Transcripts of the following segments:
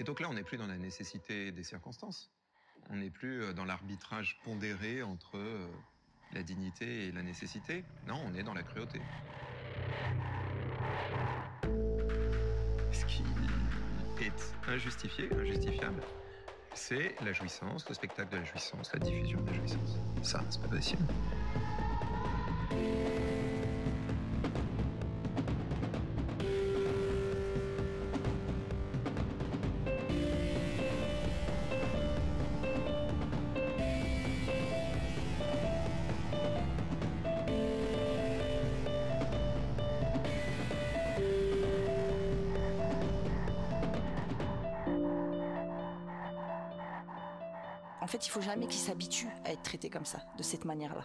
Et donc là, on n'est plus dans la nécessité des circonstances. On n'est plus euh, dans l'arbitrage pondéré entre euh, la dignité et la nécessité. Non, on est dans la cruauté. Ce qui est injustifié, injustifiable, c'est la jouissance, le spectacle de la jouissance, la diffusion de la jouissance. Ça, c'est pas possible. Comme ça, de cette manière-là.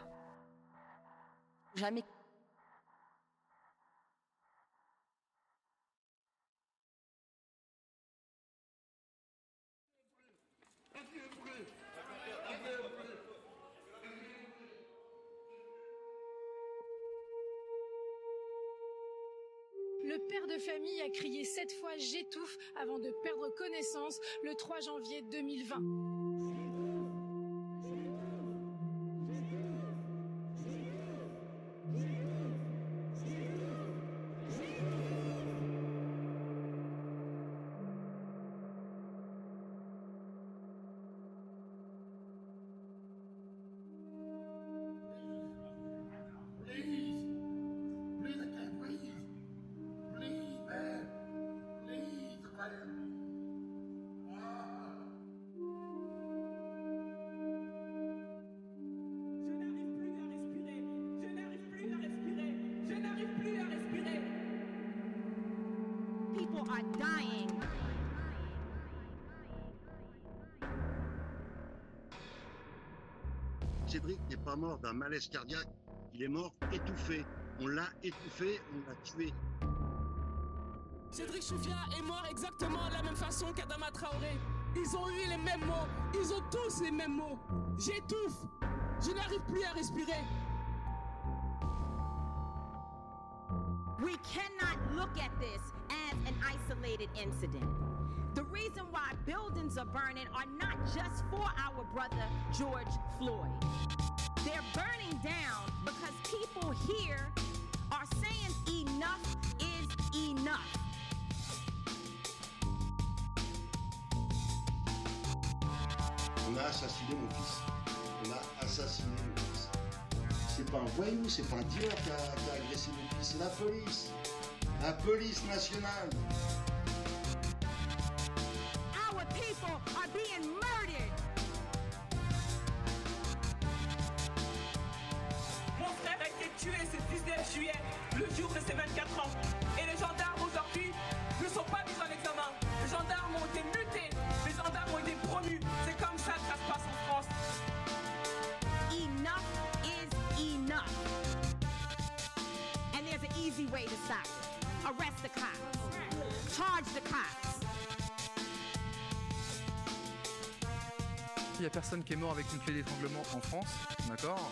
Jamais. Le père de famille a crié sept fois J'étouffe avant de perdre connaissance le 3 janvier 2020. Pas mort d'un malaise cardiaque, il est mort étouffé. On l'a étouffé, on l'a tué. Cédric Chouviat est mort exactement de la même façon qu'Adama Traoré. Ils ont eu les mêmes mots. Ils ont tous les mêmes mots. J'étouffe. Je n'arrive plus à respirer. We cannot look at this as an isolated incident. The reason why buildings are burning are not just for our brother George Floyd. They're burning down because people here are saying enough is enough. On a assassiné mon fils. On a assassiné mon fils. C'est pas un voyou, c'est pas un dealer qui a, qui a agressé mon fils, c'est la police. La police nationale. Avec une clé d'étranglement en France, d'accord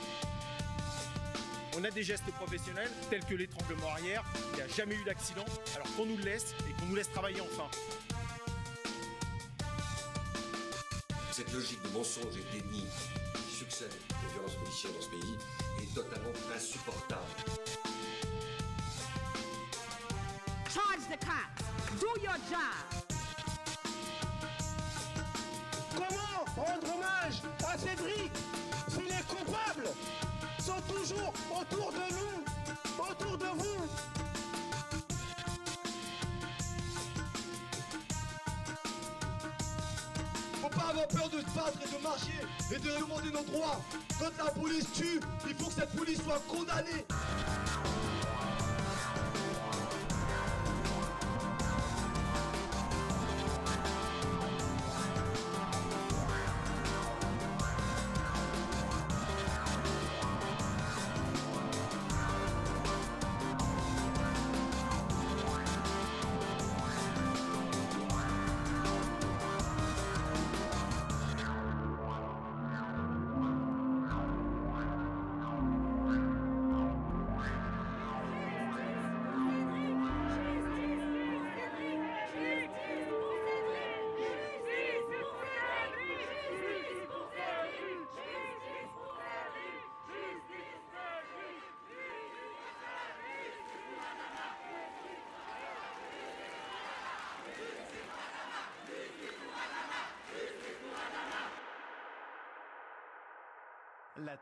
On a des gestes professionnels tels que l'étranglement arrière. Il n'y a jamais eu d'accident. Alors qu'on nous le laisse et qu'on nous laisse travailler enfin. Cette logique de mensonge et de déni qui succède aux violences policières dans ce pays est totalement insupportable. Charge the cops. Do your job. Rendre hommage à Cédric si les coupables sont toujours autour de nous, autour de vous Faut pas avoir peur de se battre et de marcher et de demander nos droits. Quand la police tue, il faut que cette police soit condamnée.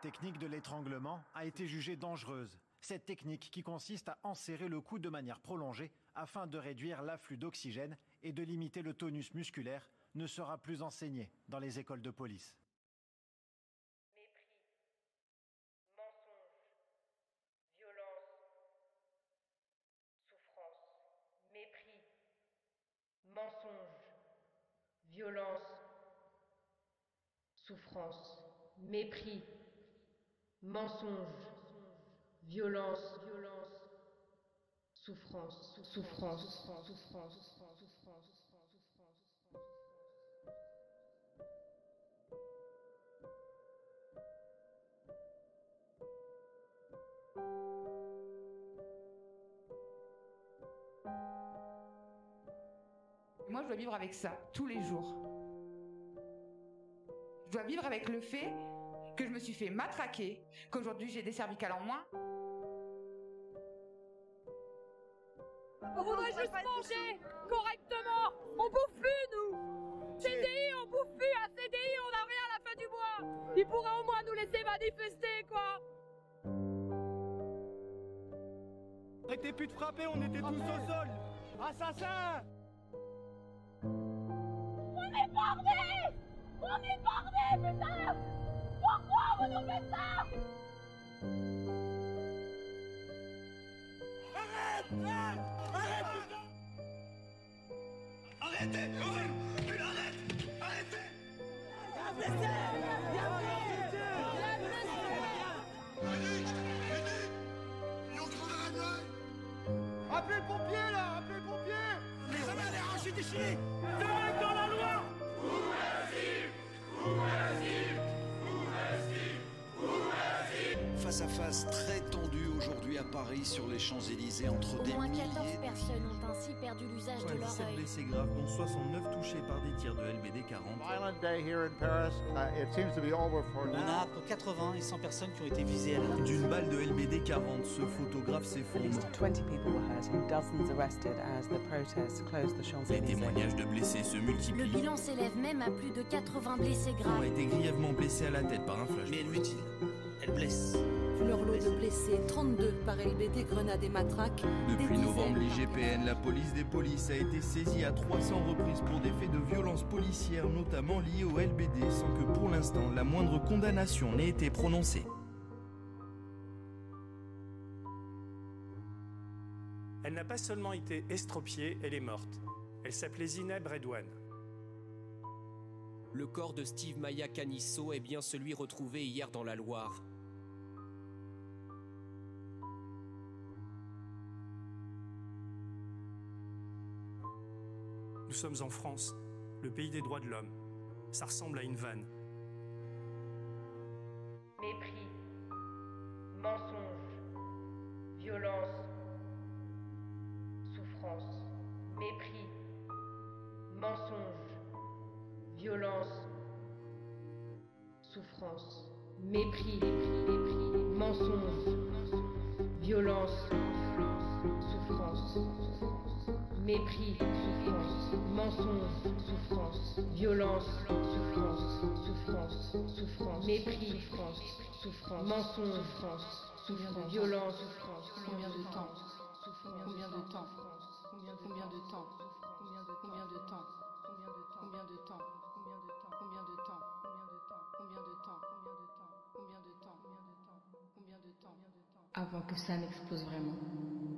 Technique de l'étranglement a été jugée dangereuse. Cette technique qui consiste à enserrer le cou de manière prolongée afin de réduire l'afflux d'oxygène et de limiter le tonus musculaire ne sera plus enseignée dans les écoles de police. Mépris, mensonge, violence, souffrance, mépris, mensonge, violence, violence, souffrance, souffrance, souffrance, souffrance, souffrance. Moi, je dois vivre avec ça tous les jours. Je dois vivre avec le fait que je me suis fait matraquer, qu'aujourd'hui j'ai des cervicales en moins. On voudrait juste manger correctement. On bouffe plus, nous. CDI, on bouffe plus. À CDI, on n'a rien à la fin du mois. Ils pourraient au moins nous laisser manifester, quoi. Arrêtez plus de frapper, on était tous au sol. Assassin On est bardés On est bardés, putain Pourquoi vous nous faites ça Arrête Arrête putain Arrêtez Arrête Putain, arrête Arrêtez un gueule Appelez le pompier là Appelez le pompier Ça va les arracher des chiens même dans la loi Face à face très tendu aujourd'hui à Paris sur les Champs-Élysées entre Au des moins milliers 14 personnes ont ainsi perdu l'usage de leur 17 œil. blessés graves, dont 69 touchés par des tirs de LBD 40. Violent day here in Paris. Uh, On a entre 80 et 100 personnes qui ont été visées à la. D'une balle de LBD 40, ce photographe s'effondre. 20 people were hurt and dozens arrested as the protests closed the Les Champs-Élysées. témoignages de blessés se Le multiplient. bilan s'élève même à plus de 80 blessés ont graves. été grièvement blessés à la tête par un flash. Mais elle mutile. Elle blesse. Leur lot de blessés, 32 par LBD, grenades et matraques. Depuis des novembre, l'IGPN, la police des polices, a été saisie à 300 reprises pour des faits de violence policière, notamment liés au LBD, sans que pour l'instant la moindre condamnation n'ait été prononcée. Elle n'a pas seulement été estropiée, elle est morte. Elle s'appelait Zineb Redouane. Le corps de Steve Maya Canisso est bien celui retrouvé hier dans la Loire. Nous sommes en France, le pays des droits de l'homme. Ça ressemble à une vanne. Mépris, mensonge, violence, souffrance, mépris, mensonge, violence, souffrance, mépris, mensonge, violence, souffrance, mépris, souffrance, mensonge, souffrance, violence, souffrance, souffrance, souffrance, mépris, souffrance, souffrance, mensonge, souffrance, souffrance, violence, souffrance, Combien de temps Combien de temps Combien combien de temps Combien de combien de temps Combien de temps Combien de temps Combien de temps Combien de temps Combien de temps Combien de temps Combien de temps avant que ça n'explose vraiment.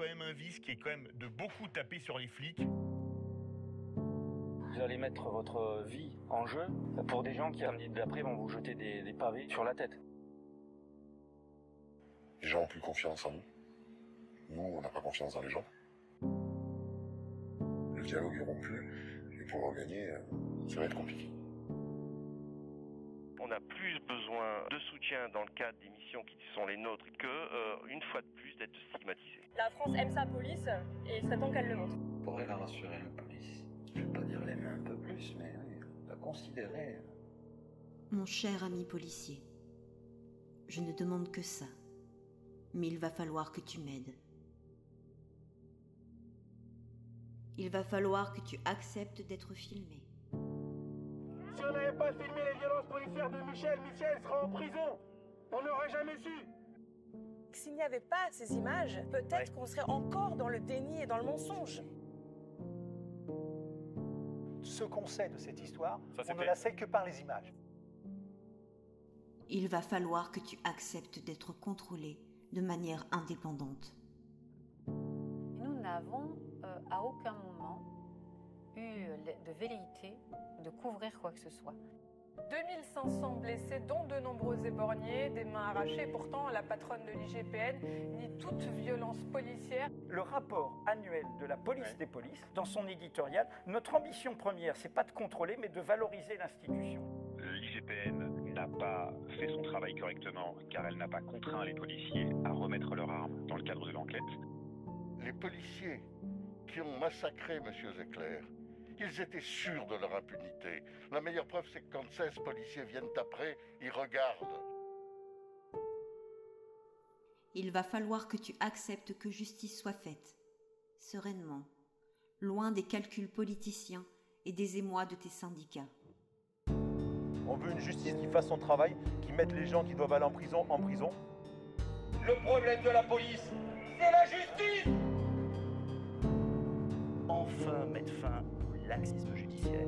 Quand même un vice qui est quand même de beaucoup taper sur les flics. Vous allez mettre votre vie en jeu pour des gens qui, samedi d'après, vont vous jeter des, des pavés sur la tête. Les gens ont plus confiance en nous. Nous, on n'a pas confiance dans les gens. Le dialogue est rompu, et pour regagner, euh, ça va être compliqué. On a plus besoin de soutien dans le cadre des missions qui sont les nôtres que, euh, une fois de. La France aime sa police et il serait temps qu'elle le montre. pourrait la rassurer, la police. Je vais pas dire l'aimer un peu plus, mais oui, la considérer. Mon cher ami policier, je ne demande que ça. Mais il va falloir que tu m'aides. Il va falloir que tu acceptes d'être filmé. Si on n'avait pas filmé les violences policières de Michel, Michel sera en prison. On n'aurait jamais su. S'il n'y avait pas ces images, peut-être qu'on serait encore dans le déni et dans le mensonge. Ce qu'on sait de cette histoire, Ça, on ne la sait que par les images. Il va falloir que tu acceptes d'être contrôlé de manière indépendante. Nous n'avons euh, à aucun moment eu de velléité de couvrir quoi que ce soit. 2500 blessés, dont de nombreux éborgnés, des mains arrachées. Pourtant, la patronne de l'IGPN nie toute violence policière. Le rapport annuel de la police des polices, dans son éditorial, notre ambition première, c'est pas de contrôler, mais de valoriser l'institution. L'IGPN n'a pas fait son travail correctement car elle n'a pas contraint les policiers à remettre leurs armes dans le cadre de l'enquête. Les policiers qui ont massacré M. Zecler, ils étaient sûrs de leur impunité. La meilleure preuve, c'est que quand 16 policiers viennent après, ils regardent. Il va falloir que tu acceptes que justice soit faite, sereinement, loin des calculs politiciens et des émois de tes syndicats. On veut une justice qui fasse son travail, qui mette les gens qui doivent aller en prison en prison. Le problème de la police, c'est la justice Enfin mettre fin laxisme judiciaire.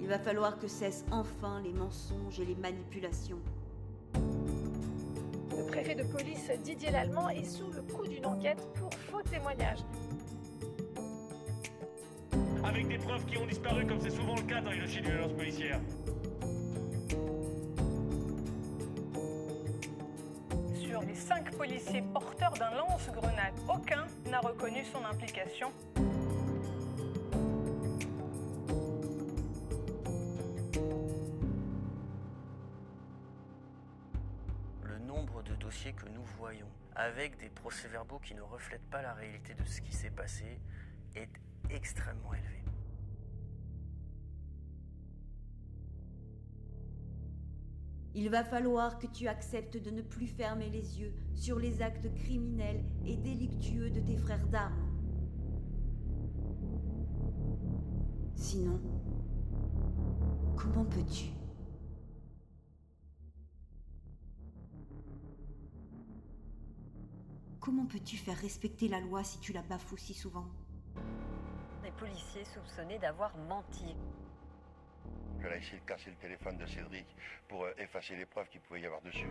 Il va falloir que cessent enfin les mensonges et les manipulations. Le préfet de police Didier Lallemand est sous le coup d'une enquête pour faux témoignages. Avec des preuves qui ont disparu, comme c'est souvent le cas dans les dossiers de violence policière. Sur les cinq policiers porteurs d'un lance-grenade, aucun n'a reconnu son implication. Avec des procès-verbaux qui ne reflètent pas la réalité de ce qui s'est passé, est extrêmement élevé. Il va falloir que tu acceptes de ne plus fermer les yeux sur les actes criminels et délictueux de tes frères d'armes. Sinon, comment peux-tu Comment peux-tu faire respecter la loi si tu la bafoues si souvent Des policiers soupçonnés d'avoir menti. Elle a essayé de casser le téléphone de Cédric pour euh, effacer les preuves qu'il pouvait y avoir dessus.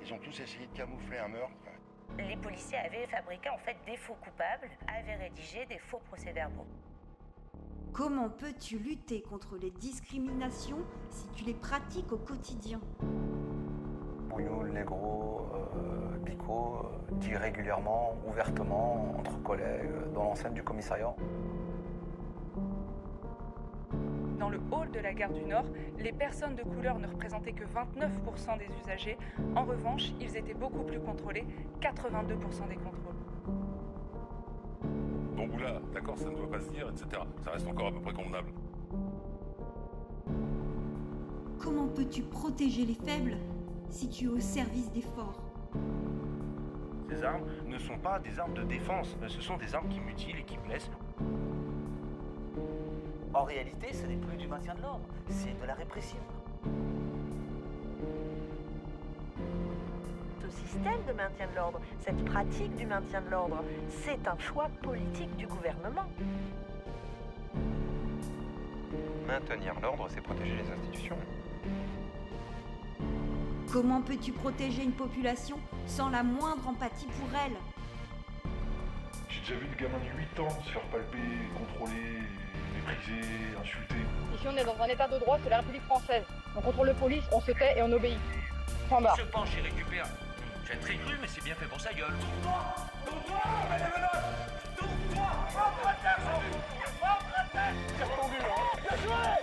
Ils ont tous essayé de camoufler un meurtre. Les policiers avaient fabriqué en fait des faux coupables, avaient rédigé des faux procès-verbaux. Comment peux-tu lutter contre les discriminations si tu les pratiques au quotidien? Euh, Picot, euh, dit régulièrement, ouvertement, entre collègues, euh, dans l'enceinte du commissariat. Dans le hall de la gare du Nord, les personnes de couleur ne représentaient que 29% des usagers. En revanche, ils étaient beaucoup plus contrôlés, 82% des contrôles. Donc là, d'accord, ça ne doit pas se dire, etc. Ça reste encore à peu près convenable. Comment peux-tu protéger les faibles? Si tu es au service des forts Ces armes ne sont pas des armes de défense, ce sont des armes qui mutilent et qui blessent. En réalité, ce n'est plus du maintien de l'ordre, c'est de la répression. Ce système de maintien de l'ordre, cette pratique du maintien de l'ordre, c'est un choix politique du gouvernement. Maintenir l'ordre, c'est protéger les institutions. Comment peux-tu protéger une population sans la moindre empathie pour elle? J'ai déjà vu des gamins de 8 ans se faire palper, contrôler, mépriser, insulter. Ici, on est dans un état de droit, c'est la République française. On contrôle le police, on se tait et on obéit. Point barre. Se penche et récupère. J'ai très cru, mais c'est bien fait pour sa gueule. Tourne-toi menottes Tourne-toi Rentre à terre, Rentre à terre C'est Bien joué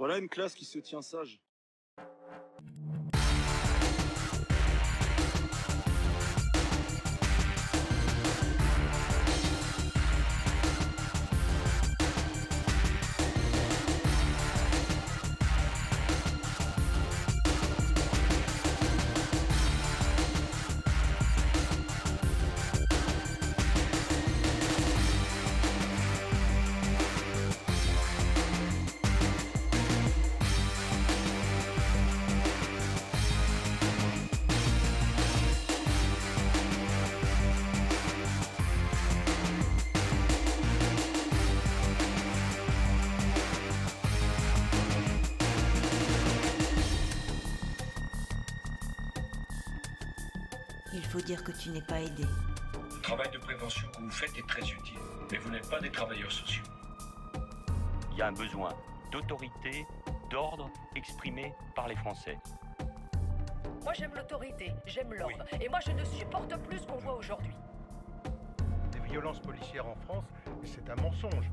Voilà une classe qui se tient sage. Le travail de prévention que vous faites est très utile, mais vous n'êtes pas des travailleurs sociaux. Il y a un besoin d'autorité, d'ordre exprimé par les Français. Moi j'aime l'autorité, j'aime l'ordre. Et moi je ne supporte plus ce qu'on voit aujourd'hui. Les violences policières en France, c'est un mensonge.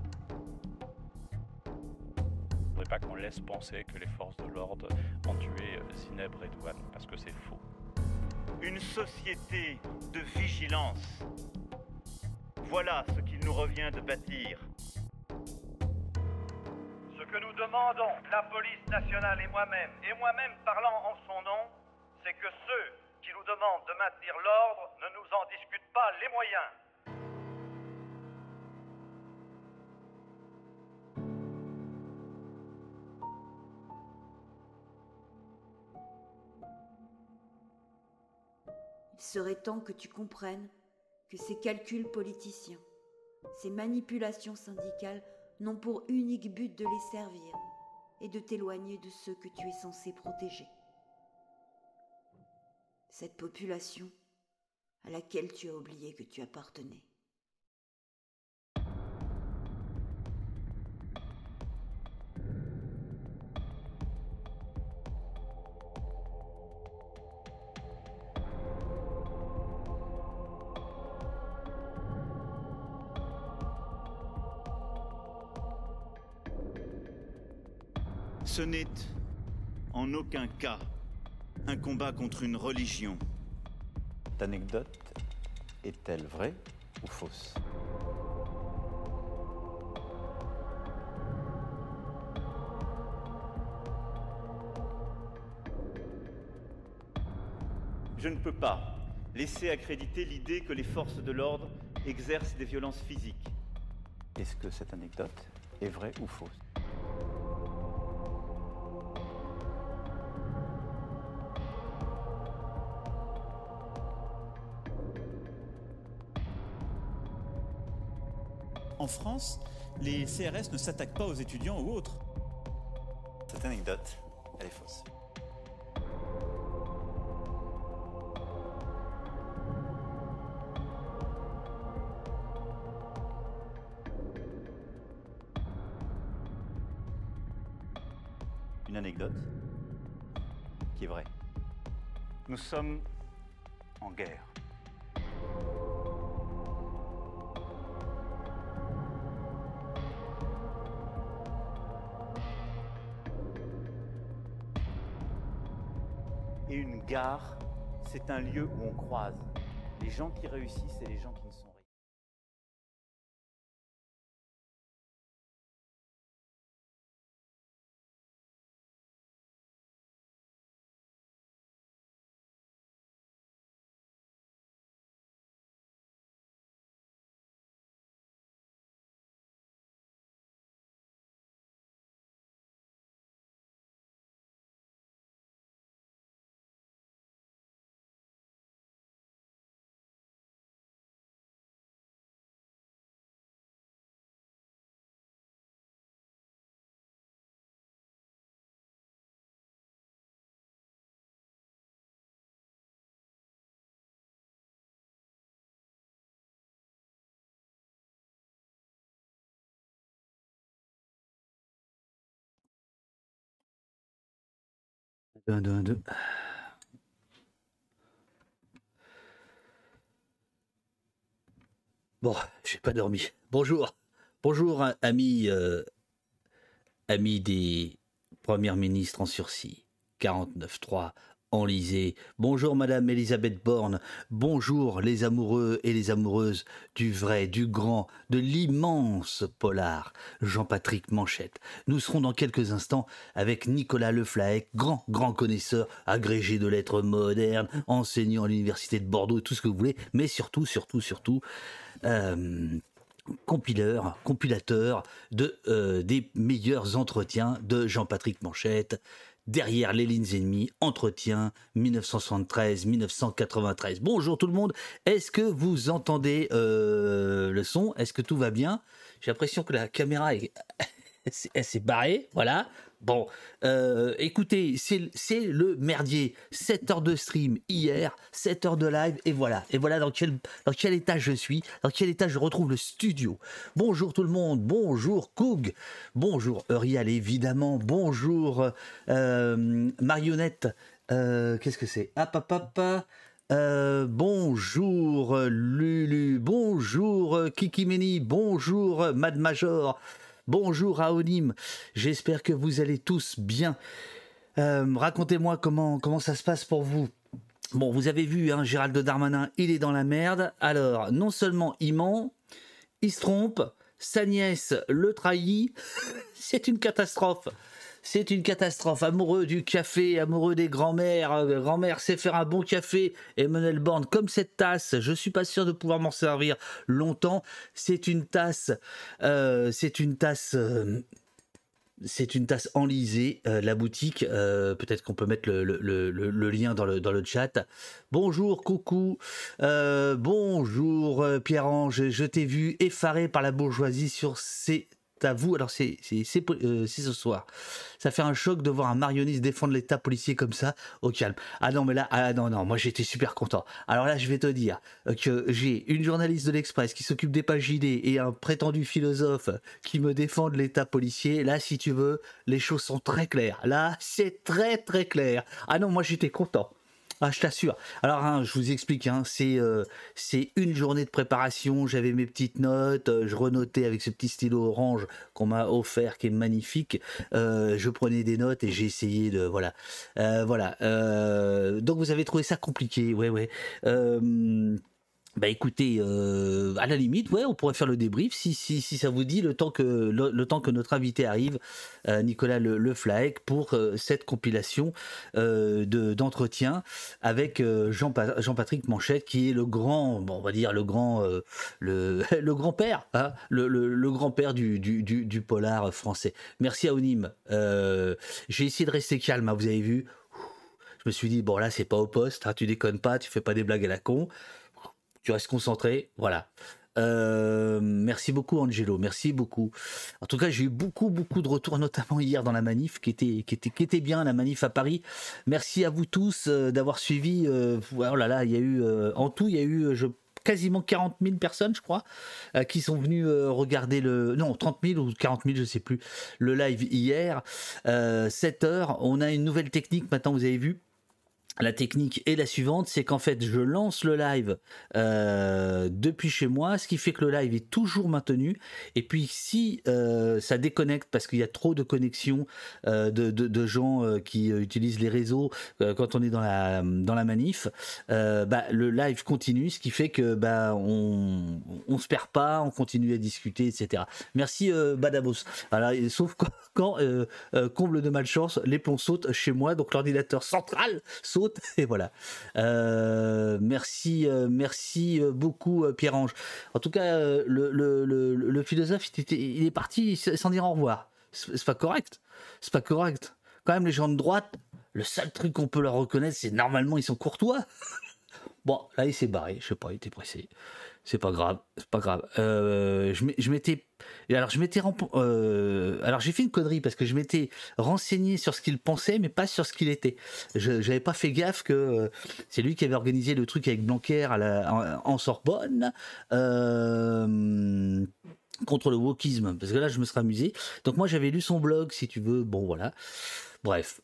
Il ne faudrait pas qu'on laisse penser que les forces de l'ordre ont tué Zineb Redouane, parce que c'est faux. Une société de vigilance. Voilà ce qu'il nous revient de bâtir. Ce que nous demandons, la police nationale et moi-même, et moi-même parlant en son nom, c'est que ceux qui nous demandent de maintenir l'ordre ne nous en discutent pas les moyens. Il serait temps que tu comprennes que ces calculs politiciens, ces manipulations syndicales n'ont pour unique but de les servir et de t'éloigner de ceux que tu es censé protéger. Cette population à laquelle tu as oublié que tu appartenais. Ce n'est en aucun cas un combat contre une religion. Cette anecdote est-elle vraie ou fausse? Je ne peux pas laisser accréditer l'idée que les forces de l'ordre exercent des violences physiques. Est-ce que cette anecdote est vraie ou fausse? En France, les CRS ne s'attaquent pas aux étudiants ou autres. Cette anecdote, elle est fausse. Une anecdote qui est vraie. Nous sommes gare, c'est un lieu où on croise les gens qui réussissent et les gens qui ne sont 1, 2, 1, Bon, j'ai pas dormi. Bonjour. Bonjour, amis, euh, amis des premières ministres en sursis. 49.3 enlisé. Bonjour Madame Elisabeth Borne. Bonjour les amoureux et les amoureuses du vrai, du grand, de l'immense polar, Jean-Patrick Manchette. Nous serons dans quelques instants avec Nicolas Leflaec, grand, grand connaisseur, agrégé de lettres modernes, enseignant à l'université de Bordeaux, tout ce que vous voulez, mais surtout, surtout, surtout, euh, compileur, compilateur de, euh, des meilleurs entretiens de Jean-Patrick Manchette, Derrière les lignes ennemies, entretien 1973-1993. Bonjour tout le monde, est-ce que vous entendez euh, le son? Est-ce que tout va bien? J'ai l'impression que la caméra est... elle s'est barrée, voilà. Bon, euh, écoutez, c'est le merdier. 7 heures de stream hier, 7 heures de live, et voilà. Et voilà dans quel, dans quel état je suis, dans quel état je retrouve le studio. Bonjour tout le monde, bonjour Koug, bonjour Uriel évidemment, bonjour euh, Marionnette. Euh, qu'est-ce que c'est? Ah, papa, bonjour Lulu, bonjour Kikimeni, bonjour Mad Major, Bonjour Aonim, j'espère que vous allez tous bien. Euh, racontez-moi comment, ça se passe pour vous. Bon, vous avez vu, hein, Gérald Darmanin, il est dans la merde. Alors, non seulement il ment, il se trompe, sa nièce le trahit, c'est une catastrophe. C'est une catastrophe. Amoureux du café, amoureux des grands-mères. Euh, grand-mère sait faire un bon café. Emmanuel Borne, comme cette tasse, je suis pas sûr de pouvoir m'en servir longtemps. C'est une tasse. Euh, c'est une tasse. Euh, c'est une tasse enlisée, la boutique. Peut-être qu'on peut mettre le, lien dans le, dans le chat. Bonjour, coucou. bonjour, Pierre-Ange. Je t'ai vu effaré par la bourgeoisie sur ces à vous. Alors, c'est euh, ce soir. Ça fait un choc de voir un marionniste défendre l'État policier comme ça, au calme. Ah non, mais là, ah non, non, moi j'étais super content. Alors là, je vais te dire que j'ai une journaliste de l'Express qui s'occupe des pages idées et un prétendu philosophe qui me défendent l'État policier. Là, si tu veux, les choses sont très claires. Là, c'est très très clair. Ah non, moi j'étais content. Ah, je t'assure. Alors, hein, je vous explique, hein, euh, c'est une journée de préparation. J'avais mes petites notes, euh, je renotais avec ce petit stylo orange qu'on m'a offert, qui est magnifique. Euh, je prenais des notes et j'ai essayé de voilà, voilà. donc vous avez trouvé ça compliqué, ouais, ouais. Bah écoutez, euh, à la limite, ouais, on pourrait faire le débrief si, si, si ça vous dit le temps que le, temps que notre invité arrive, euh, Nicolas Le, le pour euh, cette compilation de d'entretien avec Jean, Jean-Patrick Manchette, qui est le grand, bon, on va dire le grand le, le grand père, hein, le, le, grand père du, du, du, polar français. Merci à Onim. J'ai essayé de rester calme, hein, vous avez vu. Je me suis dit bon là c'est pas au poste, hein, tu déconnes pas, tu fais pas des blagues à la con tu restes concentré, voilà. Euh, merci beaucoup Angelo, merci beaucoup. En tout cas, j'ai eu beaucoup beaucoup de retours, notamment hier dans la manif, qui était qui était qui était bien la manif à Paris. Merci à vous tous euh, d'avoir suivi. Euh, oh là là, il y a eu en tout, il y a eu je quasiment 40 000 personnes, je crois, qui sont venues regarder le... Non, 30 000 ou 40 000, je sais plus, le live hier. 7 heures, on a une nouvelle technique, maintenant vous avez vu, la technique est la suivante, c'est qu'en fait je lance le live euh, depuis chez moi, ce qui fait que le live est toujours maintenu. Et puis si euh, ça déconnecte parce qu'il y a trop de connexions euh, de, gens qui utilisent les réseaux quand on est dans la manif, bah, le live continue, ce qui fait que bah on on se perd pas, on continue à discuter, etc. Merci Badabos. Sauf quand, comble de malchance, les plombs sautent chez moi, donc l'ordinateur central saute et voilà. Euh, merci, euh, merci euh, beaucoup Pierre-Ange. En tout cas, le, philosophe, il, est parti sans dire au revoir. C'est pas correct. C'est pas correct. Quand même, les gens de droite, le seul truc qu'on peut leur reconnaître, c'est normalement ils sont courtois. bon, là il s'est barré. Je sais pas, il était pressé c'est pas grave, c'est pas grave. Euh, je m'étais, alors je m'étais, euh, alors j'ai fait une connerie parce que je m'étais renseigné sur ce qu'il pensait, mais pas sur ce qu'il était. Je j'avais pas fait gaffe que euh, c'est lui qui avait organisé le truc avec Blanquer à la, en, Sorbonne. contre le wokisme, parce que là je me serais amusé. Donc moi j'avais lu son blog, si tu veux. Bon voilà. Bref.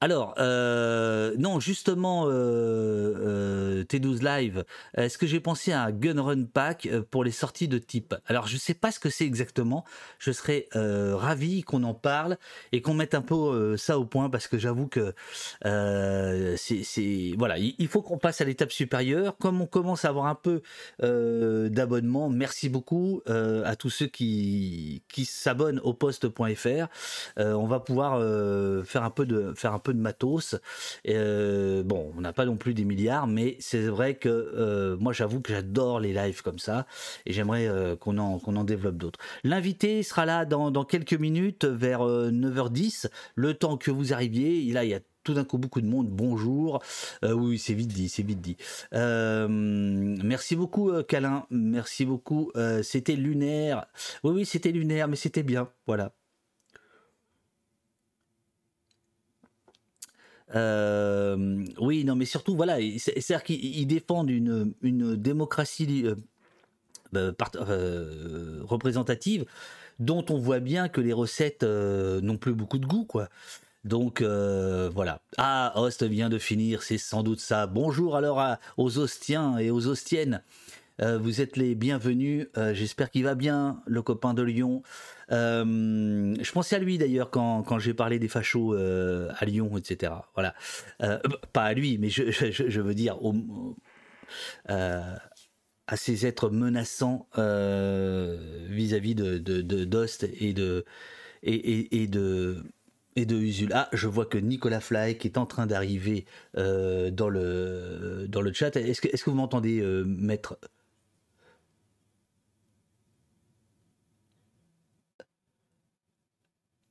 Alors, euh, non, justement, euh, euh, T12 Live, est-ce que j'ai pensé à un Gun Run Pack pour les sorties de type? Alors, je sais pas ce que c'est exactement. Je serais ravi qu'on en parle et qu'on mette un peu ça au point parce que j'avoue que c'est, voilà, il faut qu'on passe à l'étape supérieure. Comme on commence à avoir un peu d'abonnements, merci beaucoup à tous ceux qui, qui s'abonnent au poste.fr. On va pouvoir faire un peu de faire un peu de matos. Euh, bon, on n'a pas non plus des milliards, mais c'est vrai que euh, moi j'avoue que j'adore les lives comme ça et j'aimerais euh, qu'on en en développe d'autres. L'invité sera là dans, quelques minutes vers euh, 9h10, le temps que vous arriviez. Là, il y a tout d'un coup beaucoup de monde. Bonjour. Oui, c'est vite dit, c'est vite dit. Merci beaucoup, euh. Merci beaucoup. C'était lunaire. Oui, oui, c'était lunaire, mais c'était bien. Voilà. Euh, oui, non, mais surtout, voilà, il- c'est- c'est-à-dire qu'ils ils défendent une, une démocratie euh, part- euh, représentative dont on voit bien que les recettes n'ont plus beaucoup de goût, quoi. Donc voilà. Ah, Host vient de finir, c'est sans doute ça. Bonjour alors aux Ostiens et aux Ostiennes. Euh, vous êtes les bienvenus. Euh, J'espère qu'il va bien, le copain de Lyon. Euh, je pensais à lui d'ailleurs quand, quand j'ai parlé des fachos à Lyon, etc. Voilà. Euh, pas à lui, mais je, je- veux dire à ces êtres menaçants vis-à-vis de, de, Dost et de et, et- de et de Usul. Ah, je vois que Nicolas Flaek est en train d'arriver dans le dans le chat. Est-ce que est-ce que vous m'entendez, euh, maître?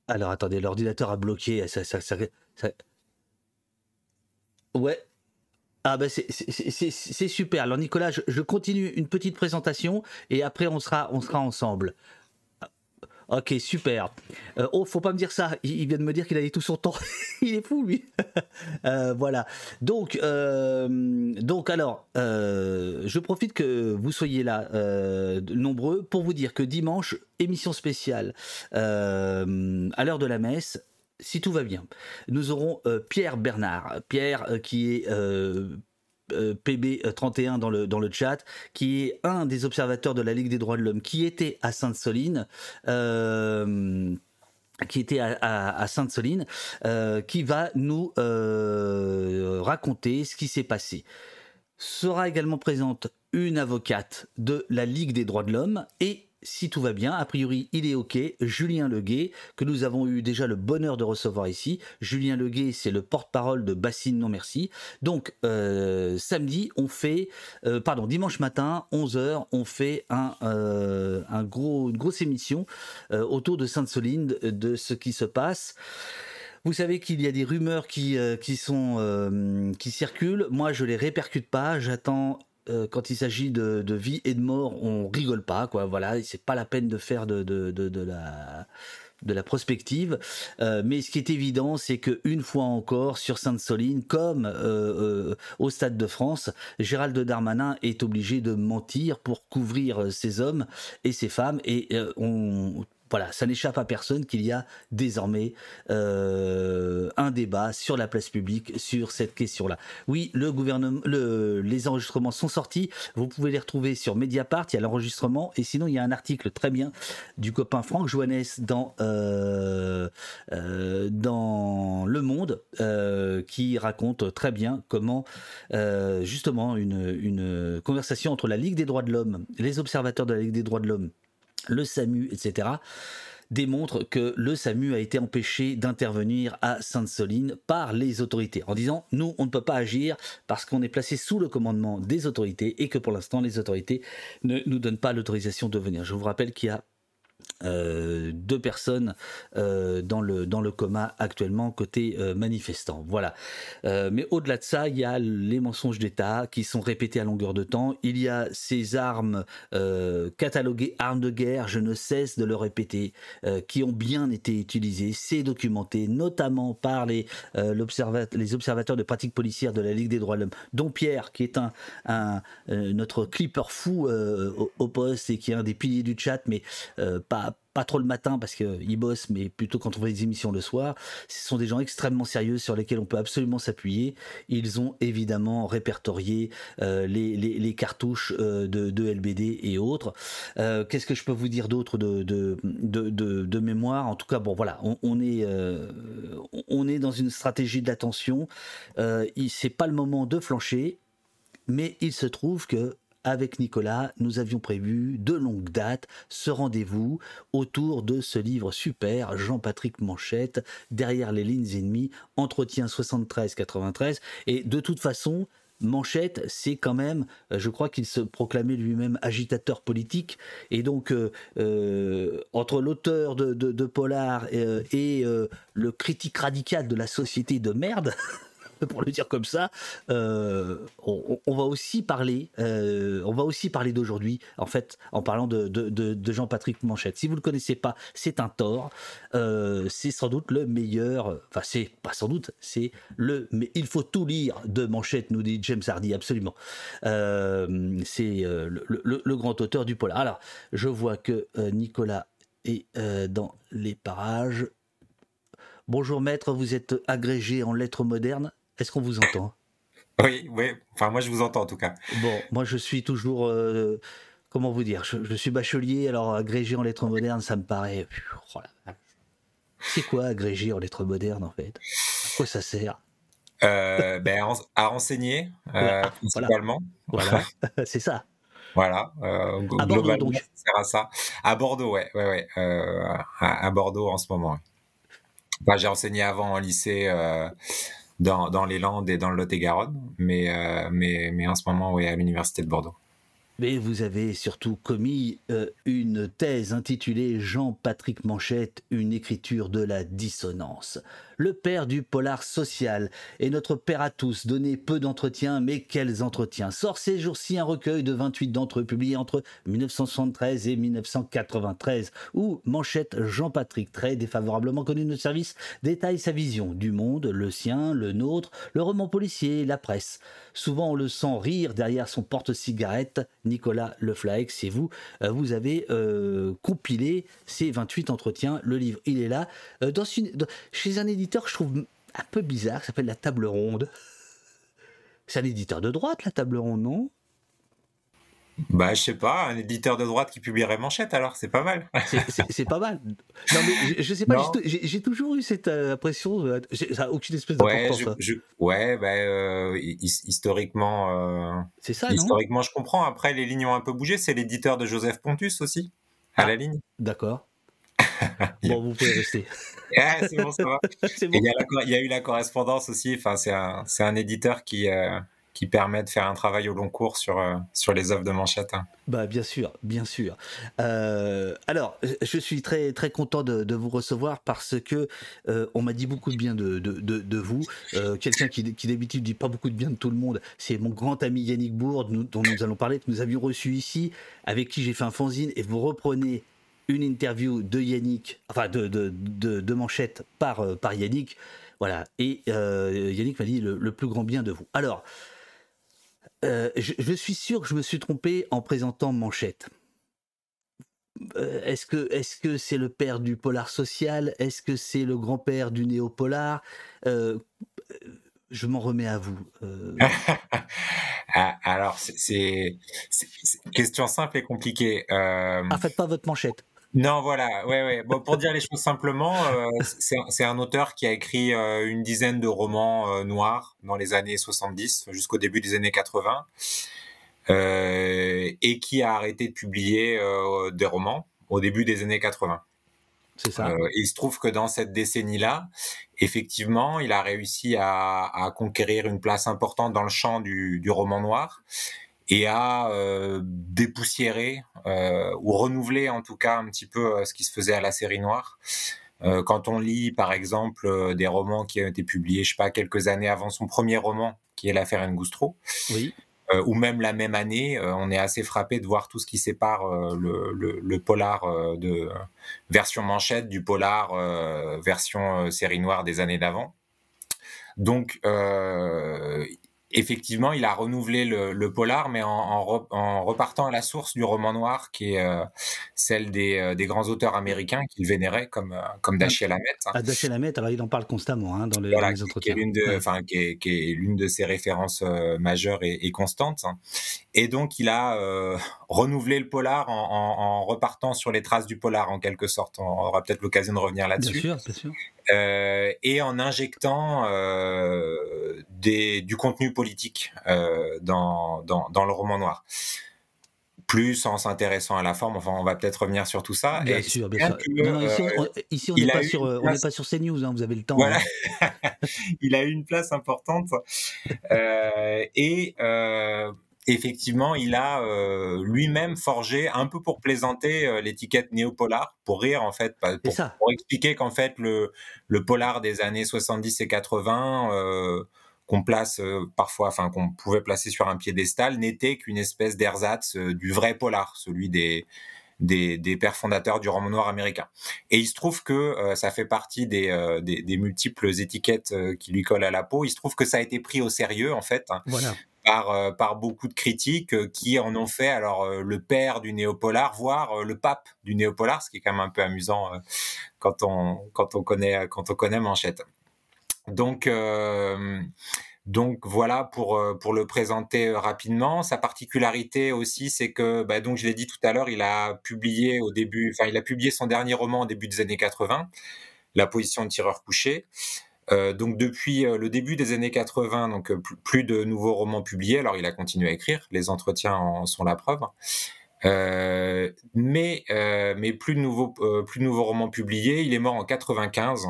Alors attendez, l'ordinateur a bloqué. Ça, ça, ça- Ouais. Ah ben c'est super. Alors Nicolas, je, je continue une petite présentation et après on sera on sera ensemble. Ok, super. Euh, oh, faut pas me dire ça. Il, vient de me dire qu'il a dit tout son temps. il est fou, lui. Euh, voilà. Donc, euh, donc alors, je profite que vous soyez là, nombreux, pour vous dire que dimanche, émission spéciale à l'heure de la messe. Si tout va bien, nous aurons Pierre Bernard. Pierre qui est euh, PB31 dans le, dans le chat, qui est un des observateurs de la Ligue des droits de l'homme, qui était à Sainte-Soline. euh, qui était à, Sainte-Soline, euh, qui va nous euh, raconter ce qui s'est passé. Sera également présente une avocate de la Ligue des droits de l'homme et si tout va bien, a priori il est ok, Julien Leguet, que nous avons eu déjà le bonheur de recevoir ici. Julien Leguet, c'est le porte-parole de Bassine Non Merci. Donc euh, samedi, on fait, euh, pardon, dimanche matin, 11h, on fait un, euh, un gros, une grosse émission autour de Sainte-Soline, de, ce qui se passe. Vous savez qu'il y a des rumeurs qui, qui circulent. Moi, je les répercute pas. J'attends. Euh, quand il s'agit de, vie et de mort, on rigole pas, quoi. Voilà, c'est pas la peine de faire de, la prospective. Euh, mais ce qui est évident, c'est que une fois encore, sur Sainte-Soline, comme euh, au Stade de France, Gérald Darmanin est obligé de mentir pour couvrir ses hommes et ses femmes. Et on voilà, ça n'échappe à personne qu'il y a désormais euh, un débat sur la place publique sur cette question-là. Oui, le gouvernement, le- les enregistrements sont sortis. Vous pouvez les retrouver sur Mediapart. Il y a l'enregistrement et sinon il y a un article très bien du copain Franck Joannès dans euh, euh, dans Le Monde qui raconte très bien comment justement une conversation entre la Ligue des droits de l'homme, les observateurs de la Ligue des droits de l'homme le SAMU, etc., démontre que le SAMU a été empêché d'intervenir à Sainte-Soline par les autorités, en disant nous, on ne peut pas agir parce qu'on est placé sous le commandement des autorités et que pour l'instant, les autorités ne nous donnent pas l'autorisation de venir. Je vous rappelle qu'il y a euh, deux personnes euh, dans, le, dans le coma actuellement côté euh, manifestant. Voilà. Euh, mais au-delà de ça, il y a les mensonges d'État qui sont répétés à longueur de temps. Il y a ces armes euh, cataloguées armes de guerre, je ne cesse de le répéter, qui ont bien été utilisées. C'est documenté, notamment par les, les observateurs de pratiques policières de la Ligue des droits de l'homme, dont Pierre, qui est un, un, notre clipper fou au, poste et qui est un des piliers du chat, mais euh, pas, trop le matin parce qu'ils bossent, mais plutôt quand on fait des émissions le soir. Ce sont des gens extrêmement sérieux sur lesquels on peut absolument s'appuyer. Ils ont évidemment répertorié euh, les, cartouches euh, de, de, LBD et autres. Euh, Qu'est-ce que je peux vous dire d'autre de, de, de, de, mémoire? En tout cas, bon voilà, on, est, euh, on est dans une stratégie d'attention. Euh, C'est pas le moment de flancher, mais il se trouve que avec Nicolas, nous avions prévu de longue date ce rendez-vous autour de ce livre super, Jean-Patrick Manchette, Derrière les lignes ennemies, entretien 73-93. Et de toute façon, Manchette, c'est quand même, je crois qu'il se proclamait lui-même agitateur politique, et donc euh, euh, entre l'auteur de, de, Polar et, euh, euh, le critique radical de la société de merde, pour le dire comme ça, euh, on, va aussi parler, euh, on va aussi parler d'aujourd'hui, en fait, en parlant de, Jean-Patrick Manchette. Si vous le connaissez pas, c'est un tort. Euh, c'est sans doute le meilleur, enfin c'est pas sans doute, c'est le, mais il faut tout lire de Manchette, nous dit James Hardy, absolument. C'est le, le, grand auteur du polar. Alors, je vois que Nicolas est dans les parages. Bonjour maître, vous êtes agrégé en lettres modernes? Est-ce qu'on vous entend? Oui, oui. Enfin, moi, je vous entends en tout cas. Bon, moi, je suis toujours. Euh, comment vous dire? Je, je, suis bachelier, alors agrégé en lettres modernes, ça me paraît. Oh C'est quoi agrégé en lettres modernes, en fait? À quoi ça sert? Euh, ben, à renseigner, euh, principalement. Voilà, voilà. c'est ça. Voilà, euh, à Bordeaux, donc. ça sert à ça. À Bordeaux, ouais, ouais, ouais. À, à, Bordeaux en ce moment. Enfin, j'ai enseigné avant en lycée dans, dans, les Landes et dans le Lot-et-Garonne, mais, euh, mais, mais en ce moment, oui, à l'Université de Bordeaux. Mais vous avez surtout commis euh, une thèse intitulée Jean-Patrick Manchette, une écriture de la dissonance. Le père du polar social. Et notre père à tous, donné peu d'entretiens, mais quels entretiens? Sort ces jours-ci un recueil de 28 d'entre eux, publié entre 1973 et 1993, où Manchette Jean-Patrick, très défavorablement connu de notre service, détaille sa vision du monde, le sien, le nôtre, le roman policier, la presse. Souvent on le sent rire derrière son porte-cigarette, Nicolas Leflaec, c'est vous, vous avez euh, compilé ces 28 entretiens, le livre il est là, euh, chez un éditeur que je trouve un peu bizarre, qui s'appelle La Table Ronde. C'est un éditeur de droite, La Table Ronde, non? Bah, je sais pas, un éditeur de droite qui publierait Manchette, alors c'est pas mal. c'est pas mal. Non, mais je, je sais pas, j'ai toujours eu cette euh, impression, euh, ça n'a aucune espèce d'importance. Ouais, je, je, ouais bah, euh, historiquement. c'est ça, Historiquement, je comprends. Après, les lignes ont un peu bougé. C'est l'éditeur de Joseph Pontus aussi, à ah, la ligne. D'accord. bon, vous pouvez rester. ah, c'est bon, ça va. bon. Il, y a eu la correspondance aussi. Enfin, c'est un, un éditeur qui, euh, qui permet de faire un travail au long cours sur, euh, sur les œuvres de Manchette. Hein. Bah, bien sûr, bien sûr. Euh, alors, je suis très, très content de, de vous recevoir parce que euh, on m'a dit beaucoup de bien de, de, de, de vous. Euh, Quelqu'un qui, qui d'habitude dit pas beaucoup de bien de tout le monde, c'est mon grand ami Yannick Bourde, nous, dont nous allons parler, que nous avions reçu ici, avec qui j'ai fait un fanzine, et vous reprenez une interview de Yannick, enfin de, de, de, de Manchette par, euh, par Yannick. Voilà. Et euh, Yannick m'a dit le, le, plus grand bien de vous. Alors, euh, je, je, suis sûr que je me suis trompé en présentant Manchette. Est-ce que est-ce que c'est le père du polar social? Est-ce que c'est le grand-père du néo-polar? Je m'en remets à vous. Alors, c'est question simple et compliquée. Ah, faites pas votre manchette. Non, voilà, ouais, ouais. Bon, pour dire les choses simplement, euh, c'est un auteur qui a écrit euh, une dizaine de romans euh, noirs dans les années 70 jusqu'au début des années 80, et qui a arrêté de publier des romans au début des années 80. C'est ça. il se trouve que dans cette décennie-là, effectivement, il a réussi à, à, conquérir une place importante dans le champ du, du roman noir et à euh, dépoussiérer euh, ou renouveler en tout cas un petit peu euh, ce qui se faisait à la série noire. Euh, quand on lit par exemple euh, des romans qui ont été publiés, je sais pas, quelques années avant son premier roman, qui est l'affaire Ngoustro, oui. Euh, ou même la même année, on est assez frappé de voir tout ce qui sépare le, le, le, polar de version manchette du polar version série noire des années d'avant. Donc effectivement, il a renouvelé le, le polar, mais en, en, re- en repartant à la source du roman noir, qui est euh, celle des, euh, des grands auteurs américains qu'il vénérait, comme, euh, comme Dashiell Hammett. hein. Ah, Dashiell Hammett, alors il en parle constamment hein, dans, le- Voilà, dans les qui- qui, entretiens. est l'une de, Ouais. qui est, qui est l'une de ses références euh, majeures et, et constantes. hein. Et donc, il a euh, renouvelé le polar en, en- en repartant sur les traces du polar, en quelque sorte. On aura peut-être l'occasion de revenir Bien là-dessus. sûr, bien sûr. Euh, et en injectant euh, des, du contenu politique dans, dans, dans le roman noir. Plus en s'intéressant à la forme, enfin on va peut-être revenir sur tout ça. Bien Et sûr, bien sûr. que, Non, non, ici, on- ici, n'est pas, sur, on place- pas sur CNews, hein, vous avez le temps. Voilà. hein. il a eu une place importante et effectivement, il a euh, lui-même forgé un peu pour plaisanter euh, l'étiquette néopolar, pour rire en fait, pas- pour, ça. pour expliquer qu'en fait le, le polar des années 70 et 80 euh, qu'on place euh, parfois, enfin qu'on pouvait placer sur un piédestal, n'était qu'une espèce d'ersatz du vrai polar, celui des des, des pères fondateurs du roman noir américain. Et il se trouve que euh, ça fait partie des, euh, des, des multiples étiquettes euh, qui lui collent à la peau. Il se trouve que ça a été pris au sérieux, en fait, hein, Voilà. Par, euh, par beaucoup de critiques euh, qui en ont fait alors euh, le père du néopolar, voire le pape du néopolar, ce qui est quand même un peu amusant quand, on, quand, on connaît, quand on connaît Manchette. Donc, donc voilà pour, pour le présenter rapidement. Sa particularité aussi, c'est que, bah, donc je l'ai dit tout à l'heure, il a publié au début, enfin il a publié son dernier roman au début des années 80, La position de tireur couché. Euh, donc depuis euh, le début des années 80, donc euh, plus, de nouveaux romans publiés. Alors il a continué à écrire, les entretiens en sont la preuve. Euh, mais mais plus de nouveaux plus de nouveaux romans publiés. Il est mort en 95.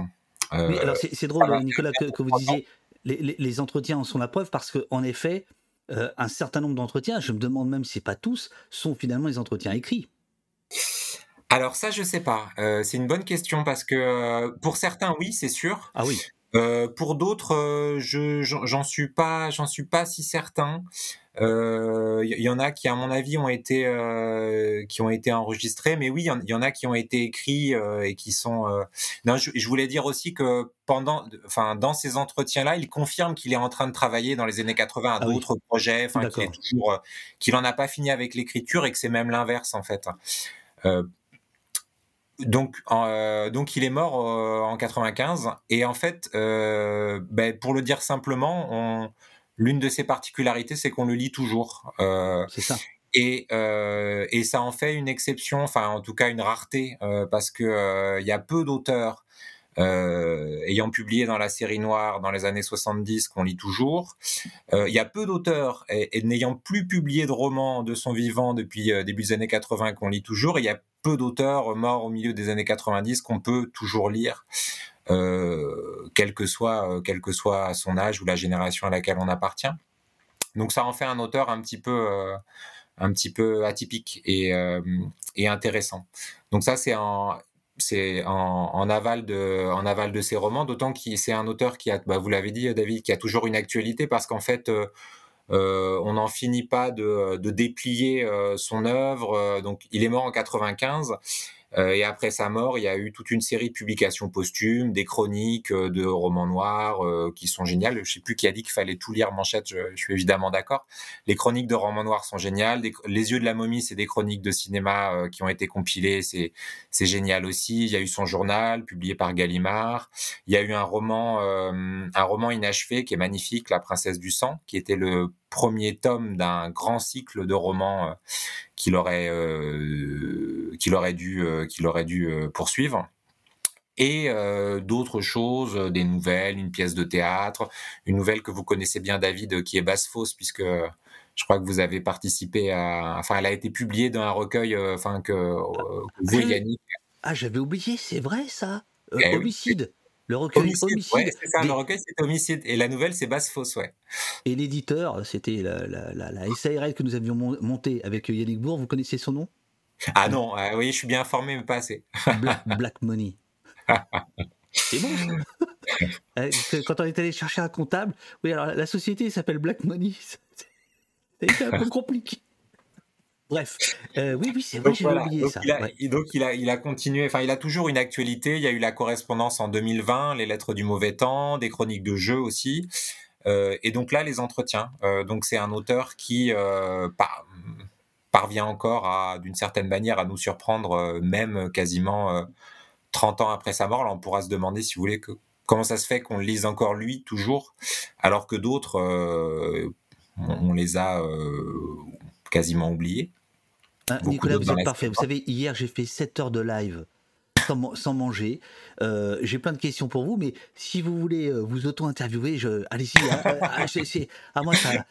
Euh, Oui, alors c'est drôle, voilà. Nicolas, que, que vous disiez les, les- les entretiens en sont la preuve parce qu'en effet, euh, un certain nombre d'entretiens, je me demande même si c'est pas tous, sont finalement des entretiens écrits. Alors ça, je sais pas. Euh, c'est une bonne question parce que euh, pour certains, oui, c'est sûr. Ah oui. Euh, pour d'autres, euh, je j'en suis pas, j'en suis pas si certain. Euh, Il y, en a qui, à mon avis, ont été euh, qui ont été enregistrés, mais oui, il y en- il y, en a qui ont été écrits euh, et qui sont. euh, Non, je, je voulais dire aussi que pendant, enfin, dans ces entretiens-là, il confirme qu'il est en train de travailler dans les années 80 à Ah oui. d'autres projets, enfin, qu'il est D'accord. toujours, euh, qu'il en a pas fini avec l'écriture et que c'est même l'inverse en fait. Euh, donc, euh, donc il est mort euh, en 95 et en fait, euh, ben, pour le dire simplement, l'une de ses particularités, c'est qu'on le lit toujours. C'est ça. et, et ça en fait une exception, enfin en tout cas une rareté, parce que il y a peu d'auteurs ayant publié dans la série noire dans les années 70 qu'on lit toujours. Euh, Il y a peu d'auteurs et, n'ayant plus publié de romans de son vivant depuis euh, début des années 80 qu'on lit toujours. Il y a peu d'auteurs morts au milieu des années 90 qu'on peut toujours lire. Euh, quel que soit euh, quel que soit son âge ou la génération à laquelle on appartient. Donc ça en fait un auteur un petit peu euh, un petit peu atypique et, euh, et intéressant. Donc ça c'est en c'est en, aval de en aval de ses romans, d'autant que c'est un auteur qui a, bah, vous l'avez dit David, qui a toujours une actualité parce qu'en fait euh, euh, on n'en finit pas de, de déplier euh, son œuvre. Donc il est mort en 95. Euh, et après sa mort, il y a eu toute une série de publications posthumes, des chroniques euh, de romans noirs euh, qui sont géniales. Je sais plus qui a dit qu'il fallait tout lire Manchette, je, suis évidemment d'accord. Les chroniques de romans noirs sont géniales. Les yeux de la momie, c'est des chroniques de cinéma qui ont été compilées, c'est c'est génial aussi. Il y a eu son journal publié par Gallimard. Il y a eu un roman euh, un roman inachevé qui est magnifique, La princesse du sang, qui était le premier tome d'un grand cycle de romans euh, qu'il aurait euh, qu'il aurait dû euh, qu'il aurait dû poursuivre et euh, d'autres choses, des nouvelles, une pièce de théâtre, une nouvelle que vous connaissez bien David, qui est Basse Fausse, puisque je crois que vous avez participé à, enfin, elle a été publiée dans un recueil, euh, enfin que, euh, que vous et Ah, Yannick. Ah, j'avais oublié, c'est vrai ça. Eh oui. Le recueil Homicide, Homicide. ouais, c'est ça, des- le recueil c'est Homicide et la nouvelle c'est Basse Fausse, ouais. Et l'éditeur, c'était la, la, la, la SARL que nous avions mon- montée avec Yannick Bourg. Vous connaissez son nom? Ah non, ah oui, je suis bien informé, mais pas assez. Black, Black Money. C'est bon. Euh, Quand on est allé chercher un comptable, oui, alors la société s'appelle Black Money. Été un peu compliqué. Bref, Euh, oui, oui, c'est vrai, voilà, oublié donc ça. il a, ouais. donc il a, il a continué, enfin il a toujours une actualité. Il y a eu la correspondance en 2020, les lettres du mauvais temps, des chroniques de jeux aussi. Euh, et donc là, les entretiens. Euh, donc c'est un auteur qui par- parvient encore à, d'une certaine manière, à nous surprendre, même quasiment euh, 30 ans après sa mort. Là, on pourra se demander, si vous voulez, que, comment ça se fait qu'on le lise encore lui, toujours, alors que d'autres, on, on les a quasiment oubliés. Beaucoup Nicolas, vous êtes parfait. Vous savez, hier, j'ai fait 7 heures de live sans, man- sans manger. Euh, j'ai plein de questions pour vous, mais si vous voulez euh, vous auto-interviewer, je... allez-y. hein, euh, ah, ah, moi, ça...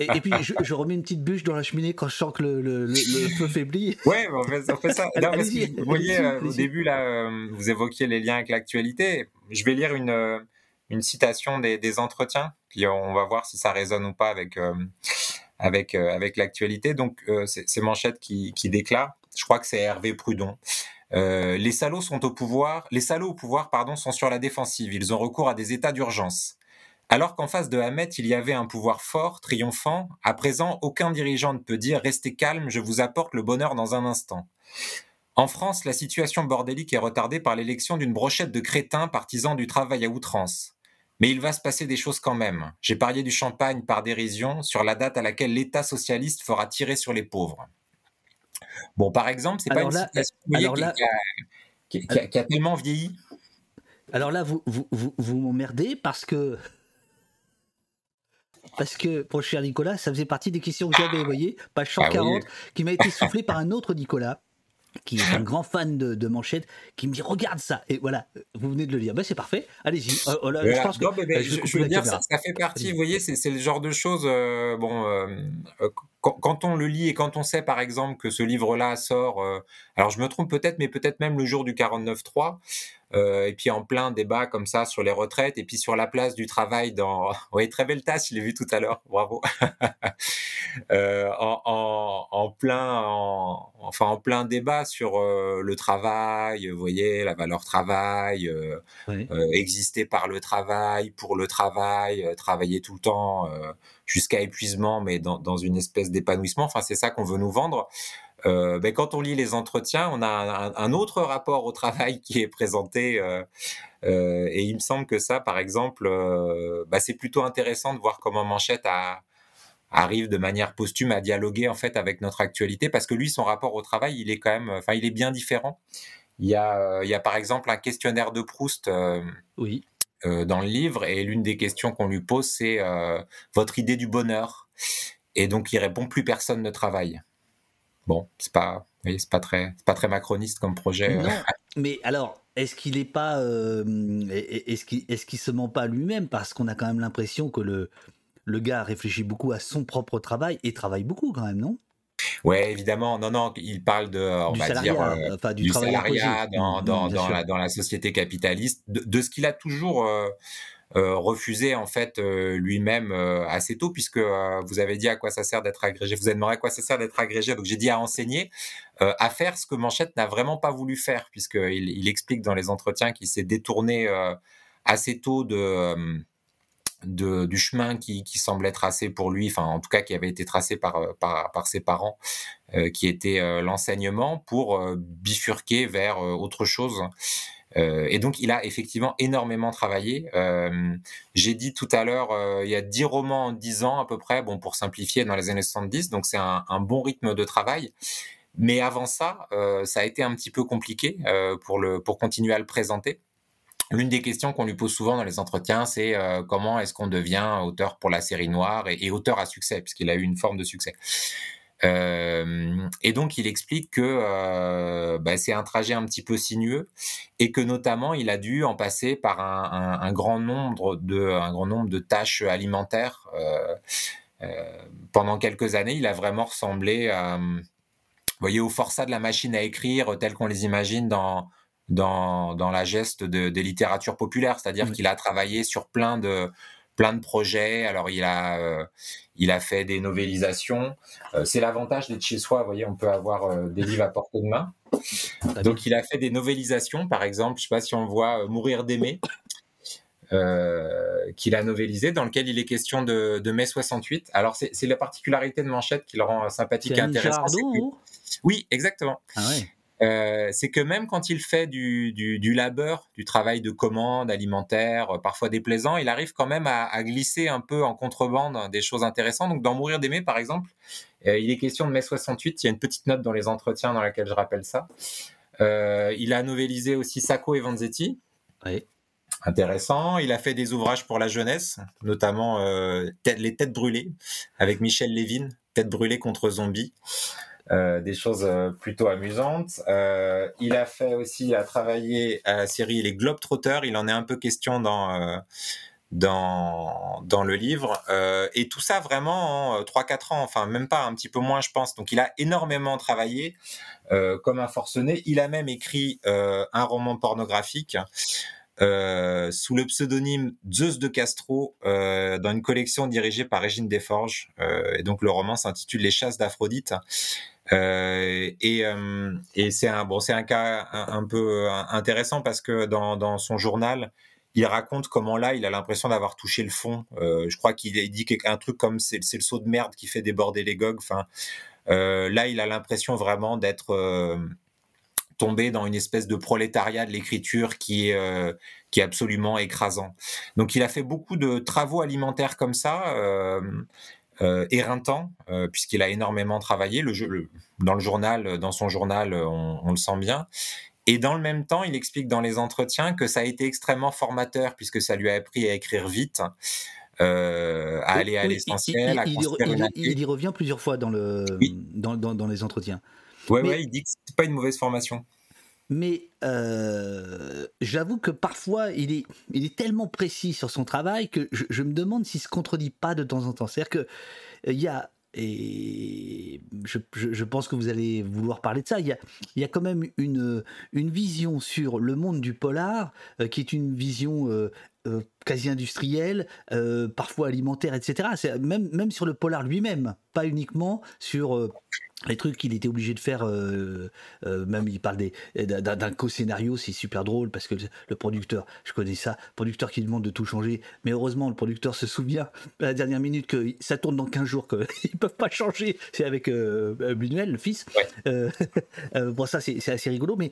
et, et puis, je, je remets une petite bûche dans la cheminée quand je sens que le, le- le- le feu faiblit. Ouais, on fait, on fait ça. Non, parce Allez-y, que vous voyez, euh, au début, là, euh, vous évoquiez les liens avec l'actualité. Je vais lire une, une citation des, des entretiens, puis on va voir si ça résonne ou pas avec, avec, euh, avec l'actualité. Donc, euh, c'est Manchette qui, qui déclare, je crois que c'est Hervé Prudon. Euh, les salauds sont au pouvoir, les salauds au pouvoir, pardon, sont sur la défensive. Ils ont recours à des états d'urgence. Alors qu'en face de Hamet, il y avait un pouvoir fort, triomphant, à présent, aucun dirigeant ne peut dire Restez calme, je vous apporte le bonheur dans un instant. En France, la situation bordélique est retardée par l'élection d'une brochette de crétins partisans du travail à outrance. Mais il va se passer des choses quand même. J'ai parié du champagne par dérision sur la date à laquelle l'État socialiste fera tirer sur les pauvres. Bon, par exemple, c'est pas une là, citation vous voyez, alors qui, là- qui a, qui- qui a- qui a tellement vieilli. Alors là, vous, vous, vous, vous m'emmerdez parce que. Parce que, pour le cher Nicolas, ça faisait partie des questions que j'avais, vous voyez, page Ah oui. 140, qui m'a été soufflé par un autre Nicolas, qui est un grand fan de, de Manchette, qui me dit Regarde ça Et voilà, vous venez de le lire. Ben, c'est parfait, allez-y. Euh, oh là, Voilà. je pense que Non, mais, mais euh, je veux dire, ça, ça fait partie, vous voyez, c'est le genre de choses, euh, bon, euh, euh, quand, quand on le lit et quand on sait, par exemple, que ce livre-là sort, euh, alors je me trompe peut-être, mais peut-être même le jour du 49-3, euh, et puis en plein débat comme ça sur les retraites, et puis sur la place du travail dans... Oui, très belle tasse, je l'ai vu tout à l'heure, bravo. Euh, en, en, en plein, en- enfin en plein débat sur euh, le travail, vous voyez, la valeur travail, exister par le travail, pour le travail, travailler tout le temps jusqu'à épuisement, mais dans, une espèce d'épanouissement. Enfin, c'est ça qu'on veut nous vendre. Euh, ben, quand on lit les entretiens, on a un, autre rapport au travail qui est présenté. euh, euh, et il me semble que ça, par exemple, euh, bah, c'est plutôt intéressant de voir comment Manchette arrive de manière posthume à dialoguer en fait avec notre actualité parce que lui son rapport au travail il est quand même enfin il est bien différent il y a il y a par exemple un questionnaire de Proust oui dans le livre et l'une des questions qu'on lui pose c'est euh, votre idée du bonheur. Et donc il répond plus personne ne travaille. Bon c'est pas c'est pas très pas très macroniste comme projet euh. Non, mais alors, est-ce qu'il est pas, euh, est-ce qu'il, est-ce qu'il se ment pas lui-même? Parce qu'on a quand même l'impression que le le gars réfléchit beaucoup à son propre travail et travaille beaucoup quand même, non? Ouais, évidemment. Non, non, il parle de, on Du va salariat, dire, euh, enfin, du salariat dans, Mm, dans, bien dans la, dans la société capitaliste, de, de ce qu'il a toujours euh, euh, refusé en fait euh, lui-même euh, assez tôt, puisque euh, vous avez dit à quoi ça sert d'être agrégé. Vous avez demandé à quoi ça sert d'être agrégé, donc j'ai dit à enseigner, euh, à faire ce que Manchette n'a vraiment pas voulu faire, puisqu'il il explique dans les entretiens qu'il s'est détourné euh, assez tôt de euh, de, du chemin qui, qui semblait tracé pour lui, enfin en tout cas qui avait été tracé par, euh, par, par ses parents, euh, qui était euh, l'enseignement, pour bifurquer vers autre chose. Et donc il a effectivement énormément travaillé. J'ai dit tout à l'heure, il y a 10 romans en 10 ans à peu près, bon pour simplifier, dans les années 70, donc c'est un, un bon rythme de travail. Mais avant ça, ça a été un petit peu compliqué pour, le, pour continuer à le présenter. L'une des questions qu'on lui pose souvent dans les entretiens, c'est euh, comment est-ce qu'on devient auteur pour la série noire et, auteur à succès, puisqu'il a eu une forme de succès. Euh, et donc il explique que euh, bah, c'est un trajet un petit peu sinueux et que notamment il a dû en passer par un, grand nombre de tâches alimentaires pendant quelques années. Il a vraiment ressemblé vous voyez, au forçat de la machine à écrire tel qu'on les imagine dans dans, dans la geste de, des littératures populaires, c'est-à-dire Oui. qu'il a travaillé sur plein de plein de projets. Alors il a euh, il a fait des novélisations. Euh, c'est l'avantage d'être chez soi. Vous voyez, on peut avoir euh, des livres à portée de main. Donc il a fait des novélisations, par exemple. Je sais pas si on voit Mourir d'aimer. Qu'il a novélisé, dans lequel il est question de, de mai 68. Alors, c'est la particularité de Manchette qui le rend sympathique et intéressant. que- ou Oui, exactement. Ah ouais. Euh, c'est que même quand il fait du, du, du, labeur, du travail de commande alimentaire, euh, parfois déplaisant, il arrive quand même à, à, glisser un peu en contrebande des choses intéressantes. Donc dans Mourir d'aimer, par exemple, euh, il est question de mai 68, il y a une petite note dans les entretiens dans laquelle je rappelle ça. Euh, il a novélisé aussi Sacco et Vanzetti. Oui. Intéressant. Il a fait des ouvrages pour la jeunesse, notamment euh, Les Têtes brûlées, avec Michel Lévin, Têtes brûlées contre zombies. Euh, des choses euh, plutôt amusantes. Euh, il a fait aussi, a travaillé à la série Les Globetrotters. Il en est un peu question dans dans dans le livre. Et tout ça vraiment en 3-4 ans, enfin même pas, un petit peu moins, je pense. Donc il a énormément travaillé comme un forcené. Il a même écrit un roman pornographique. Euh, sous le pseudonyme Zeus de Castro euh, dans une collection dirigée par Régine Desforges. Euh, et donc le roman s'intitule Les chasses d'Aphrodite. Et, c'est un bon, un cas un, peu intéressant parce que dans, son journal, il raconte comment là, il a l'impression d'avoir touché le fond. Je crois qu'il dit un truc comme c'est, le saut de merde qui fait déborder les gogues. Enfin, là, il a l'impression vraiment d'être tombé dans une espèce de prolétariat de l'écriture qui est euh, qui est absolument écrasant. Donc il a fait beaucoup de travaux alimentaires comme ça, euh, euh, éreintants, euh, puisqu'il a énormément travaillé. Le, le, dans le journal, dans son journal, on, on, le sent bien. Et dans le même temps, il explique dans les entretiens que ça a été extrêmement formateur, puisque ça lui a appris à écrire vite. Euh, à aller à oui, l'essentiel, à construire il, il, il, y revient plusieurs fois dans, le, oui. dans, dans, dans les entretiens. Ouais, mais, ouais, il dit que c'est pas une mauvaise formation. Mais euh, j'avoue que parfois, il est, il est tellement précis sur son travail que je, je me demande s'il se contredit pas de temps en temps. C'est-à-dire que il y a et je, je, je, pense que vous allez vouloir parler de ça. Il y a, il y a quand même une, une vision sur le monde du polar euh, qui est une vision euh, euh, quasi industrielle, euh, parfois alimentaire, etc. C'est même, même sur le polar lui-même, pas uniquement sur euh, les trucs qu'il était obligé de faire. Euh, même il parle d'un co-scénario, c'est super drôle parce que le producteur, je connais ça, producteur qui demande de tout changer, mais heureusement le producteur se souvient à la dernière minute que ça tourne dans 15 jours, qu'ils peuvent pas changer. C'est avec Buñuel, le fils. Ouais. bon, ça c'est assez rigolo, mais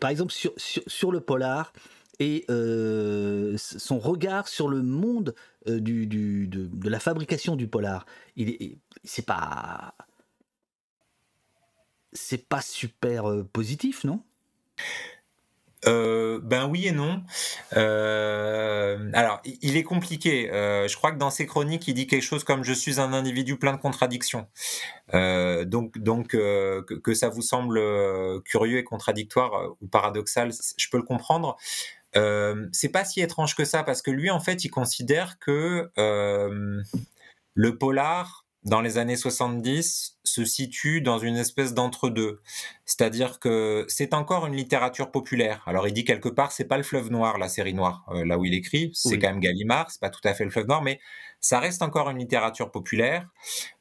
par exemple sur, sur, sur le polar, et euh, son regard sur le monde euh, du, du, de, de, la fabrication du polar. Il est, c'est pas, c'est pas super euh, positif, non? Euh, ben oui et non. Euh, alors, il est compliqué. Je crois que dans ses chroniques, il dit quelque chose comme "Je suis un individu plein de contradictions". Donc, donc que, ça vous semble curieux et contradictoire ou paradoxal, je peux le comprendre. C'est pas si étrange que ça parce que lui, en fait, il considère que le polar, dans les années 70, se situe dans une espèce d'entre-deux. C'est-à-dire que c'est encore une littérature populaire. Alors, il dit quelque part, c'est pas le fleuve noir, la série noire, euh, là où il écrit. C'est oui. quand même Gallimard, c'est pas tout à fait le fleuve noir, mais ça reste encore une littérature populaire,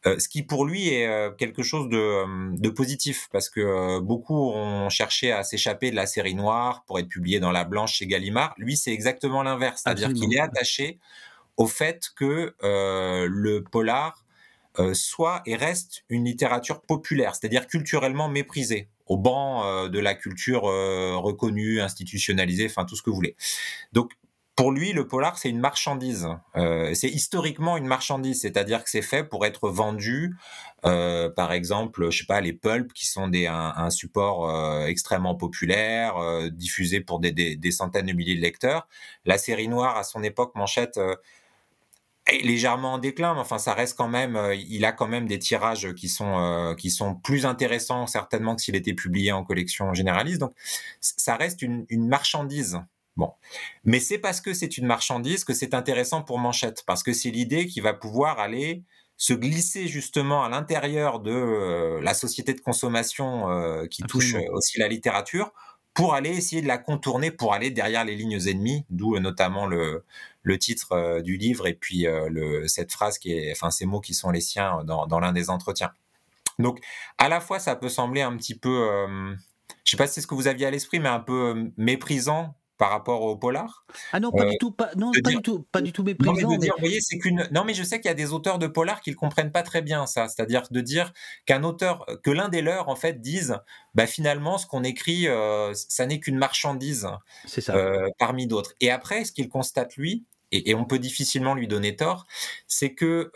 euh, ce qui pour lui est euh, quelque chose de, de, positif, parce que beaucoup ont cherché à s'échapper de la série noire pour être publié dans la blanche chez Gallimard. Lui, c'est exactement l'inverse, c'est-à-dire qu'il est attaché au fait que le polar soit et reste une littérature populaire, c'est-à-dire culturellement méprisée au banc de la culture reconnue, institutionnalisée, enfin tout ce que vous voulez. Donc pour lui, le polar, c'est une marchandise. Euh, c'est historiquement une marchandise, c'est-à-dire que c'est fait pour être vendu. Euh, par exemple, je sais pas, les pulps qui sont des, un, support euh, extrêmement populaire, euh, diffusé pour des, des, centaines de milliers de lecteurs. La série noire, à son époque, manchette euh, est légèrement en déclin, mais enfin, ça reste quand même. Euh, il a quand même des tirages qui sont qui sont plus intéressants certainement que s'il était publié en collection généraliste. Donc, ça reste une, une marchandise. Bon. Mais c'est parce que c'est une marchandise que c'est intéressant pour Manchette, parce que c'est l'idée qui va pouvoir aller se glisser justement à l'intérieur de euh, la société de consommation euh, qui Absolument. touche aussi la littérature, pour aller essayer de la contourner, pour aller derrière les lignes ennemies, d'où euh, notamment le, le titre euh, du livre et puis euh, le, cette phrase qui est, enfin ces mots qui sont les siens dans, dans l'un des entretiens. Donc, à la fois, ça peut sembler un petit peu, je sais pas si c'est ce que vous aviez à l'esprit, mais un peu méprisant par rapport au polar. Ah non, pas Euh, du tout, pas, non, de pas dire- du tout, pas du tout Non, mais méprisant. de mais- dire, vous voyez, c'est qu'une. Non, mais je sais qu'il y a des auteurs de polar qui ne comprennent pas très bien ça. C'est-à-dire de dire qu'un auteur, que l'un des leurs, en fait, dise, bah, finalement, ce qu'on écrit, euh, ça n'est qu'une marchandise C'est ça. euh, parmi d'autres. Et après, ce qu'il constate, lui, et, et on peut difficilement lui donner tort, c'est que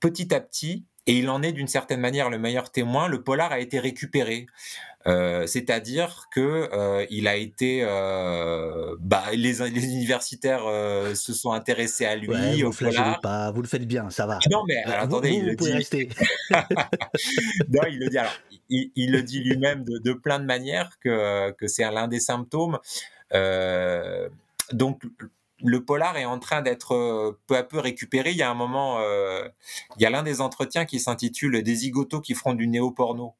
petit à petit, et il en est d'une certaine manière le meilleur témoin, le polar a été récupéré. Euh, C'est-à-dire que euh, il a été, euh, bah, les, les universitaires se sont intéressés à lui Ouais, au vous polar. pas, vous le faites bien, ça va. Non mais alors, vous- attendez, vous, il vous le pouvez dit. rester. non, il le dit. Alors, il, il le dit lui-même de, de plein de manières que, que c'est l'un des symptômes. Donc, le polar est en train d'être euh, peu à peu récupéré. Il y a un moment, euh, il y a l'un des entretiens qui s'intitule Des zigotos qui feront du néo-porno.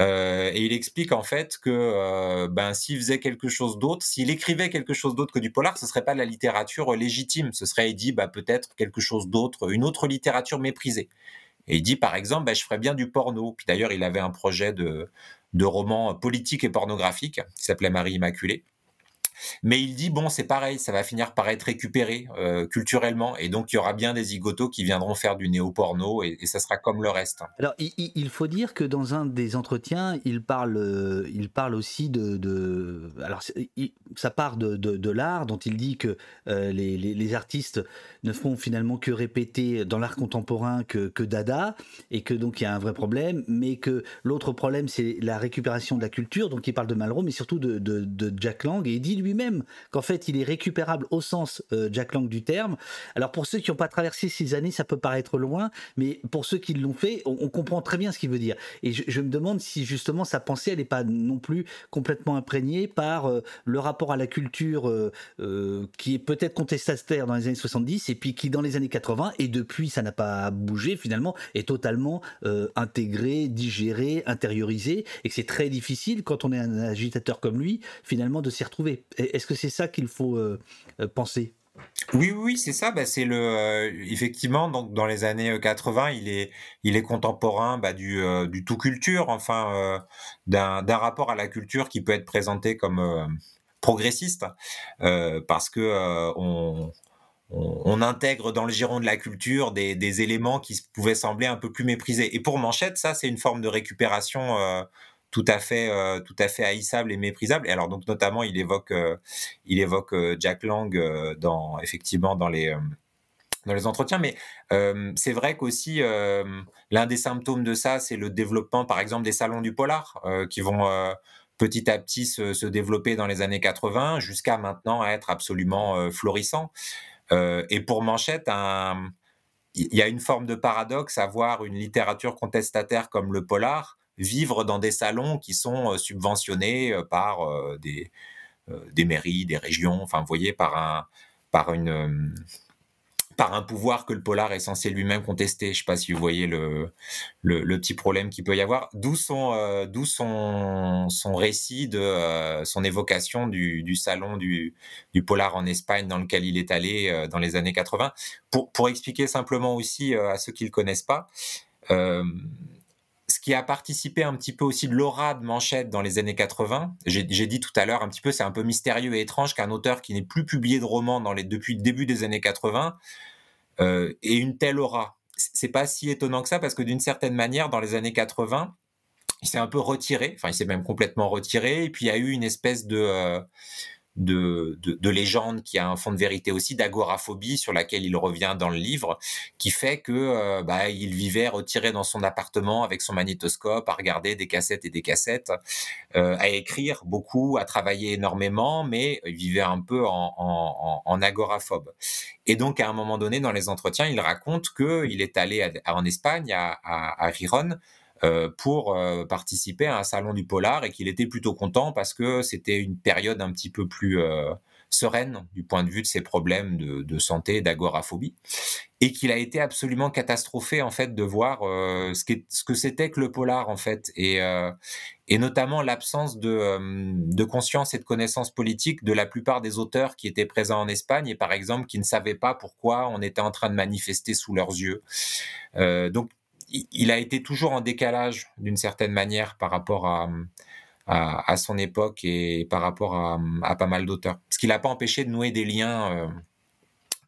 Euh, et il explique en fait que ben, s'il faisait quelque chose d'autre, s'il écrivait quelque chose d'autre que du polar, ce serait pas de la littérature légitime. Ce serait, il dit, bah, peut-être quelque chose d'autre, une autre littérature méprisée. Et il dit par exemple, bah, je ferais bien du porno. Puis d'ailleurs, il avait un projet de, de roman politique et pornographique qui s'appelait Marie Immaculée. Mais il dit, bon, c'est pareil, ça va finir par être récupéré euh, culturellement. Et donc, il y aura bien des zigotos qui viendront faire du néo-porno et, ça sera comme le reste. Alors, il, faut dire que dans un des entretiens, il parle, euh, il parle aussi de. de- alors, ça part de, de- l'art, dont il dit que euh, les, les- artistes ne font finalement que répéter dans l'art contemporain que, que Dada, et que donc il y a un vrai problème, mais que l'autre problème, c'est la récupération de la culture. Donc, il parle de Malraux, mais surtout de- de Jack Lang, et il dit lui-même qu'en fait, il est récupérable au sens euh, Jack Lang du terme. Alors, pour ceux qui n'ont pas traversé ces années, ça peut paraître loin, mais pour ceux qui l'ont fait, on, comprend très bien ce qu'il veut dire. Et je, me demande si justement sa pensée, elle n'est pas non plus complètement imprégnée par euh, le rapport à la culture euh, euh, qui est peut-être contestataire dans les années 70 et puis qui dans les années 80 et depuis ça n'a pas bougé finalement est totalement intégré, digéré, intériorisé et que c'est très difficile quand on est un agitateur comme lui finalement de s'y retrouver. Est-ce que c'est ça qu'il faut euh, euh, penser? Oui, oui, c'est ça. Bah, c'est le euh, effectivement donc dans les années euh, 80, il est il est contemporain bah, du du tout culture, enfin d'un rapport à la culture qui peut être présenté comme progressiste parce que on on, intègre dans le giron de la culture des, éléments qui pouvaient sembler un peu plus méprisés. Et pour Manchette, ça, c'est une forme de récupération tout à fait, euh, tout à fait haïssable et méprisable. Et alors, donc, notamment, il évoque, il évoque Jack Lang dans, effectivement, dans les, dans les entretiens. Mais c'est vrai qu'aussi, l'un des symptômes de ça, c'est le développement, par exemple, des salons du polar qui vont petit à petit se, se développer dans les années 80 jusqu'à maintenant être absolument florissants. Euh, et pour Manchette, il y a une forme de paradoxe à voir une littérature contestataire comme le polar vivre dans des salons qui sont subventionnés par des, des mairies, des régions, enfin, vous voyez, par un, par une, par un pouvoir que le polar est censé lui-même contester. Je ne sais pas si vous voyez le, le, petit problème qu'il peut y avoir. D'où son, son, son récit de son évocation du, du salon du, du polar en Espagne dans lequel il est allé dans les années 80. Pour, pour expliquer simplement aussi à ceux qui ne le connaissent pas, qui a participé un petit peu aussi de l'aura de Manchette dans les années 80, j'ai dit tout à l'heure un petit peu, c'est un peu mystérieux et étrange qu'un auteur qui n'est plus publié de romans depuis le début des années 80 euh, ait une telle aura. C'est pas si étonnant que ça parce que d'une certaine manière, dans les années 80, il s'est un peu retiré, enfin il s'est même complètement retiré, et puis il y a eu une espèce de, euh, de, de, de légende qui a un fond de vérité aussi, d'agoraphobie sur laquelle il revient dans le livre, qui fait que euh, bah, il vivait retiré dans son appartement avec son magnétoscope, à regarder des cassettes et des cassettes, euh, à écrire beaucoup, à travailler énormément, mais il vivait un peu en, en, en, agoraphobe. Et donc à un moment donné, dans les entretiens, il raconte qu'il est allé en Espagne, à, à, à pour euh, participer à un salon du polar et qu'il était plutôt content parce que c'était une période un petit peu plus euh, sereine du point de vue de ses problèmes de, de santé d'agoraphobie et qu'il a été absolument catastrophé en fait de voir euh, ce, qu'est- ce que c'était que le polar en fait et, euh, et notamment l'absence de, euh, de conscience et de connaissance politique de la plupart des auteurs qui étaient présents en Espagne et par exemple qui ne savaient pas pourquoi on était en train de manifester sous leurs yeux. Euh, donc il a été toujours en décalage d'une certaine manière par rapport à, son époque et par rapport à, pas mal d'auteurs. Ce qui l'a pas empêché de nouer des liens euh,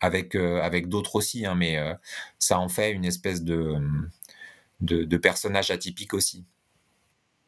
avec, euh, avec d'autres aussi, hein, mais euh, ça en fait une espèce de personnage atypique aussi.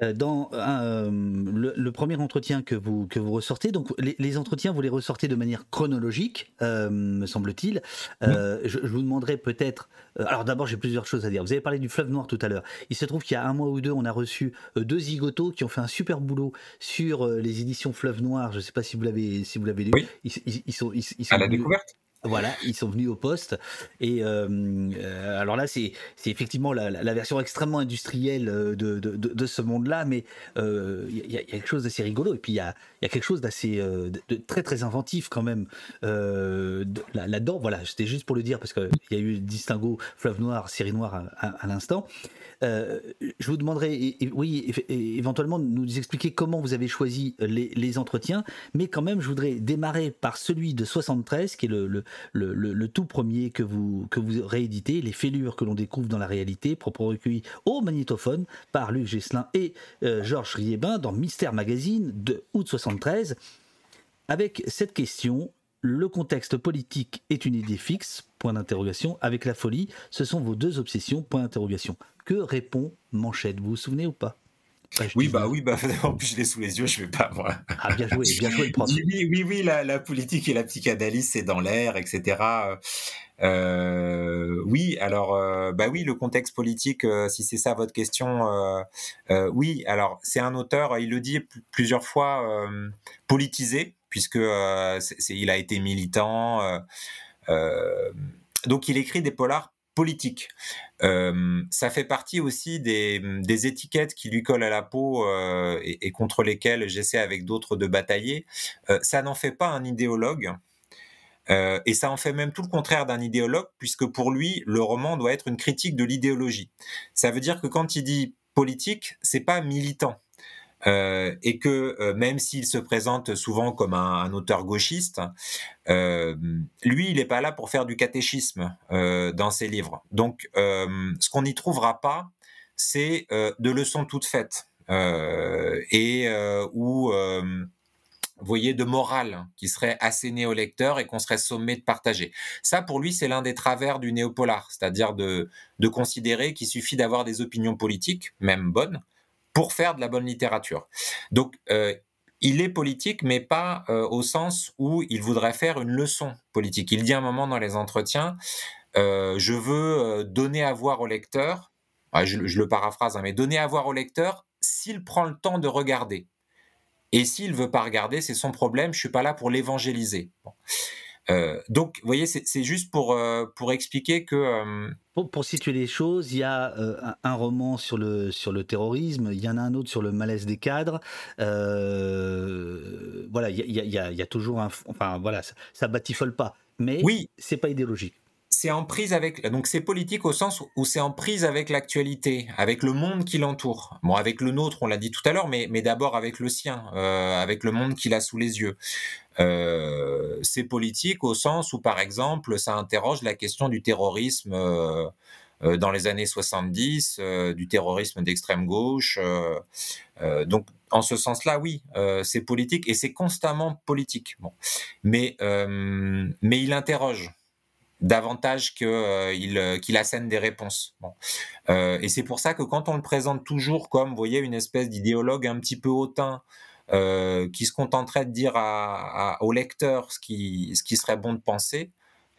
Euh, Dans euh, le, le premier entretien que vous, que vous ressortez, donc les, les entretiens, vous les ressortez de manière chronologique, euh, me semble-t-il. Euh, je, je vous demanderai peut-être. alors d'abord, j'ai plusieurs choses à dire. Vous avez parlé du fleuve noir tout à l'heure. Il se trouve qu'il y a un mois ou deux, on a reçu deux zigotos qui ont fait un super boulot sur les éditions Fleuve Noir. Je ne sais pas si vous l'avez si vous l'avez lu. Ils, ils- ils sont, ils, ils sont À la venus- découverte? Voilà, ils sont venus au poste. Et euh, euh, alors là, c'est effectivement la, version extrêmement industrielle euh, de, de, ce monde-là, mais il y, a- quelque chose d'assez rigolo. Et puis il y a, y a quelque chose d'assez très très inventif quand même de- là- là-dedans. voilà, c'était juste pour le dire parce qu'il y a eu le distinguo fleuve noir, série noire à, l'instant. Je vous demanderai, oui, et- éventuellement, de nous expliquer comment vous avez choisi les, les entretiens, mais quand même, je voudrais démarrer par celui de 73, qui est le, le, tout premier que vous, que rééditez, Les fêlures que l'on découvre dans la réalité, propre recueilli au magnétophone par Luc Gesselin et euh, Georges Riébin dans Mystère Magazine de août 73, avec cette question. Le contexte politique est une idée fixe, point d'interrogation, avec la folie, ce sont vos deux obsessions. Que répond Manchette? Vous vous souvenez ou pas? Oui, bah oui, bah, en plus je l'ai sous les yeux, je vais pas moi. Ah, bien joué, bien joué le prof. Oui, oui, la, la politique et la psychanalyse, c'est dans l'air, etc. Euh, oui, alors, euh, bah oui, le contexte politique, euh, si c'est ça votre question, euh, euh, oui, alors c'est un auteur, il le dit plusieurs fois, euh, politisé, puisque euh, il a été militant. euh, euh, donc il écrit des polars politiques. Euh, ça fait partie aussi des, étiquettes qui lui collent à la peau euh, et, contre lesquelles j'essaie avec d'autres de batailler. Euh, ça n'en fait pas un idéologue. Et ça en fait même tout le contraire d'un idéologue, puisque pour lui, le roman doit être une critique de l'idéologie. Ça veut dire que quand il dit politique, c'est pas militant. Euh, et que euh, même s'il se présente souvent comme un, auteur gauchiste, euh, lui, il n'est pas là pour faire du catéchisme dans ses livres. Donc, ce qu'on n'y trouvera pas, c'est de leçons toutes faites et euh, vous voyez, de morale qui serait assénée au lecteur et qu'on serait sommé de partager. Ça, pour lui, c'est l'un des travers du néopolar, c'est-à-dire de considérer qu'il suffit d'avoir des opinions politiques, même bonnes, pour faire de la bonne littérature. Donc, euh, il est politique, mais pas euh, au sens où il voudrait faire une leçon politique. Il dit un moment dans les entretiens, euh, je veux donner à voir au lecteur, ah, je, je le paraphrase, hein, mais donner à voir au lecteur s'il prend le temps de regarder. Et s'il veut pas regarder, c'est son problème. Je suis pas là pour l'évangéliser. Euh, donc, vous voyez, c'est juste pour euh, pour expliquer que euh, Pour, pour situer les choses, il y a un, roman sur le, sur le terrorisme, il y en a un autre sur le malaise des cadres. Voilà, il y y y a- il y a toujours un. Enfin, voilà, ça, ça batifole pas. Mais Oui. c'est pas idéologique. c'est en prise avec donc c'est politique au sens où c'est en prise avec l'actualité, avec le monde qui l'entoure. Bon, avec le nôtre, on l'a dit tout à l'heure, mais mais d'abord avec le sien, euh, avec le monde qu'il a sous les yeux. Euh, c'est politique au sens où, par exemple, ça interroge la question du terrorisme euh, euh, dans les années 70, euh, du terrorisme d'extrême gauche. donc, en ce sens-là, oui, c'est politique et c'est constamment politique. Mais il interroge davantage qu'il assène des réponses. Et c'est pour ça que quand on le présente toujours comme, vous voyez, une espèce d'idéologue un petit peu hautain, euh, qui se contenterait de dire à, à- au lecteur ce qui, ce qui serait bon de penser,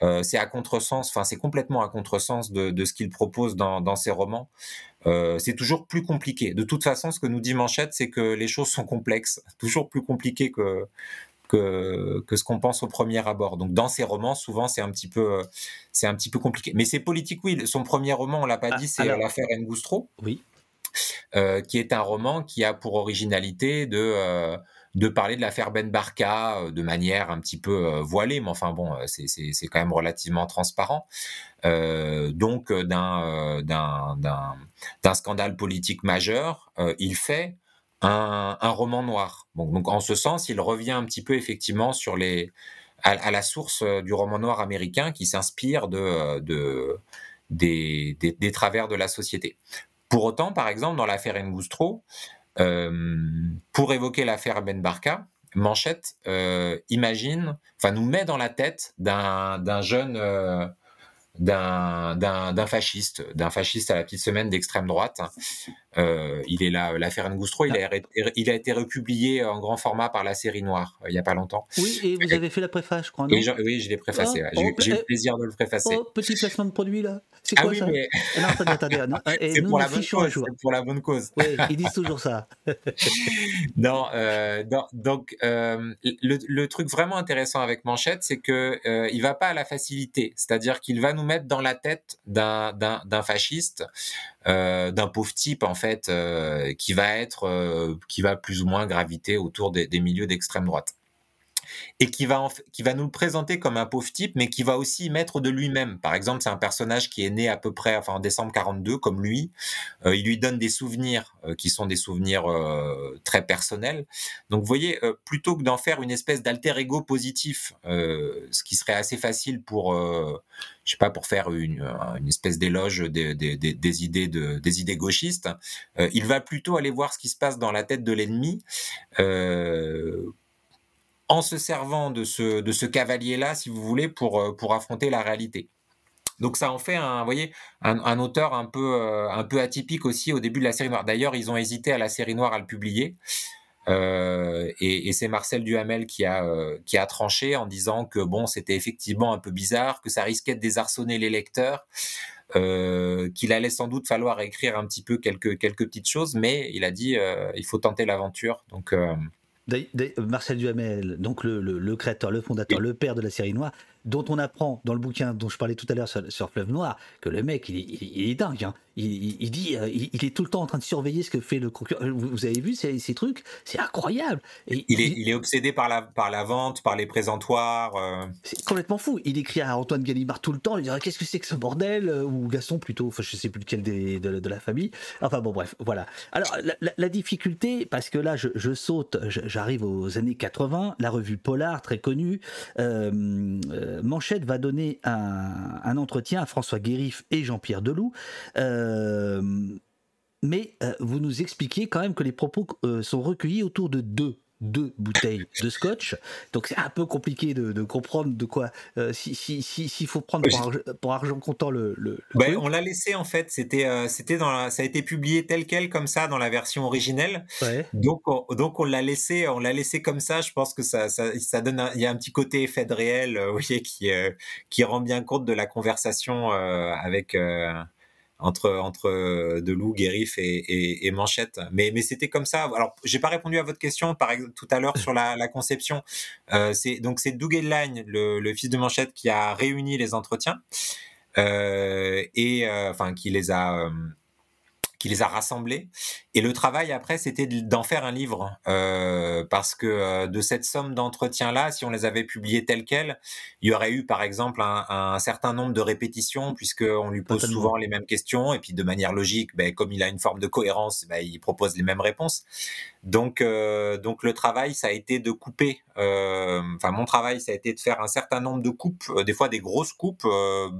euh, c'est à contresens, enfin c'est complètement à contresens de, de ce qu'il propose dans, dans ses romans. Euh, c'est toujours plus compliqué. De toute façon, ce que nous dit Manchette, c'est que les choses sont complexes, toujours plus compliquées que, que, que ce qu'on pense au premier abord. Donc dans ses romans, souvent c'est un petit peu, c'est un petit peu compliqué. Mais c'est politique, oui. Son premier roman, on l'a pas dit, c'est l'affaire Ngoustro, Oui. Euh, qui est un roman qui a pour originalité de euh, de parler de l'affaire Ben Barka euh, de manière un petit peu voilée, mais enfin bon, c'est quand même relativement transparent. Donc d'un scandale politique majeur, il fait un, un roman noir. Bon, donc en ce sens, il revient un petit peu effectivement sur les à, la source du roman noir américain qui s'inspire de, de des, des travers de la société. Pour autant, par exemple, dans l'affaire Ngoustro, pour évoquer l'affaire Ben Barka, Manchette imagine, enfin nous met dans la tête d'un jeune d'un fasciste, d'un fasciste à la petite semaine d'extrême droite. Euh, il est là, l'affaire Ngoustro, il, a, il a été republié en grand format par la série Noire euh, il n'y a pas longtemps. Oui, et vous avez fait la préface, je crois, non Oui, je l'ai préfacé. Oh, J'ai eu le plaisir de le préfacer. Oh, petit placement de produit là. C'est ah quoi oui, ça mais... Non, attendez, attendez. C'est pour, la bonne cause, pour la bonne cause. Oui, ils disent toujours ça. non, euh, donc euh, le, le, truc vraiment intéressant avec Manchette, c'est que euh, il va pas à la facilité, c'est-à-dire qu'il va nous mettre dans la tête d'un fasciste, euh, d'un pauvre type en fait, euh, qui va être, euh, qui va plus ou moins graviter autour des, des milieux d'extrême droite et qui va, qui va nous le présenter comme un pauvre type, mais qui va aussi mettre de lui-même. Par exemple, c'est un personnage qui est né à peu près en décembre 42, comme lui. Euh, il lui donne des souvenirs euh, qui sont des souvenirs euh, très personnels. Donc, vous voyez, plutôt que d'en faire une espèce d'alter ego positif, ce qui serait assez facile pour, je sais pas, pour faire une, une espèce d'éloge des, des, des, idées de, des idées gauchistes, il va plutôt aller voir ce qui se passe dans la tête de l'ennemi en se servant de ce, cavalier-là, si vous voulez, pour, euh, pour affronter la réalité. Donc ça en fait un, voyez, un, auteur un peu, euh, un peu atypique aussi au début de la série noire. D'ailleurs, ils ont hésité à la série noire à le publier. Euh, et, c'est Marcel Duhamel qui a, qui a tranché en disant que bon, c'était effectivement un peu bizarre, que ça risquait de désarçonner les lecteurs, qu'il allait sans doute falloir écrire un petit peu quelques, quelques petites choses, mais il a dit il faut tenter l'aventure. Donc Marcel Duhamel, donc le, créateur, le fondateur, le père de la série noire, dont on apprend dans le bouquin dont je parlais tout à l'heure sur, Fleuve Noir, que le mec, il est, dingue. Hein. Il, dit, euh, il, est tout le temps en train de surveiller ce que fait le concurrent. Vous, avez vu ces, trucs? C'est incroyable. Et, il, est, il est obsédé par la, par la vente, par les présentoirs. Euh. C'est complètement fou. Il écrit à Antoine Gallimard tout le temps. Il dit qu'est-ce que c'est que ce bordel euh, Ou Gaston plutôt. Enfin, je sais plus lequel des, de, la famille. Enfin bon, bref, voilà. Alors la, difficulté, parce que là, je, saute, j'arrive aux années 80. La revue Polar, très connue. Manchette va donner un, entretien à François Guérif et Jean-Pierre Deloup. Euh, mais euh, vous nous expliquez quand même que les propos euh, sont recueillis autour de deux deux bouteilles de scotch. Donc c'est un peu compliqué de, comprendre de quoi. S'il si, si, faut prendre pour argent, comptant le. Ben, on l'a laissé en fait. C'était c'était dans ça a été publié tel quel comme ça dans la version originelle. Donc on, donc on l'a laissé on l'a laissé comme ça. Je pense que ça ça, donne il y a un petit côté effet de réel oui, qui qui rend bien compte de la conversation avec entre entre euh, Deloup, Guérif et, et, Manchette. Mais mais c'était comme ça. Alors j'ai pas répondu à votre question par exemple tout à l'heure sur la, la conception. Euh, c'est donc c'est Doug Edline, le, le fils de Manchette, qui a réuni les entretiens euh, et euh, enfin qui les a euh, qui les a rassemblés. Et le travail après, c'était d'en faire un livre, euh, parce que euh, de cette somme d'entretiens-là, si on les avait publiés tels quels, il y aurait eu par exemple un, un certain nombre de répétitions, puisqu'on lui pose souvent les mêmes questions, et puis de manière logique, ben, comme il a une forme de cohérence, ben, il propose les mêmes réponses. Donc, euh, donc le travail, ça a été de couper. Euh, enfin, mon travail, ça a été de faire un certain nombre de coupes, euh, des fois des grosses coupes.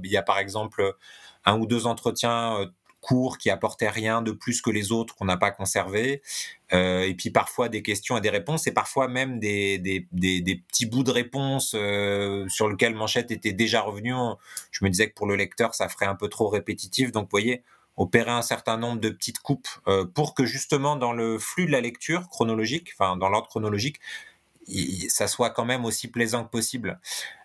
il y a par exemple un ou deux entretiens court qui apportait rien de plus que les autres qu'on n'a pas conservé. Euh, et puis parfois des questions et des réponses, et parfois même des, des, des, des petits bouts de réponses euh, sur lesquels Manchette était déjà revenu. Je me disais que pour le lecteur, ça ferait un peu trop répétitif. Donc vous voyez, opérer un certain nombre de petites coupes euh, pour que justement dans le flux de la lecture chronologique, enfin dans l'ordre chronologique, ça soit quand même aussi plaisant que possible.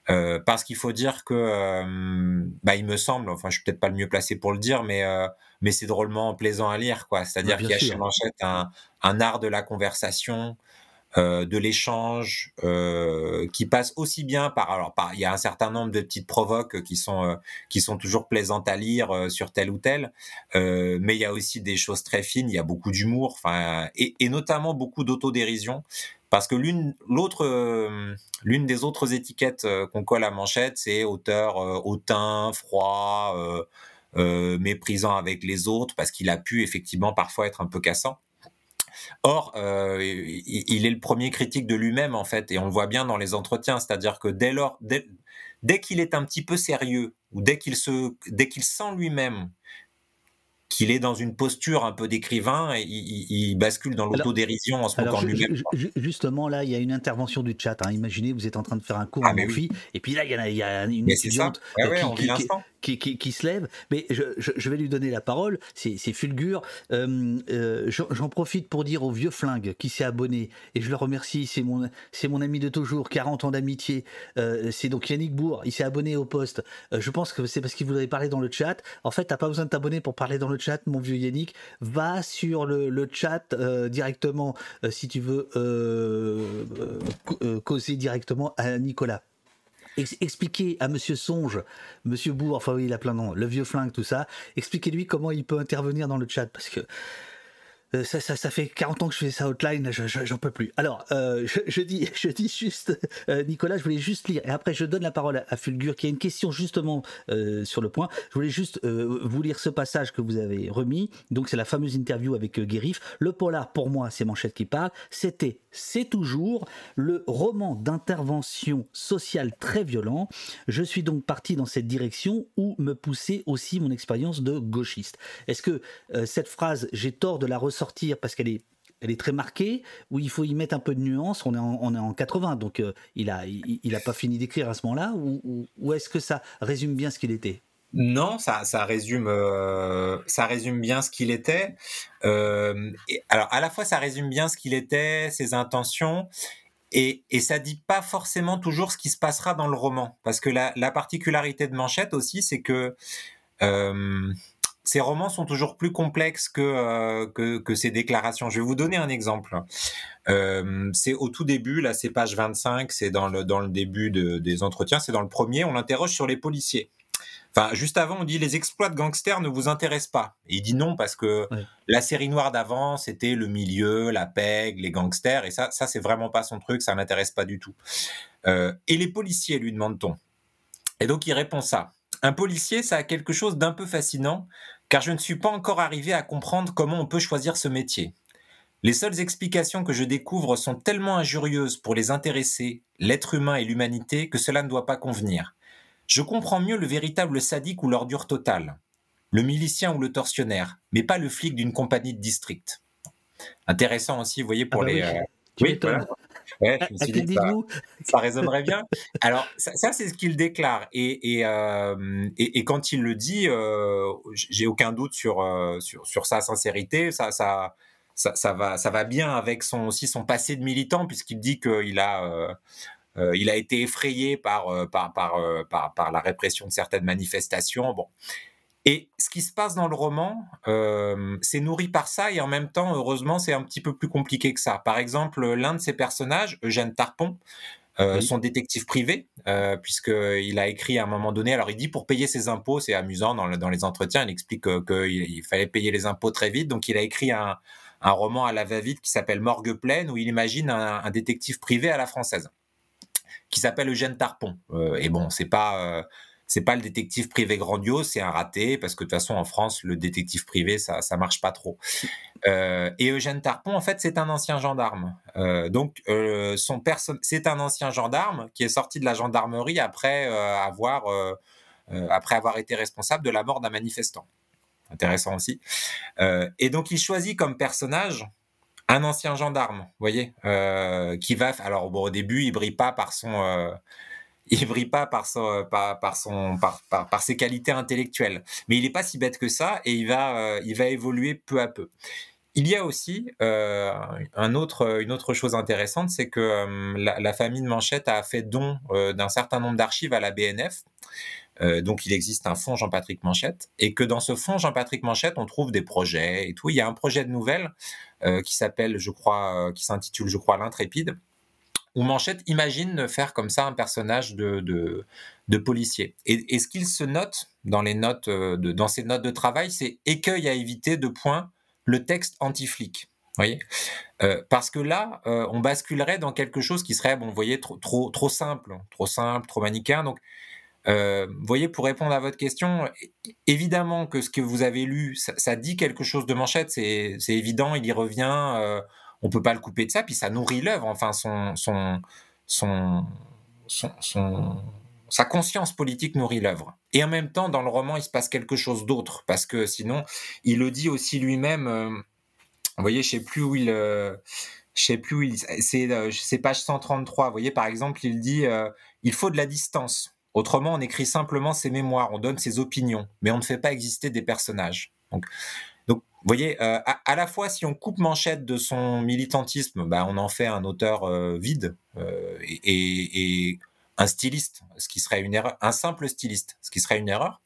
Euh, parce qu'il faut dire que, euh, bah, il me semble, enfin, je suis peut-être pas le mieux placé pour le dire, mais euh, mais c'est drôlement plaisant à lire, quoi. C'est-à-dire qu'il y a chez Manchette un, un, art de la conversation, de l'échange, qui passe aussi bien par, alors, par, il y a un certain nombre de petites provoques qui sont qui sont toujours plaisantes à lire sur tel ou tel, mais il y a aussi des choses très fines, il y a beaucoup d'humour, enfin, et, et notamment beaucoup d'autodérision parce que l'une, l'autre, euh, l'une des autres étiquettes euh, qu'on colle à manchette, c'est auteur euh, hautain, froid, méprisant avec les autres, parce qu'il a pu effectivement parfois être un peu cassant. Or, il, est le premier critique de lui-même en fait, et on le voit bien dans les entretiens, c'est-à-dire que dès lors, dès, qu'il est un petit peu sérieux ou dès qu'il se, dès qu'il sent lui-même qu'il est dans une posture un peu d'écrivain et il, il bascule dans l'autodérision en se moquant de lui-même. Justement, là, il y a une intervention du chat. Hein. Imaginez, vous êtes en train de faire un cours Ah, oui. et puis là, il y, en a, il y a une Mais étudiante euh, ouais, qui- qui, qui, l'instant. qui, qui- qui se lève. Mais je, je- je vais lui donner la parole. C'est Fulgur. Euh, euh, J'en profite pour dire au vieux flingue qui s'est abonné, et je le remercie, c'est mon, mon ami de toujours, 40 ans d'amitié. Euh, c'est donc Yannick Bourg, il s'est abonné au poste. Je pense que c'est parce qu'il voudrait parler dans le chat. En fait, t'as pas besoin de t'abonner pour parler dans le chat, mon vieux Yannick. Va sur le, chat euh, directement euh, si tu veux euh, causer directement à Nicolas. Ex- expliquez à Monsieur Songe, Monsieur Bourg, enfin oui, il a plein de noms, le vieux flingue, tout ça. Expliquez-lui comment il peut intervenir dans le chat parce que ça, ça, fait 40 ans que je fais ça outline, je- je- j'en peux plus. Alors, euh, je, dis, je dis juste, euh, Nicolas, je voulais juste lire, et après je donne la parole à, Fulgur, qui a une question justement euh, sur le point. Je voulais juste euh, vous lire ce passage que vous avez remis. Donc, c'est la fameuse interview avec euh, Guérif. Le polar, pour moi, c'est Manchette qui parle. C'était, c'est toujours, le roman d'intervention sociale très violent. Je suis donc parti dans cette direction où me poussait aussi mon expérience de gauchiste. Est-ce que euh, cette phrase, j'ai tort de la ressortir parce qu'elle est elle est très marquée, ou il faut y mettre un peu de nuance. On est en, on est en 80, donc euh, il a, il, a pas fini d'écrire à ce moment-là, ou, ou- est-ce que ça résume bien ce qu'il était? Non, ça, ça résume, euh, ça résume bien ce qu'il était. Euh, alors, à la fois, ça résume bien ce qu'il était, ses intentions, et, et ça dit pas forcément toujours ce qui se passera dans le roman, parce que la, la particularité de Manchette aussi, c'est que ces romans sont toujours plus complexes que, euh, que, que ces déclarations. Je vais vous donner un exemple. Euh, c'est au tout début, là c'est page 25, c'est dans le, dans le début de- des entretiens, c'est dans le premier, on l'interroge sur les policiers. Enfin, juste avant, on dit les exploits de gangsters ne vous intéressent pas. Et il dit non parce que la série noire d'avant, c'était le milieu, la pègre, les gangsters, et ça, ça c'est vraiment pas son truc, ça n'intéresse pas du tout. Euh, et les policiers, lui demande-t-on? Et donc il répond ça. Un policier, ça a quelque chose d'un peu fascinant, car je ne suis pas encore arrivé à comprendre comment on peut choisir ce métier. Les seules explications que je découvre sont tellement injurieuses pour les intéressés, l'être humain et l'humanité que cela ne doit pas convenir. Je comprends mieux le véritable sadique ou l'ordure totale, le milicien ou le tortionnaire, mais pas le flic d'une compagnie de district. Intéressant aussi, vous voyez, pour Ah bah les... oui. euh, oui, voilà. Ouais, je me À suis quel dit que ça, résonnerait bien. Alors, ça, ça, c'est ce qu'il déclare. Et, et, euh, et, et quand il le dit, euh, j'ai aucun doute sur, euh, sur, sur sa sincérité. Ça, ça, ça, ça, va, ça va bien avec son, aussi son passé de militant, puisqu'il dit qu'il a, euh, euh, il a été effrayé par, euh, par, par, euh, par, par la répression de certaines manifestations. Bon. Et ce qui se passe dans le roman, euh, c'est nourri par ça et en même temps, heureusement, c'est un petit peu plus compliqué que ça. Par exemple, l'un de ses personnages, Eugène Tarpon, euh, son détective privé, euh, puisqu'il a écrit à un moment donné, alors il dit pour payer ses impôts, c'est amusant dans, le- dans les entretiens, il explique qu'il il fallait payer les impôts très vite, donc il a écrit un, un roman à la va-vite qui s'appelle Morgue pleine, où il imagine un, un détective privé à la française qui s'appelle Eugène Tarpon. Euh, et bon, c'est pas euh, c'est pas le détective privé grandiose, c'est un raté parce que de toute façon en France le détective privé ça ça marche pas trop. Euh, et Eugène Tarpon en fait c'est un ancien gendarme. Euh, donc euh, c'est un ancien gendarme qui est sorti de la gendarmerie après avoir après avoir été responsable de la mort d'un manifestant. Intéressant aussi. Et donc il choisit comme personnage un ancien gendarme, vous voyez, qui va. Alors au début, il brille pas par son, il brille pas par son, par, ses qualités intellectuelles, mais il est pas si bête que ça et il va, euh, il va évoluer peu à peu. Il y a aussi euh, une autre chose intéressante, c'est que euh, la, la famille de Manchette a fait don euh, d'un certain nombre d'archives à la BNF. Euh, donc il existe un fonds Jean-Patrick Manchette et que dans ce fonds Jean-Patrick Manchette on trouve des projets et tout. Il y a un projet de nouvelle euh, qui s'appelle, je crois, euh, qui s'intitule, je crois, l'intrépide, où Manchette imagine faire comme ça un personnage de, de, policier. Et, ce qu'il se note dans les notes, euh, de, dans ses notes de travail, c'est écueil à éviter de point le texte anti-flic. Voyez? Euh, parce que là, euh, on basculerait dans quelque chose qui serait, bon, voyez, trop, trop, trop simple, trop simple, trop manichéen. Donc, voyez, pour répondre à votre question, évidemment que ce que vous avez lu, ça, ça dit quelque chose de manchette, c'est évident, il y revient, on peut pas le couper de ça, puis ça nourrit l'œuvre, enfin son son son son, sa conscience politique nourrit l'œuvre. Et en même temps, dans le roman, il se passe quelque chose d'autre, parce que sinon, il le dit aussi lui-même. euh, vous voyez, je sais plus où il, euh, je sais plus où il, c'est, euh, page 133. Vous voyez, par exemple, il dit, il faut de la distance. Autrement, on écrit simplement ses mémoires, on donne ses opinions, mais on ne fait pas exister des personnages. Donc, vous voyez, euh, à, la fois, si on coupe Manchette de son militantisme, bah, on en fait un auteur euh, vide euh, et, et- et un styliste, ce qui serait une erreur, un simple styliste, ce qui serait une erreur.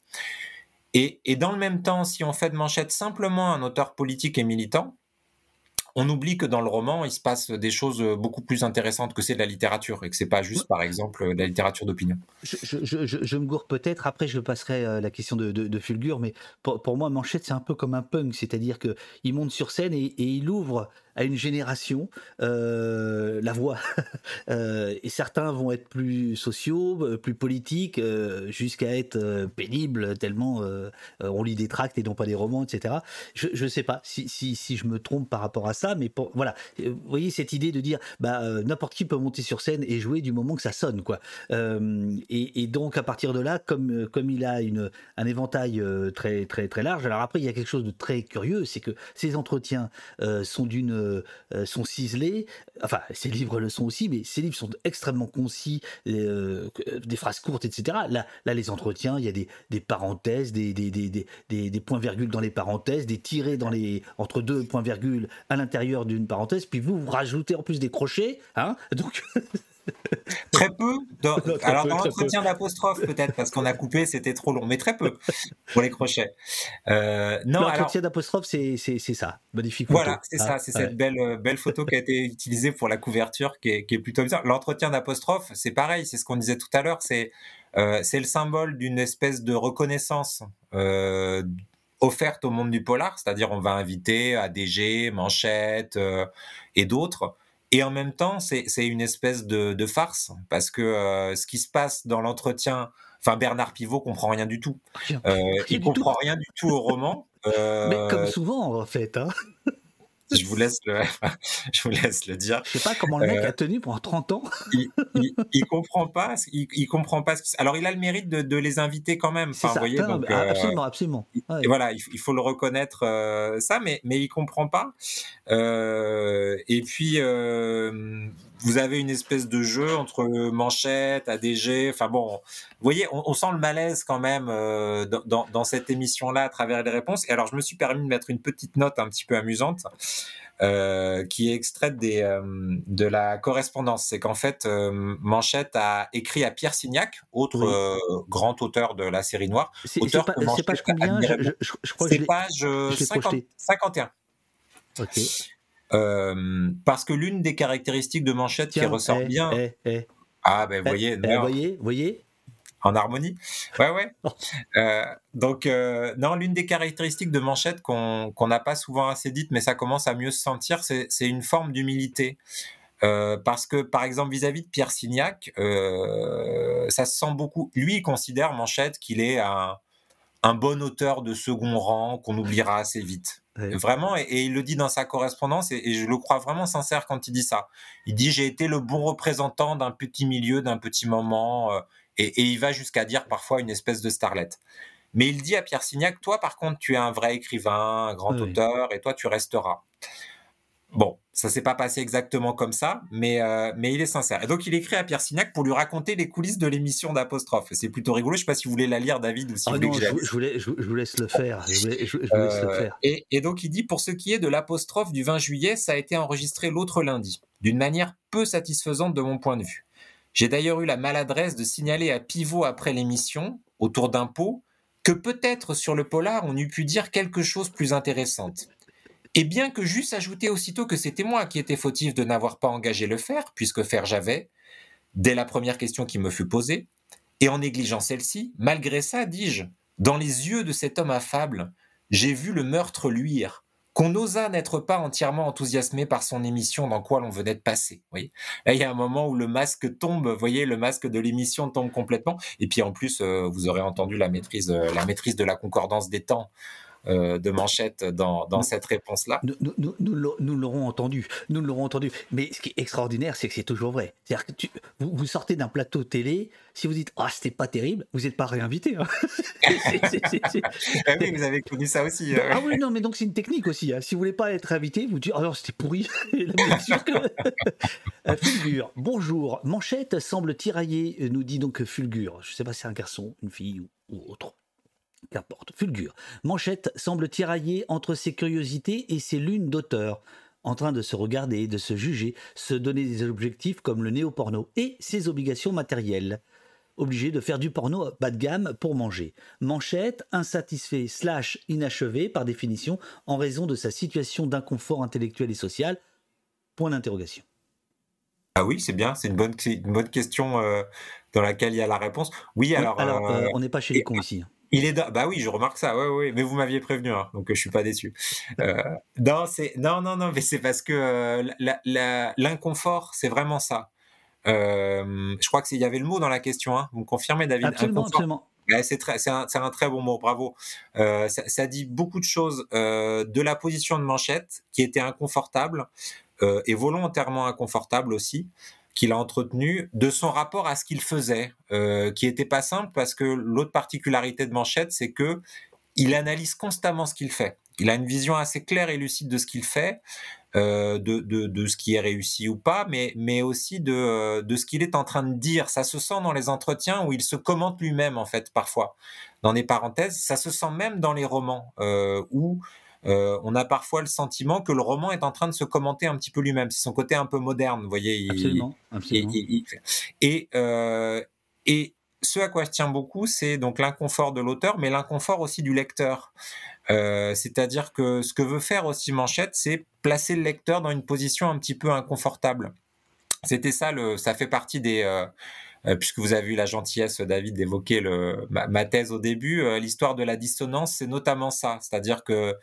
Et, et dans le même temps, si on fait de Manchette simplement un auteur politique et militant, on oublie que dans le roman, il se passe des choses beaucoup plus intéressantes que c'est de la littérature et que c'est pas juste, par exemple, de la littérature d'opinion. Je, je- je- je- je me gourre peut-être, après je passerai euh, la question de, de, de Fulgure, mais pour, pour moi, Manchette, c'est un peu comme un punk, c'est-à-dire qu'il monte sur scène et, et il ouvre à une génération euh, la voie. Euh, et certains vont être plus sociaux, euh, plus politiques, jusqu'à être pénibles, tellement on lit des tracts et non pas des romans, etc. Je ne sais pas si, si, je me trompe par rapport à ça, mais voilà, vous voyez cette idée de dire bah, n'importe qui peut monter sur scène et jouer du moment que ça sonne. quoi. Et, et donc à partir de là, comme, comme il a une, un éventail très, très, très large, alors après il y a quelque chose de très curieux, c'est que ces entretiens sont d'une euh, sont ciselés, enfin ces livres le sont aussi, mais ces livres sont extrêmement concis, euh, des phrases courtes, etc. Là, là les entretiens, il y a des, des parenthèses, des, des- des points-virgules dans les parenthèses, des tirés dans les, entre deux points-virgules à l'intérieur d'une parenthèse, puis vous, vous rajoutez en plus des crochets, hein donc... Très peu. dans- Non, très alors peu, dans très l'entretien d'apostrophe peut-être parce qu'on a coupé, c'était trop long, mais très peu pour les crochets. Euh, non, L'entretien d'apostrophe, c'est c'est- c'est ça. Magnifique photo. voilà, c'est Ah, ça, c'est ouais. cette belle euh, belle photo qui a été utilisée pour la couverture, qui est, qui est plutôt bizarre. L'entretien d'apostrophe, c'est pareil, c'est ce qu'on disait tout à l'heure, c'est euh, c'est le symbole d'une espèce de reconnaissance. euh, offerte au monde du polar, c'est-à-dire on va inviter ADG, Manchette et d'autres. Et en même temps, c'est une espèce de, de farce, parce que euh, ce qui se passe dans l'entretien, enfin Bernard Pivot comprend rien du tout. Euh, il du comprend rien du tout au roman. Euh, Mais comme souvent, en fait. Hein. Je vous laisse le, je vous laisse le dire. Je sais pas comment le mec Euh, a tenu pendant 30 ans. il, il, il comprend pas, il, il comprend pas ce qui. Alors il a le mérite de, de les inviter quand même. Enfin, ça. vous voyez, donc, mais euh, absolument, absolument. Ouais. Et voilà, il faut le reconnaître euh, ça, mais mais il comprend pas. Euh, et puis euh, vous avez une espèce de jeu entre Manchette, ADG. Enfin bon, vous voyez, on, on sent le malaise quand même euh, dans, cette émission-là à travers les réponses. Et alors je me suis permis de mettre une petite note un petit peu amusante. euh, qui est extraite des, euh, de la correspondance. C'est qu'en fait, euh, Manchette a écrit à Pierre Signac, autre Oui. euh, grand auteur de la série noire, C'est pas- que Manchette page combien? Admirait je, je- beaucoup. je- je crois que C'est je l'ai- page euh, je l'ai 50 projeté. 51. Ok. Euh, parce que l'une des caractéristiques de Manchette qui ressort eh, bien. eh, eh. Ah, ben, vous voyez, non, voyez, voyez. en harmonie. Ouais, ouais. Euh, donc, euh, non, l'une des caractéristiques de Manchette qu'on n'a pas souvent assez dite, mais ça commence à mieux se sentir, c'est une forme d'humilité. Euh, parce que, par exemple, vis-à-vis de Pierre Signac, ça se sent beaucoup. Lui, il considère Manchette qu'il est un, un bon auteur de second rang qu'on oubliera assez vite. Ouais. Vraiment, et, et il le dit dans sa correspondance, et, et je le crois vraiment sincère quand il dit ça. Il dit J'ai été le bon représentant d'un petit milieu, d'un petit moment, euh, et, et il va jusqu'à dire parfois une espèce de starlette. Mais il dit à Pierre Signac Toi, par contre, tu es un vrai écrivain, un grand auteur, et toi, tu resteras. Bon, ça s'est pas passé exactement comme ça, mais, euh, mais il est sincère. Et donc, il écrit à Pierre Signac pour lui raconter les coulisses de l'émission d'apostrophe. C'est plutôt rigolo. Je sais pas si vous voulez la lire, David, ou si Ah vous voulez que je vous- laisse le faire. Je- je vous laisse le Euh, faire. et, et donc il dit pour ce qui est de l'apostrophe du 20 juillet, ça a été enregistré l'autre lundi, d'une manière peu satisfaisante de mon point de vue. J'ai d'ailleurs eu la maladresse de signaler à Pivot après l'émission, autour d'un pot, que peut-être sur le polar on eût pu dire quelque chose plus intéressante. Et bien que j'eusse ajouté aussitôt que c'était moi qui étais fautif de n'avoir pas engagé le faire, puisque faire j'avais, dès la première question qui me fut posée, et en négligeant celle-ci, malgré ça, dis-je, dans les yeux de cet homme affable, j'ai vu le meurtre luire, qu'on n'osa n'être pas entièrement enthousiasmé par son émission dans quoi l'on venait de passer. vous voyez Là, il y a un moment où le masque tombe, voyez, le masque de l'émission tombe complètement. Et puis en plus, euh, vous aurez entendu la maîtrise, euh, la maîtrise de la concordance des temps de Manchette dans, dans cette réponse-là. Nous, nous- nous- nous l'au- nous l'aurons entendu, nous l'aurons entendu. Mais ce qui est extraordinaire, c'est que c'est toujours vrai. C'est-à-dire que tu- vous, vous sortez d'un plateau télé, si vous dites ah c'était pas terrible, vous n'êtes pas réinvité. hein. Ah oui, vous avez connu ça aussi. euh. Ah oui, non, mais donc c'est une technique aussi. hein. Si vous voulez pas être invité, vous dites alors c'était pourri. Que- Euh, Fulgure, bonjour. Manchette semble tirailler, euh, nous dit donc Fulgure. Je sais pas si c'est un garçon, une fille ou, ou autre. Qu'importe. Fulgure. Manchette semble tirailler entre ses curiosités et ses lunes d'auteur, en train de se regarder, de se juger, se donner des objectifs comme le néo-porno et ses obligations matérielles. Obligé de faire du porno bas de gamme pour manger. Manchette, insatisfait slash inachevé par définition en raison de sa situation d'inconfort intellectuel et social. Point d'interrogation. Ah oui, c'est bien, c'est une bonne, c'est une bonne question euh, dans laquelle il y a la réponse. Oui, alors. alors, euh, euh, on n'est pas chez les cons ici. Il est dans- bah oui, je remarque ça. Ouais, ouais, mais vous m'aviez prévenu, hein, donc euh, je suis pas déçu. Euh, non, c'est non, non, non, mais c'est parce que euh, l'inconfort, c'est vraiment ça. Euh, je crois que c'est- il y avait le mot dans la question. Hein. Vous me confirmez, David? Absolument, Inconfort. absolument. Ouais, c'est très, c'est un, c'est un très bon mot, bravo. Euh, ça, ça dit beaucoup de choses euh, de la position de Manchette, qui était inconfortable euh, et volontairement inconfortable aussi, qu'il a entretenu, de son rapport à ce qu'il faisait, euh, qui était pas simple parce que l'autre particularité de Manchette, c'est que il analyse constamment ce qu'il fait. Il a une vision assez claire et lucide de ce qu'il fait, euh, de, de, de ce qui est réussi ou pas, mais, mais aussi de, euh, de ce qu'il est en train de dire. Ça se sent dans les entretiens où il se commente lui-même, en fait, parfois. Dans les parenthèses, ça se sent même dans les romans, où euh, on a parfois le sentiment que le roman est en train de se commenter un petit peu lui-même. C'est son côté un peu moderne, vous voyez. il- Absolument, absolument. il- il- il- et, euh, et ce à quoi je tiens beaucoup, c'est donc l'inconfort de l'auteur, mais l'inconfort aussi du lecteur. Euh, C'est-à-dire que ce que veut faire aussi Manchette, c'est placer le lecteur dans une position un petit peu inconfortable. C'était ça, le, ça fait partie des. euh, puisque vous avez eu la gentillesse, David, d'évoquer ma, ma thèse au début, euh, l'histoire de la dissonance, c'est notamment ça. C'est-à-dire que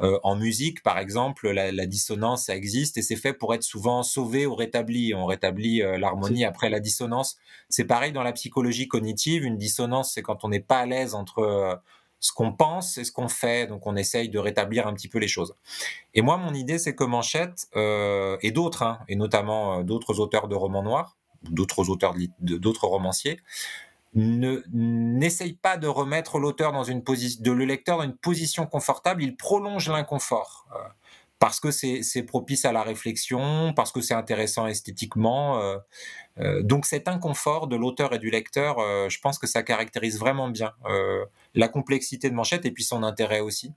euh, en musique, par exemple, la, la dissonance, ça existe et c'est fait pour être souvent sauvé ou rétabli. On rétablit euh, l'harmonie après la dissonance. C'est pareil dans la psychologie cognitive. Une dissonance, c'est quand on n'est pas à l'aise entre euh, ce qu'on pense et ce qu'on fait. Donc on essaye de rétablir un petit peu les choses. Et moi, mon idée, c'est que Manchette et d'autres, hein, et notamment d'autres auteurs de romans noirs, d'autres auteurs d'autres romanciers, ne n'essaye pas de remettre l'auteur dans une position, de le lecteur dans une position confortable. Il prolonge l'inconfort euh, parce que c'est propice à la réflexion, parce que c'est intéressant esthétiquement. euh, euh, donc cet inconfort de l'auteur et du lecteur, je pense que ça caractérise vraiment bien la complexité de Manchette et puis son intérêt aussi.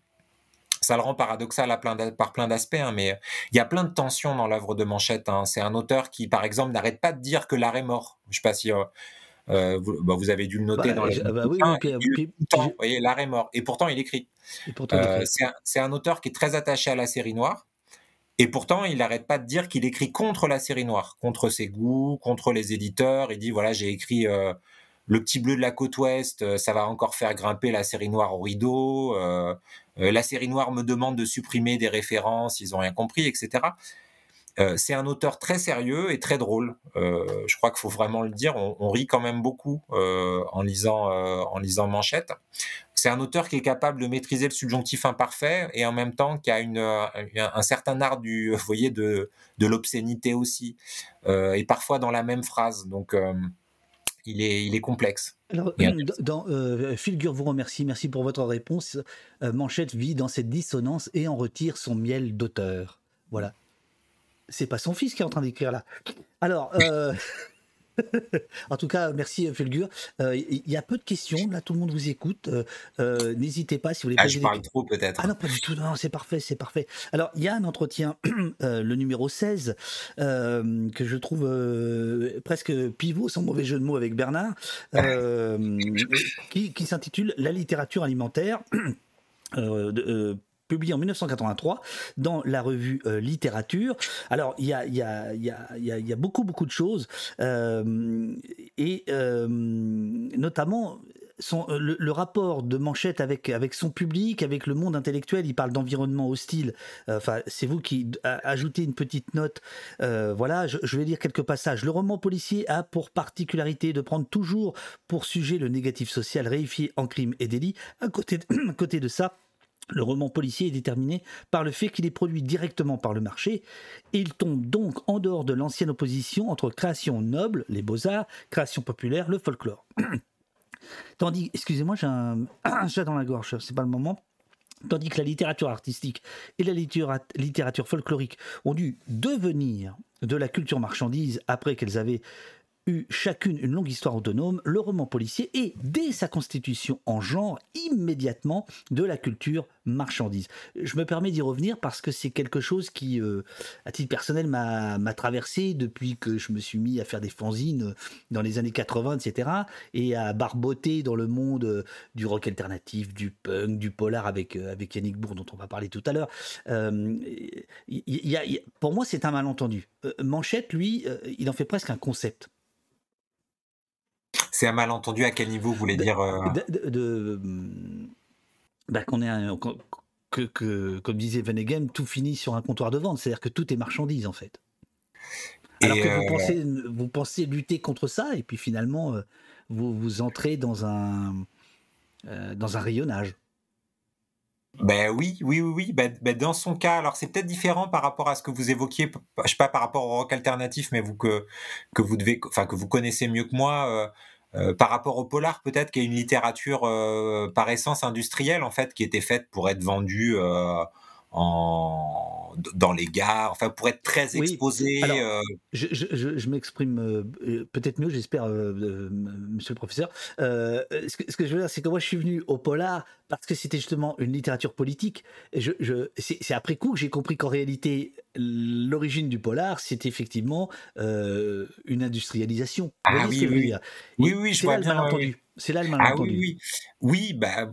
Ça le rend paradoxal à plein par plein d'aspects, hein, mais il y a plein de tensions dans l'œuvre de Manchette. hein. C'est un auteur qui, par exemple, n'arrête pas de dire que l'art est mort. Je sais pas si euh, euh, vous, bah, vous avez dû le noter Bah, dans les je- bah oui, puis- puis- vous voyez, l'art est mort. Et pourtant, il écrit. Euh, c'est un, auteur qui est très attaché à la série noire. Et pourtant, il n'arrête pas de dire qu'il écrit contre la série noire, contre ses goûts, contre les éditeurs. Il dit voilà, j'ai écrit euh, Le Petit Bleu de la Côte Ouest, euh, ça va encore faire grimper la série noire au rideau. euh, euh, la série noire me demande de supprimer des références, ils ont rien compris, etc. Euh, c'est un auteur très sérieux et très drôle. Euh, je crois qu'il faut vraiment le dire. On, on rit quand même beaucoup euh, en lisant en lisant Manchette. C'est un auteur qui est capable de maîtriser le subjonctif imparfait et en même temps qui a une, un, un certain art du, vous voyez, de, de l'obscénité aussi, et parfois dans la même phrase. Donc, il est, il est complexe. Alors, dans, euh, Fulgur vous remercie, merci pour votre réponse. Euh, Manchette vit dans cette dissonance et en retire son miel d'auteur. Voilà. C'est pas son fils qui est en train d'écrire là. Alors, euh, en tout cas, merci Fulgur. Euh, Il y a peu de questions, là tout le monde vous écoute. Euh, euh, N'hésitez pas si vous voulez Ah, poser je des parle trop peut-être. ah non, pas du tout, non, c'est parfait, c'est parfait. Alors, il y a un entretien, euh, le numéro 16, euh, que je trouve euh, presque pivot, sans mauvais jeu de mots avec Bernard, euh, qui, qui s'intitule La littérature alimentaire. euh, de- euh, publié en 1983 dans la revue euh, Littérature. Alors, il y a, beaucoup, beaucoup de choses, euh, et euh, notamment le, rapport de Manchette avec, son public, avec le monde intellectuel, il parle d'environnement hostile. Enfin, c'est vous qui ajoutez une petite note. Voilà, je, vais lire quelques passages. Le roman policier a pour particularité de prendre toujours pour sujet le négatif social réifié en crime et délit. À à côté de ça, Le roman policier est déterminé par le fait qu'il est produit directement par le marché et il tombe donc en dehors de l'ancienne opposition entre création noble, les beaux-arts, création populaire, le folklore. Tandis, excusez-moi, j'ai un, dans la gorge, c'est pas le moment. Tandis que la littérature artistique et la littéra- littérature folklorique ont dû devenir de la culture marchandise après qu'elles avaient eu chacune une longue histoire autonome, le roman policier est, dès sa constitution en genre, immédiatement de la culture marchandise. Je me permets d'y revenir parce que c'est quelque chose qui, euh, à titre personnel, m'a traversé depuis que je me suis mis à faire des fanzines dans les années 80, etc. et à barboter dans le monde euh, du rock alternatif, du punk, du polar avec, euh, avec Yannick Bourg, dont on va parler tout à l'heure. Euh, pour moi, c'est un malentendu. Euh, Manchette, lui, euh, il en fait presque un concept. C'est un malentendu à quel niveau vous voulez dire euh, de, de- de- bah, qu'on est un- que, que, comme disait Venegan, tout finit sur un comptoir de vente, c'est-à-dire que tout est marchandise en fait. Alors Et, que vous euh, pensez, vous pensez lutter contre ça et puis finalement euh, vous vous entrez dans un euh, dans un rayonnage. Ben oui, oui, oui, oui. Ben, ben dans son cas, alors c'est peut-être différent par rapport à ce que vous évoquiez, je sais pas par rapport au rock alternatif, mais vous que que vous devez, enfin que vous connaissez mieux que moi. Euh, par rapport au polar, peut-être qu'il y a une littérature euh, par essence industrielle en fait qui était faite pour être vendue euh, en dans les gares, enfin pour être très Oui, alors, euh, Je, je- je- je m'exprime euh, euh, peut-être mieux, j'espère, euh, monsieur le professeur. Ce, que, ce que je veux dire, c'est que moi, je suis venu au polar parce que c'était justement une littérature politique. Et je, je- c'est après coup que j'ai compris qu'en réalité, l'origine du polar, c'est effectivement une industrialisation. Ah oui, oui. Oui, oui, je c'est vois là le bien, ouais, malentendu. oui. C'est là le Ah malentendu. oui, oui. Oui, bah,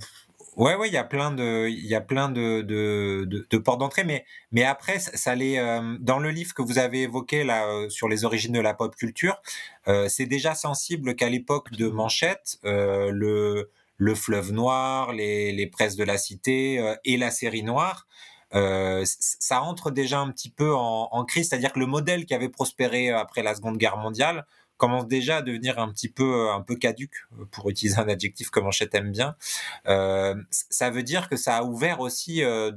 ouais, ouais, il y a plein de, il y a plein de, de, de, de portes d'entrée, mais, mais après, ça, ça l'est, euh, dans le livre que vous avez évoqué, là, euh, sur les origines de la pop culture, euh, c'est déjà sensible qu'à l'époque de Manchette, le, le fleuve noir, les, les presses de la cité et la série noire, euh, ça entre déjà un petit peu en, en crise, c'est-à-dire que le modèle qui avait prospéré après la Seconde Guerre mondiale commence déjà à devenir un petit peu un peu caduque, pour utiliser un adjectif que Manchette aime bien. Euh, ça veut dire que ça a ouvert aussi euh,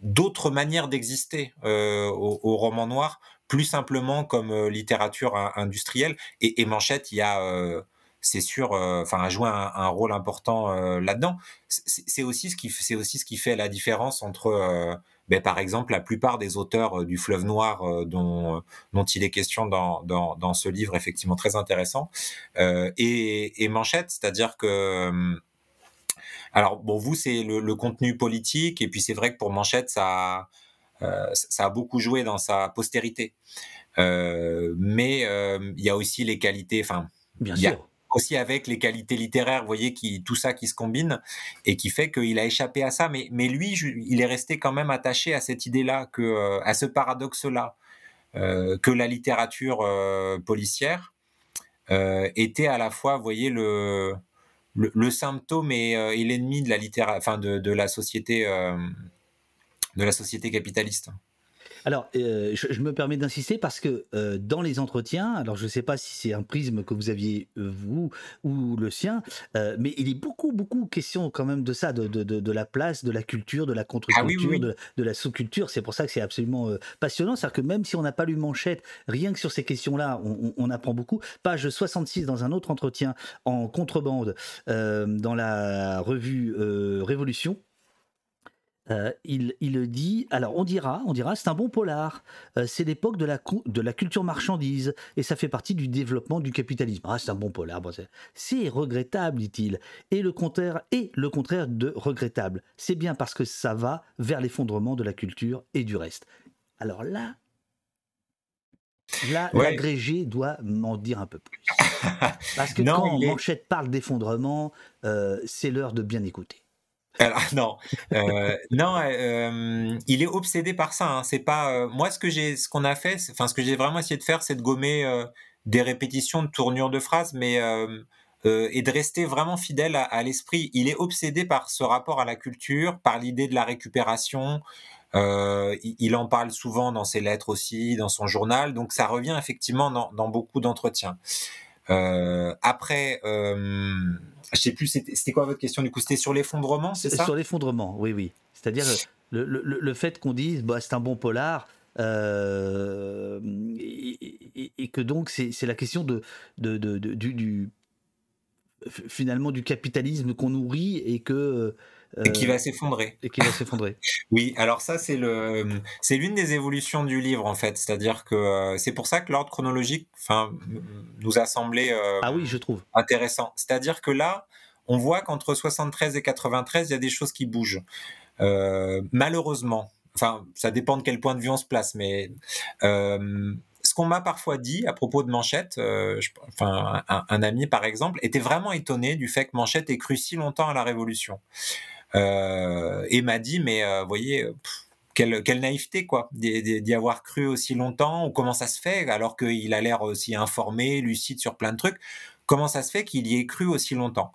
d'autres manières d'exister euh, au, au roman noir, plus simplement comme euh, littérature in- industrielle. Et, et Manchette, il y a, euh, c'est sûr, euh, enfin, a joué un, un rôle important euh, là-dedans. C'est aussi ce qui, c'est aussi ce qui fait la différence entre, euh, ben, par exemple, la plupart des auteurs euh, du Fleuve Noir euh, dont, dont il est question dans, dans, dans ce livre, effectivement très intéressant, euh, et, et Manchette, c'est-à-dire que euh, alors bon, vous c'est le, le contenu politique et puis c'est vrai que pour Manchette ça euh, ça a beaucoup joué dans sa postérité. Euh, mais euh, il y a aussi les qualités, enfin Bien sûr. Aussi avec les qualités littéraires, vous voyez, tout ça qui se combine et qui fait qu'il a échappé à ça. Mais lui, il est resté quand même attaché à cette idée-là, euh, à ce paradoxe-là, euh, que la littérature euh, policière était à la fois, vous voyez, le symptôme et, l'ennemi de la société capitaliste. Alors, euh, je, je me permets d'insister parce que euh, dans les entretiens, alors je ne sais pas si c'est un prisme que vous aviez euh, vous ou le sien, euh, mais il est beaucoup, beaucoup question quand même de ça, de, de, de, de la place, de la culture, de la contre-culture, Ah oui, oui, oui. de, de la sous-culture. C'est pour ça que c'est absolument passionnant. C'est-à-dire que même si on n'a pas lu Manchette, rien que sur ces questions-là, on, on- on apprend beaucoup. Page 66 dans un autre entretien en contrebande dans la revue Révolution. Euh, il, il dit, alors on dira, on dira, c'est un bon polar. Euh, c'est l'époque de la, cu- de la culture marchandise et ça fait partie du développement du capitalisme. Ah, c'est un bon polar. Bon, c'est- regrettable, dit-il. Et le contraire, et le contraire de regrettable. C'est bien parce que ça va vers l'effondrement de la culture et du reste. Alors là, là, Ouais. l'agrégé doit m'en dire un peu plus. Parce que Non, quand est- Manchette parle d'effondrement, euh, c'est l'heure de bien écouter. Alors, non, euh, non, euh, il est obsédé par ça. Hein. C'est pas euh, moi ce que j'ai, ce qu'on a fait, enfin ce que j'ai vraiment essayé de faire, c'est de gommer euh, des répétitions de tournures de phrases, mais euh, euh, et de rester vraiment fidèle à, à l'esprit. Il est obsédé par ce rapport à la culture, par l'idée de la récupération. Euh, il, il en parle souvent dans ses lettres aussi, dans son journal. Donc ça revient effectivement dans, dans beaucoup d'entretiens. Euh, après, euh, je sais plus, c'était quoi votre question du coup? C'était sur l'effondrement, c'est ça? Sur l'effondrement, oui, oui. C'est-à-dire le, le- le fait qu'on dise bah, c'est un bon polar euh, et, que donc c'est la question de, de, de- du, finalement du capitalisme qu'on nourrit et que Et qui euh, va s'effondrer. et qui va s'effondrer. Oui, alors ça c'est le c'est l'une des évolutions du livre en fait, c'est-à-dire que euh, c'est pour ça que l'ordre chronologique enfin nous a semblé euh, Ah oui, je trouve. intéressant. C'est-à-dire que là, on voit qu'entre 73 et 93, il y a des choses qui bougent. Euh, malheureusement, enfin, ça dépend de quel point de vue on se place, mais euh, ce qu'on m'a parfois dit à propos de Manchette, euh, je- enfin, un, un ami par exemple, était vraiment étonné du fait que Manchette ait cru si longtemps à la Révolution. Euh, et m'a dit, mais euh, voyez, pff, quelle, naïveté, quoi, d'y avoir cru aussi longtemps, ou comment ça se fait, alors qu'il a l'air aussi informé, lucide sur plein de trucs, comment ça se fait qu'il y ait cru aussi longtemps?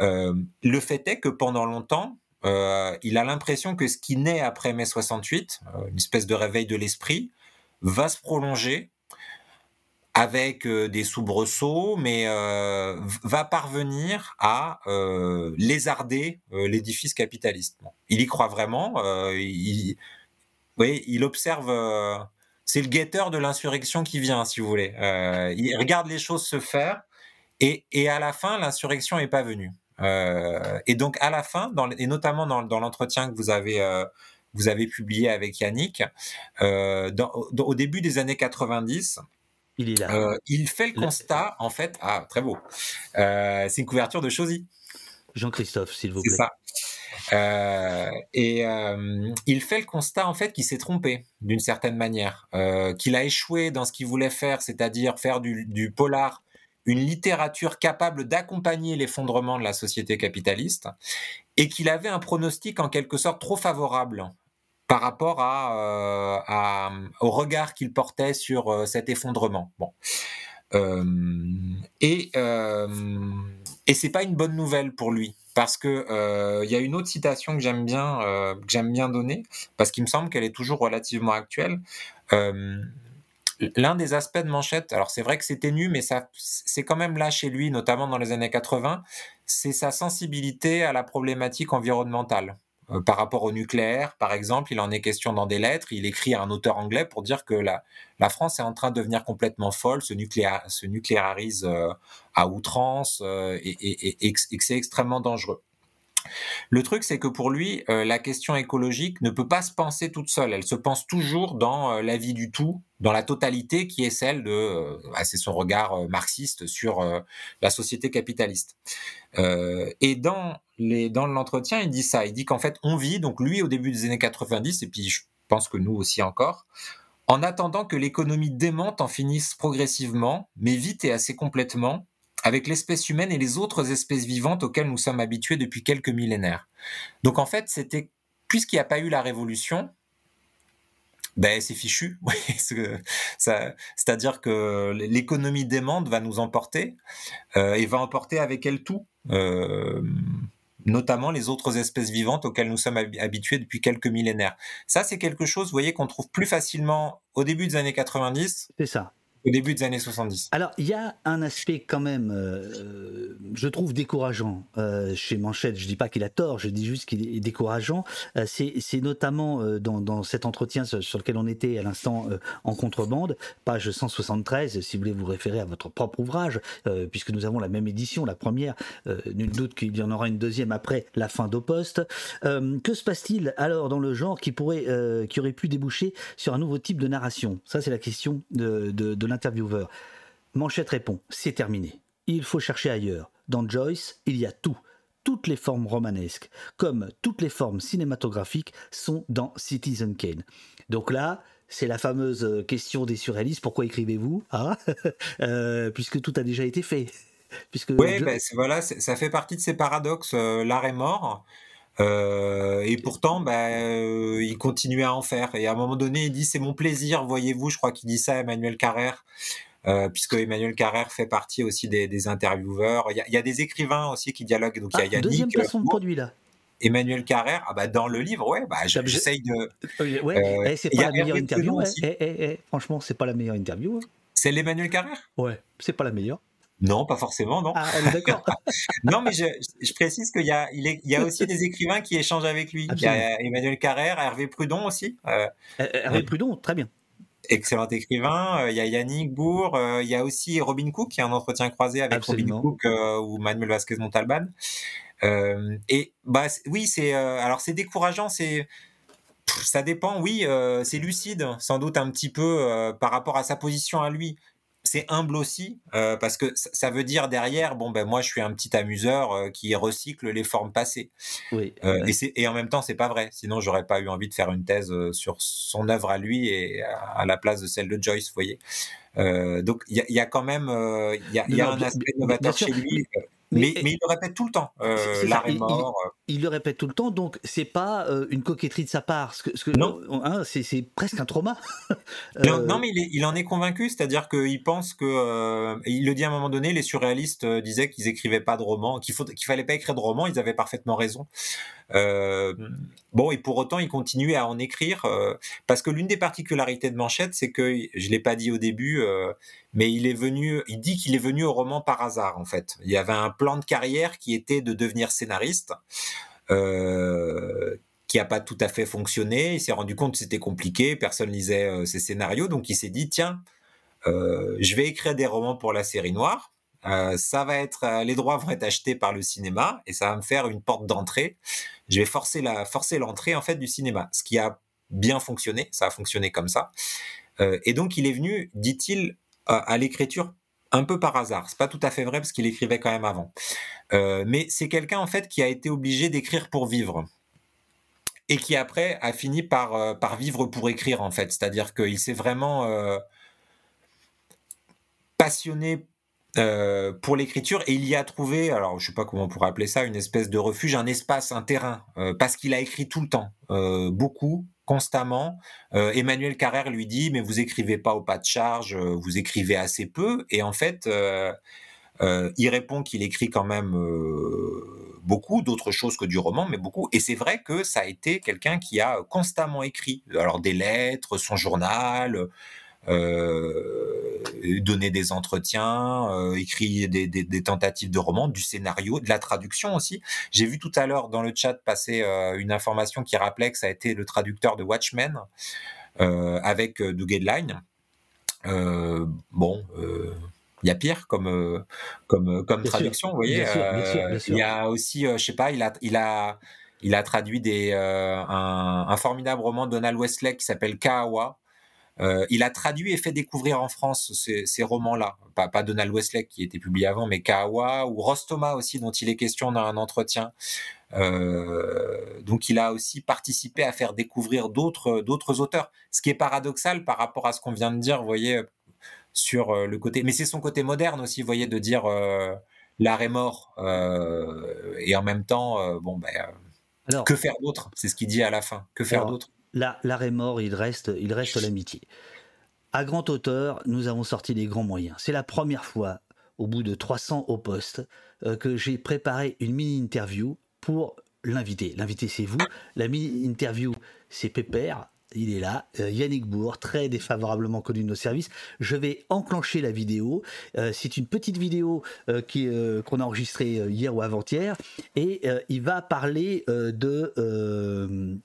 Euh, Le fait est que pendant longtemps, euh, il a l'impression que ce qui naît après mai 68, euh, une espèce de réveil de l'esprit, va se prolonger avec euh, des soubresauts, mais euh, va parvenir à euh, lézarder l'édifice capitaliste. Il y croit vraiment. il, oui, il observe. c'est le guetteur de l'insurrection qui vient, si vous voulez. Il regarde les choses se faire, et, et à la fin, l'insurrection n'est pas venue. Euh, et donc, à la fin, dans, et notamment dans, dans l'entretien que vous avez, euh, vous avez publié avec Yannick, euh, dans- au début des années 90, Il est là. euh, il fait le constat, en fait, ah, très beau, Euh, c'est une couverture de Chosy. Jean-Christophe, s'il vous C'est plaît. ça. Euh, et euh, il fait le constat en fait qu'il s'est trompé d'une certaine manière, euh, qu'il a échoué dans ce qu'il voulait faire, c'est-à-dire faire du, du polar une littérature capable d'accompagner l'effondrement de la société capitaliste, et qu'il avait un pronostic en quelque sorte trop favorable par rapport à, euh, à- au regard qu'il portait sur euh, cet effondrement. Bon. Euh, et et c'est pas une bonne nouvelle pour lui parce que il y a une autre citation que j'aime bien que j'aime bien donner parce qu'il me semble qu'elle est toujours relativement actuelle. L'un des aspects de Manchette, alors c'est vrai que c'est ténu, mais c'est quand même là chez lui, notamment dans les années 80, c'est sa sensibilité à la problématique environnementale. Euh, par rapport au nucléaire, par exemple, il en est question dans des lettres. Il écrit à un auteur anglais pour dire que la, France est en train de devenir complètement folle, se, se nucléarise euh, à outrance euh, et, que- c'est extrêmement dangereux. Le truc, c'est que pour lui, la question écologique ne peut pas se penser toute seule. Elle se pense toujours dans la vie du tout, dans la totalité qui est celle de, euh, ah, c'est son regard marxiste sur la société capitaliste. Et dans dans l'entretien, il dit ça. Il dit qu'en fait, on vit, donc lui au début des années 90, et puis je pense que nous aussi encore, en attendant que l'économie démente en finisse progressivement, mais vite et assez complètement, avec l'espèce humaine et les autres espèces vivantes auxquelles nous sommes habitués depuis quelques millénaires. Donc en fait, c'était puisqu'il n'y a pas eu la révolution, ben c'est fichu. C'est-à-dire que l'économie démente va nous emporter euh, et va emporter avec elle tout. Euh, notamment les autres espèces vivantes auxquelles nous sommes hab- habitués depuis quelques millénaires. Ça, c'est quelque chose, vous voyez, qu'on trouve plus facilement au début des années 90 C'est ça. Au début des années 70. Alors, il y a un aspect quand même, euh, je trouve décourageant euh, chez Manchette. Je dis pas qu'il a tort, je dis juste qu'il est décourageant. Euh, c'est notamment dans, cet entretien sur, lequel on était à l'instant en contrebande, page 173, si vous voulez vous référer à votre propre ouvrage, puisque nous avons la même édition, la première, nul doute qu'il y en aura une deuxième après la fin d'Oposte. Euh, que se passe-t-il alors dans le genre qui, pourrait, qui aurait pu déboucher sur un nouveau type de narration? Ça, c'est la question de, de, de l'intervieweur. Manchette répond C'est terminé. Il faut chercher ailleurs. Dans Joyce, il y a tout. Toutes les formes romanesques, comme toutes les formes cinématographiques, sont dans Citizen Kane. Donc là, c'est la fameuse question des surréalistes pourquoi écrivez-vous? Hein Euh, Puisque tout a déjà été fait. Puisque Oui, Jo- ben, voilà, ça fait partie de ces paradoxes. euh, L'art est mort. Euh, et pourtant, ben, euh, il continuait à en faire. Et à un moment donné, il dit c'est mon plaisir, voyez-vous. Je crois qu'il dit ça à Emmanuel Carrère, euh, puisque Emmanuel Carrère fait partie aussi des, des intervieweurs. Il y, a, il y a des écrivains aussi qui dialoguent. Donc il y a Ah, Yannick, deuxième placement de produit là. Emmanuel Carrère. Ah bah dans le livre, ouais, bah, Ah, j'essaye de. Ouais, eh, c'est pas a la meilleure interview. Eh, eh, eh, franchement, c'est pas la meilleure interview. hein. C'est l'Emmanuel Carrère? Ouais, c'est pas la meilleure. Non, pas forcément, non. Ah, d'accord. non, mais je, je précise qu'il y a, il, est, il y a aussi des écrivains qui échangent avec lui. Il y a Emmanuel Carrère, Hervé Prudon aussi. Euh, Hervé Prudon, très bien. Excellent écrivain. Euh, Il y a Yannick Bourg. euh, Il y a aussi Robin Cook, qui a un entretien croisé avec Absolument. Robin Cook euh, ou Manuel Vasquez Montalban. Euh, et bah oui, c'est euh, alors c'est décourageant. C'est ça dépend. Oui, euh, c'est lucide, sans doute un petit peu euh, par rapport à sa position à lui. C'est humble aussi euh, parce que ça, veut dire derrière, bon ben moi je suis un petit amuseur euh, qui recycle les formes passées. Oui. Euh, et, en même temps, c'est pas vrai. Sinon, j'aurais pas eu envie de faire une thèse sur son œuvre à lui et à, à la place de celle de Joyce, vous voyez. Donc, il y, a- il y a quand même, il y a, il y a Non, un aspect novateur chez lui. Mais- il le répète tout le temps. Euh, il- il- euh, Il le répète tout le temps, donc c'est pas euh, une coquetterie de sa part. Ce que, ce que, Non. hein, c'est presque un trauma. Non, Euh, non, mais il, est- il en est convaincu, c'est-à-dire qu'il pense que, il le dit à un moment donné, les surréalistes disaient qu'ils écrivaient pas de romans, qu'il qu'il fallait pas écrire de romans, ils avaient parfaitement raison. Euh, bon, et pour autant, il continuait à en écrire, euh, parce que l'une des particularités de Manchette, c'est que, je l'ai pas dit au début, euh, mais il est venu, il dit qu'il est venu au roman par hasard, en fait. Il y avait un plan de carrière qui était de devenir scénariste. Euh, qui a pas tout à fait fonctionné. Il s'est rendu compte que c'était compliqué, personne lisait euh, ses scénarios, donc il s'est dit tiens, euh, je vais écrire des romans pour la série noire. Euh, ça va être, euh, les droits vont être achetés par le cinéma et ça va me faire une porte d'entrée. Je vais forcer la, forcer l'entrée en fait du cinéma, ce qui a bien fonctionné. Ça a fonctionné comme ça. Euh, et donc il est venu, dit-il, à, l'écriture un peu par hasard. C'est pas tout à fait vrai parce qu'il écrivait quand même avant. Mais c'est quelqu'un en fait qui a été obligé d'écrire pour vivre et qui après a fini par, par vivre pour écrire en fait. C'est-à-dire qu'il s'est vraiment passionné euh, pour l'écriture et il y a trouvé, alors je sais pas comment on pourrait appeler ça, une espèce de refuge, un espace, un terrain, euh, parce qu'il a écrit tout le temps, euh, beaucoup, constamment. Emmanuel Carrère lui dit, mais vous écrivez pas au pas de charge, vous écrivez assez peu, et en fait, il répond qu'il écrit quand même beaucoup, d'autres choses que du roman, mais beaucoup. Et c'est vrai que ça a été quelqu'un qui a constamment écrit, alors des lettres, son journal, euh, donné des entretiens, euh, écrit des, des- des tentatives de romans, du scénario, de la traduction aussi. J'ai vu tout à l'heure dans le chat passer euh, une information qui rappelait que ça a été le traducteur de Watchmen avec Doug Headline. Bon, il y a pire comme comme comme Bien sûr, traduction, vous voyez. bien sûr, bien sûr, bien sûr. Il y a aussi, je sais pas, il a il a il a traduit des euh, un, un formidable roman de Donald Westlake qui s'appelle Kawa. Euh, il a traduit et fait découvrir en France ces, ces romans-là. Pas, pas Donald Westlake qui était publié avant, mais Kawa ou Rostoma aussi, dont il est question dans un entretien. Euh, donc il a aussi participé à faire découvrir d'autres d'autres auteurs. Ce qui est paradoxal par rapport à ce qu'on vient de dire, vous voyez, sur euh, le côté. Mais c'est son côté moderne aussi, vous voyez, de dire euh, l'art est mort et en même temps, bon ben. Alors- que faire d'autre? C'est ce qu'il dit à la fin. Que faire d'autre? Là, mort, il reste, il reste l'amitié. À grand auteur, nous avons sorti les grands moyens. C'est la première fois, au bout de 300 au poste, que j'ai préparé une mini-interview pour l'invité. L'invité, c'est vous. La mini-interview, c'est Pépère. Il est là, Euh, Yannick Bourg, très défavorablement connu de nos services. Je vais enclencher la vidéo. Euh, c'est une petite vidéo euh, qu'on a enregistrée hier ou avant-hier. Et il va parler de,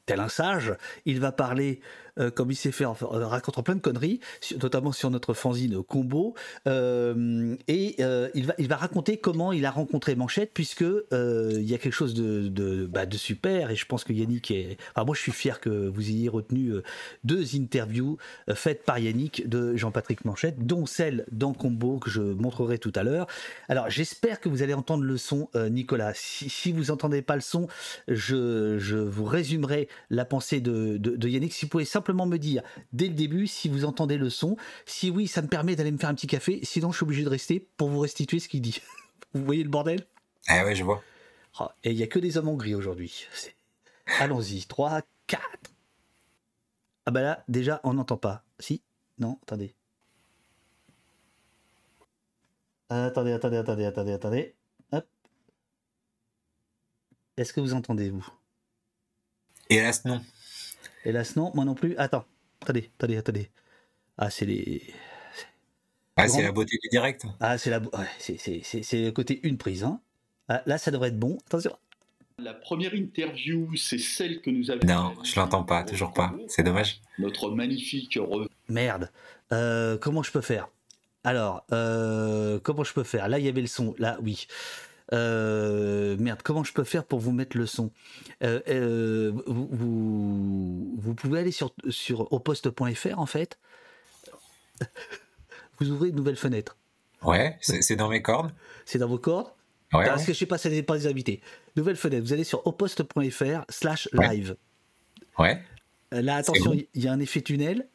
tel un sage, il va parler, euh, comme il s'est fait en en racontant plein de conneries, notamment sur notre fanzine Combo. Euh, et euh, il, va, il va raconter comment il a rencontré Manchette, puisque euh, il y a quelque chose de, de, bah, de super. Et je pense que Yannick est. Enfin, moi, je suis fier que vous ayez retenu euh, deux interviews euh, faites par Yannick de Jean-Patrick Manchette, dont celle dans Combo que je montrerai tout à l'heure. Alors, j'espère que vous allez entendre le son, euh, Nicolas. Si, si vous entendez pas le son, je, je vous résumerai la pensée de, de, de Yannick. Si vous pouvez simplement me dire dès le début si vous entendez le son. Si oui, ça me permet d'aller me faire un petit café. Sinon, je suis obligé de rester pour vous restituer ce qu'il dit. Vous voyez le bordel? Ah ouais, je vois. Ah, Et il n'y a que des hommes en gris aujourd'hui. Allons-y. 3, 4. Ah bah là, déjà, on n'entend pas. Si? Non Attendez. Attendez, attendez, attendez, attendez, attendez. Hop. Est-ce que vous entendez, vous? Hélas, non. Hélas, non. Moi non plus. Attends. Attendez, attendez, attendez. Ah, c'est les... Ah, c'est la beauté du direct. Ah, c'est la, ouais, c'est- c'est c'est- c'est le côté une prise. Hein. Ah, là, ça devrait être bon. Attention. La première interview, c'est celle que nous avions. Non, je l'entends pas, toujours pas. C'est dommage. Notre magnifique. Merde. Euh, comment je peux faire? Alors, euh, comment je peux faire? Là, il y avait le son. Là, oui. Euh, merde, comment je peux faire pour vous mettre le son Euh, euh, vous, vous, vous pouvez aller sur, sur oposte.fr en fait. Vous ouvrez une nouvelle fenêtre. Ouais, c'est dans mes cordes. C'est dans vos cordes Ouais, Parce ouais. que je sais pas, ça n'est pas des invités. Nouvelle fenêtre, vous allez sur oposte.fr slash live. Ouais. Là, attention, il y a un effet tunnel.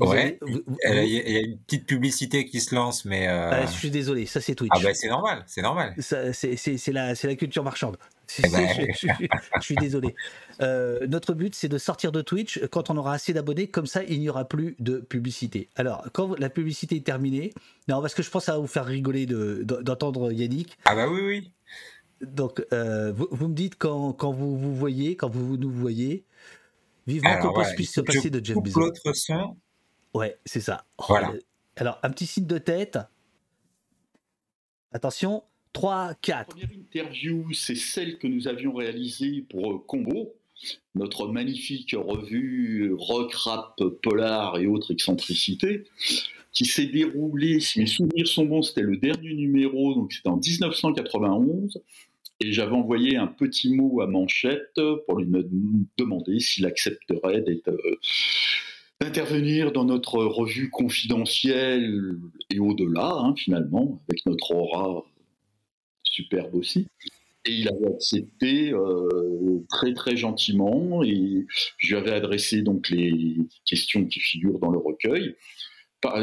Vous Ouais. allez- vous- vous- Il y, a- une petite publicité qui se lance, mais. euh, Ah, je suis désolé, ça c'est Twitch. Ah bah c'est normal, c'est normal. C'est, la, la culture marchande. Eh ben. je, je- je suis désolé. Euh, notre but, c'est de sortir de Twitch quand on aura assez d'abonnés. Comme ça, il n'y aura plus de publicité. Alors, quand la publicité est terminée, non, parce que je pense que ça va vous faire rigoler de, de- d'entendre Yannick. Ah bah oui, oui. Donc, euh, vous, vous me dites quand, quand vous vous voyez, quand vous nous voyez. Vivement Pause voilà, puisse se passer de Jeff Bezos. l'autre son. Ouais, c'est ça. Oh, Voilà. Alors, un petit signe de tête. Attention, 3, 4. première interview, c'est celle que nous avions réalisée pour euh, Combo, notre magnifique revue rock, rap, polar et autres excentricités, qui s'est déroulée, si mes souvenirs sont bons, c'était le dernier numéro, donc c'était en 1991. Et j'avais envoyé un petit mot à Manchette pour lui demander s'il accepterait d'être, euh, d'intervenir dans notre revue confidentielle et au-delà, hein, finalement, avec notre aura superbe aussi. Et il avait accepté euh, très très gentiment et je lui avais adressé donc les questions qui figurent dans le recueil,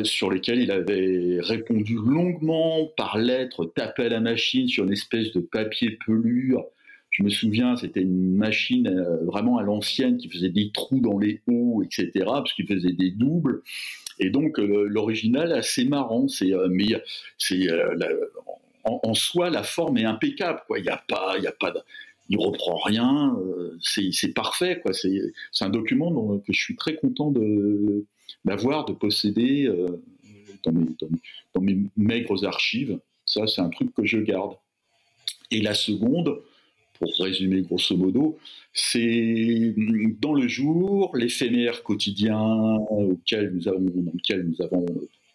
sur lesquelles il avait répondu longuement par lettre, tapé à la machine sur une espèce de papier pelure. Je me souviens, c'était une machine euh, vraiment à l'ancienne qui faisait des trous dans les hauts, etc., parce qu'il faisait des doubles. Et donc euh, l'original assez marrant, c'est euh, mais c'est en, soi la forme est impeccable, quoi. Il y a pas, il y a pas, il reprend rien, c'est parfait, quoi. C'est un document dont, que je suis très content d'avoir, de posséder dans mes maigres archives. Ça, c'est un truc que je garde. Et la seconde, pour résumer grosso modo, c'est dans le jour, l'éphémère quotidien auquel nous avons, dans lequel nous avons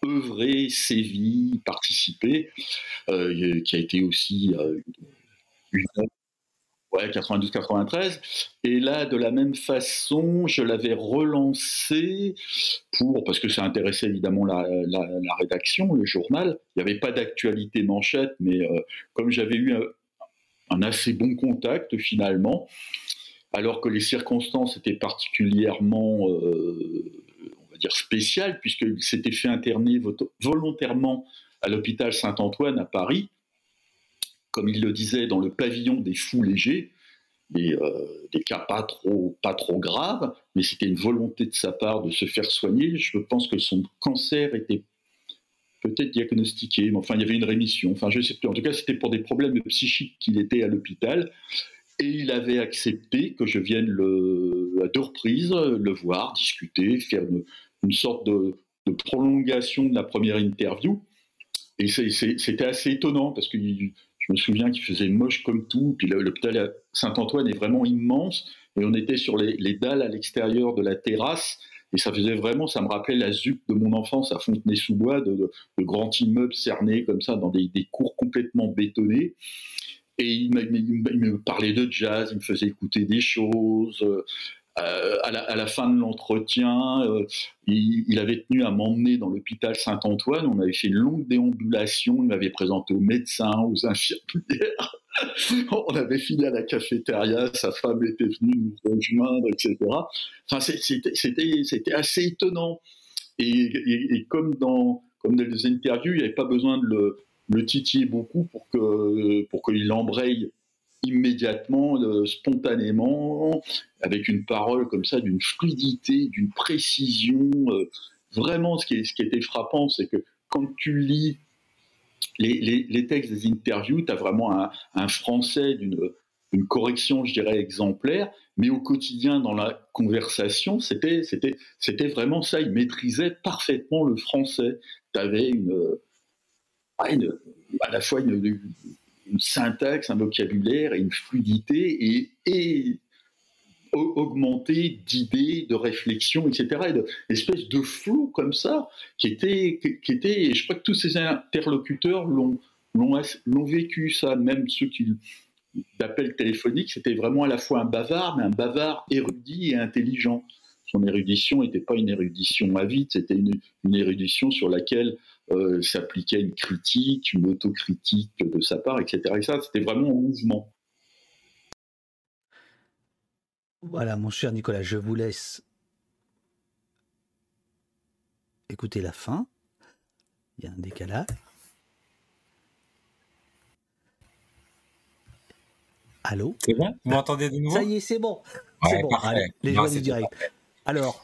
œuvré, sévi, participé, euh, qui a été aussi euh, une Ouais, 92-93. Et là, de la même façon, je l'avais relancé pour, parce que ça intéressait évidemment la rédaction, le journal. Il n'y avait pas d'actualité manchette, mais euh, comme j'avais eu un, assez bon contact finalement, alors que les circonstances étaient particulièrement, euh, on va dire, spéciales, puisqu'il s'était fait interner vo- volontairement à l'hôpital Saint-Antoine à Paris comme il le disait, dans le pavillon des fous légers, des, euh, des cas pas trop, pas trop graves, mais c'était une volonté de sa part de se faire soigner. Je pense que son cancer était peut-être diagnostiqué, mais enfin il y avait une rémission. Enfin je sais plus. En tout cas c'était pour des problèmes psychiques qu'il était à l'hôpital. Et il avait accepté que je vienne le, à deux reprises le voir, discuter, faire une, sorte de, prolongation de la première interview. Et c'était assez étonnant parce que je me souviens qu'il faisait moche comme tout. Puis l'hôpital Saint-Antoine est vraiment immense. Et on était sur les dalles à l'extérieur de la terrasse. Et ça faisait vraiment, ça me rappelait la ZUP de mon enfance à Fontenay-sous-Bois, de, grands immeubles cernés comme ça, dans des, cours complètement bétonnés. Et il, me- parlait de jazz, il me faisait écouter des choses. Euh, à, la, à la fin de l'entretien, euh, il, il avait tenu à m'emmener dans l'hôpital Saint-Antoine. On avait fait une longue déambulation. Il m'avait présenté aux médecins, aux infirmières. On avait fini à la cafétéria. Sa femme était venue nous rejoindre, etc. Enfin, c'était assez étonnant. Et, comme dans comme dans les interviews, il n'y avait pas besoin de le, le titiller beaucoup pour qu'il embraye immédiatement, euh, spontanément, avec une parole comme ça, d'une fluidité, d'une précision. euh, vraiment, ce qui était frappant, c'est que quand tu lis les, textes des interviews, tu as vraiment un, français d'une une correction, je dirais, exemplaire, mais au quotidien, dans la conversation, c'était vraiment ça. Il maîtrisait parfaitement le français. tu avais à la fois une, syntaxe, un vocabulaire et une fluidité et augmenté d'idées, de réflexions, etc. Et de, espèce de flou comme ça qui était, qui était, et je crois que tous ces interlocuteurs l'ont vécu ça, même ceux qui d'appel téléphonique, c'était vraiment à la fois un bavard, mais un bavard érudit et intelligent. Son érudition n'était pas une érudition avide, c'était une, une, érudition sur laquelle euh, s'appliquait une critique, une autocritique de sa part, etc. Et ça, c'était vraiment en mouvement. Voilà, mon cher Nicolas, je vous laisse écouter la fin. Il y a un décalage. Allô? C'est bon? Vous m'entendez de nouveau? Ça y est, c'est bon. Ouais, c'est bon. parfait. Allez, les c'est du direct. parfait. Alors,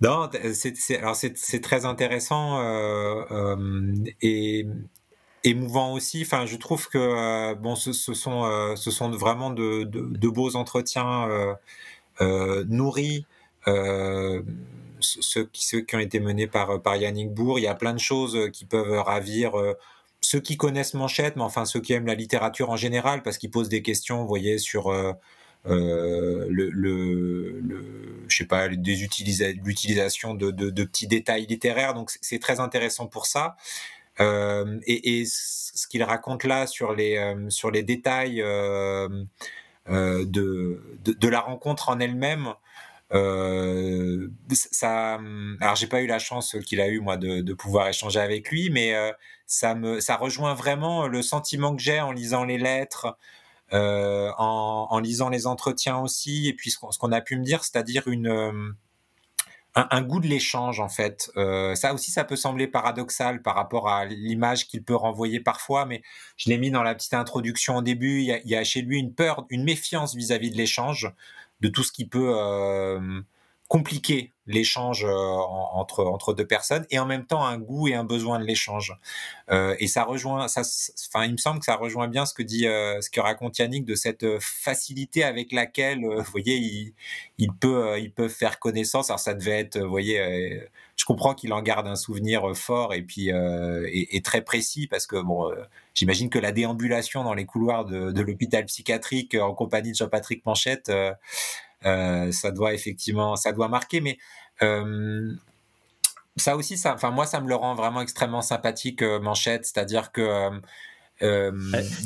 Non, c'est, c'est- alors c'est, c'est très intéressant euh, euh, et émouvant aussi. Enfin, je trouve que euh, bon, ce, ce sont, euh, ce sont vraiment de, de, de beaux entretiens euh, euh, nourris. euh, ceux qui, ceux qui ont été menés par, par Yannick Bourg, il y a plein de choses qui peuvent ravir ceux qui connaissent Manchette, mais enfin ceux qui aiment la littérature en général, parce qu'ils posent des questions, vous voyez, sur euh, le, le, le- je sais pas, l'utilisation de, de, de petits détails littéraires. Donc c'est très intéressant pour ça. Et, ce qu'il raconte là sur les sur les détails de, de la rencontre en elle-même. Ça, alors j'ai pas eu la chance qu'il a eu moi de, de pouvoir échanger avec lui, mais ça me, ça rejoint vraiment le sentiment que j'ai en lisant les lettres, en, en lisant les entretiens aussi, et puis ce qu'on qu'on a pu me dire, c'est-à-dire une un, un goût de l'échange en fait. Euh, ça aussi, ça peut sembler paradoxal par rapport à l'image qu'il peut renvoyer parfois, mais je l'ai mis dans la petite introduction au début. Il y a, il y a chez lui une peur, une méfiance vis-à-vis de l'échange, de tout ce qui peut euh, compliquer l'échange euh, en- entre entre deux personnes, et en même temps un goût et un besoin de l'échange. Euh, et ça rejoint, ça, enfin, il me semble que ça rejoint bien ce que dit, euh, ce que raconte Yannick de cette facilité avec laquelle, vous voyez, il, il peut, il peut faire connaissance. Alors ça devait être, vous voyez, je comprends qu'il en garde un souvenir fort et puis et, très précis parce que bon, j'imagine que la déambulation dans les couloirs de, de l'hôpital psychiatrique en compagnie de Jean-Patrick Manchette, ça doit effectivement, ça doit marquer, mais ça aussi, ça, enfin moi, ça me le rend vraiment extrêmement sympathique, euh, Manchette, c'est-à-dire que euh, euh,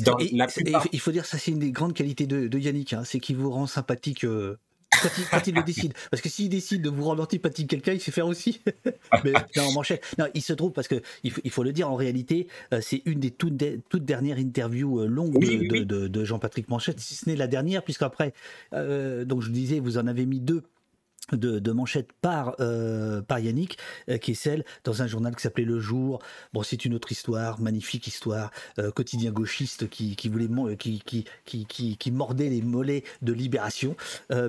dans et- la et- plupart, il faut dire ça, c'est une des grandes qualités de, de Yannick, hein, c'est qu'il vous rend sympathique euh, quand, il, quand il le décide. Parce que s'il décide de vous rendre antipathique quelqu'un, il sait faire aussi. Mais non, Manchette, non, il se trouve parce que il faut, il faut le dire en réalité, euh, c'est une des toutes, de- toutes dernières interviews euh, longues Oui, de, oui, de- oui. de- de Jean-Patrick Manchette, si ce n'est la dernière, puisqu'après, euh, donc je disais, vous en avez mis deux de, de manchette par, euh, par Yannick, euh, qui est celle dans un journal qui s'appelait Le Jour. Bon, c'est une autre histoire, magnifique histoire, euh, quotidien gauchiste qui, qui voulait qui, qui, qui, qui, qui mordait les mollets de Libération,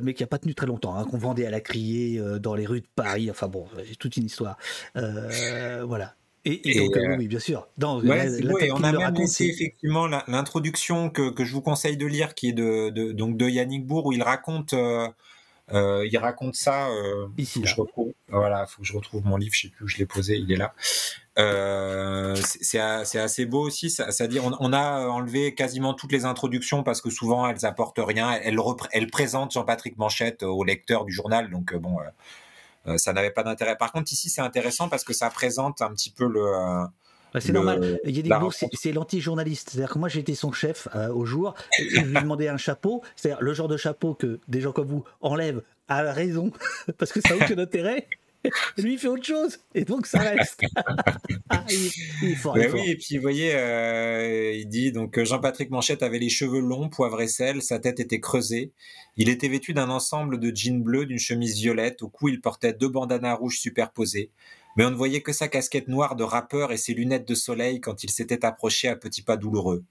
mais qui n'a pas tenu très longtemps, hein, qu'on vendait à la criée dans les rues de Paris. Enfin bon, c'est toute une histoire. Voilà. Et, et Et, donc, euh, oui, bien sûr. Dans, Ouais, la- la on a même c'est- effectivement l'introduction que, que je vous conseille de lire, qui est de, de- donc de Yannick Bourg, où il raconte, euh, euh, il raconte ça. Euh, faut que je retrouve, voilà, faut que je retrouve mon livre, je sais plus où je l'ai posé, il est là. Euh, c'est assez beau aussi, c'est-à-dire on, on a enlevé quasiment toutes les introductions parce que souvent elles apportent rien. Elles, elles présentent Jean-Patrick Manchette au lecteur du journal, donc euh, bon, ça n'avait pas d'intérêt. Par contre, ici c'est intéressant parce que ça présente un petit peu le. Bah, c'est le- normal. Yannick la Bourg, c'est l'anti-journaliste. C'est-à-dire que moi, j'étais son chef euh, au jour. Et je lui demandais un chapeau. C'est-à-dire le genre de chapeau que des gens comme vous enlèvent à la raison, parce que ça n'a aucun intérêt. Et lui, il fait autre chose. Et donc, ça reste. Ah, il, il est fort, il est fort. oui, et puis vous voyez, euh, il dit donc euh, Jean-Patrick Manchette avait les cheveux longs, poivre et sel, sa tête était creusée. Il était vêtu d'un ensemble de jeans bleus, d'une chemise violette. Au cou, il portait deux bandanas rouges superposées. Mais on ne voyait que sa casquette noire de rappeur et ses lunettes de soleil quand il s'était approché à petits pas douloureux.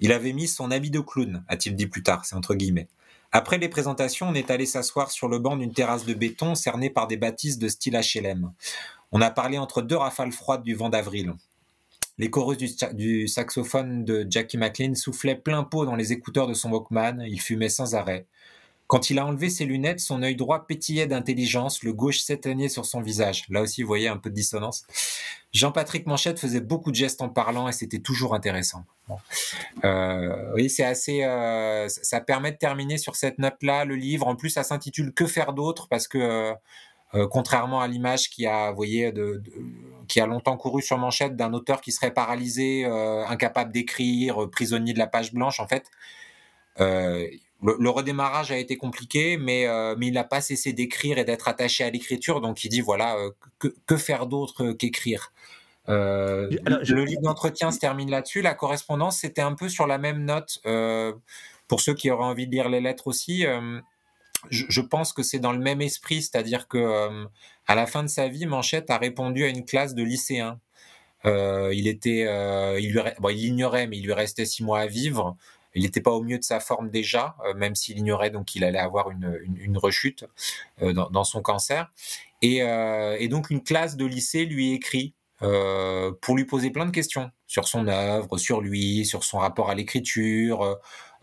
Il avait mis son habit de clown, a-t-il dit plus tard. Après les présentations, on est allé s'asseoir sur le banc d'une terrasse de béton cernée par des bâtisses de style HLM. On a parlé entre deux rafales froides du vent d'avril. Les chorus du saxophone de Jackie McLean soufflaient plein pot dans les écouteurs de son Walkman, il fumait sans arrêt. Quand il a enlevé ses lunettes, son œil droit pétillait d'intelligence, le gauche s'éteignait sur son visage. Là aussi, vous voyez un peu de dissonance. Jean-Patrick Manchette faisait beaucoup de gestes en parlant et c'était toujours intéressant. Bon. Euh, oui, c'est assez. Euh, ça permet de terminer sur cette note-là le livre. En plus, ça s'intitule Que faire d'autre? Parce que euh, contrairement à l'image qui a, vous voyez, qui a longtemps couru sur Manchette d'un auteur qui serait paralysé, euh, incapable d'écrire, prisonnier de la page blanche, en fait. Le, le, redémarrage a été compliqué, mais, mais il n'a pas cessé d'écrire et d'être attaché à l'écriture. Donc il dit voilà, que, que faire d'autre qu'écrire? Euh, Alors, je... Le livre d'entretien se termine là-dessus. La correspondance, c'était un peu sur la même note. Euh, pour ceux qui auraient envie de lire les lettres aussi, euh, je, je, pense que c'est dans le même esprit, c'est-à-dire que à la fin de sa vie, Manchette a répondu à une classe de lycéens. il était, il lui, bon, il l'ignorait, mais il lui restait six mois à vivre. Il n'était pas au mieux de sa forme déjà, même s'il ignorait donc qu'il allait avoir une, une, une rechute dans, dans, son cancer. Et, et donc une classe de lycée lui écrit euh, pour lui poser plein de questions sur son œuvre, sur lui, sur son rapport à l'écriture, euh,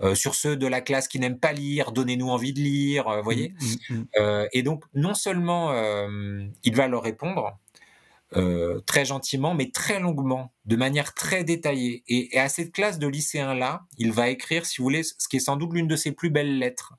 euh sur ceux de la classe qui n'aiment pas lire, donnez-nous envie de lire, vous voyez. Mmh, mmh, mmh. et donc, non seulement il va leur répondre très gentiment, mais très longuement, de manière très détaillée. Et, et à cette classe de lycéens-là, il va écrire, si vous voulez, ce qui est sans doute l'une de ses plus belles lettres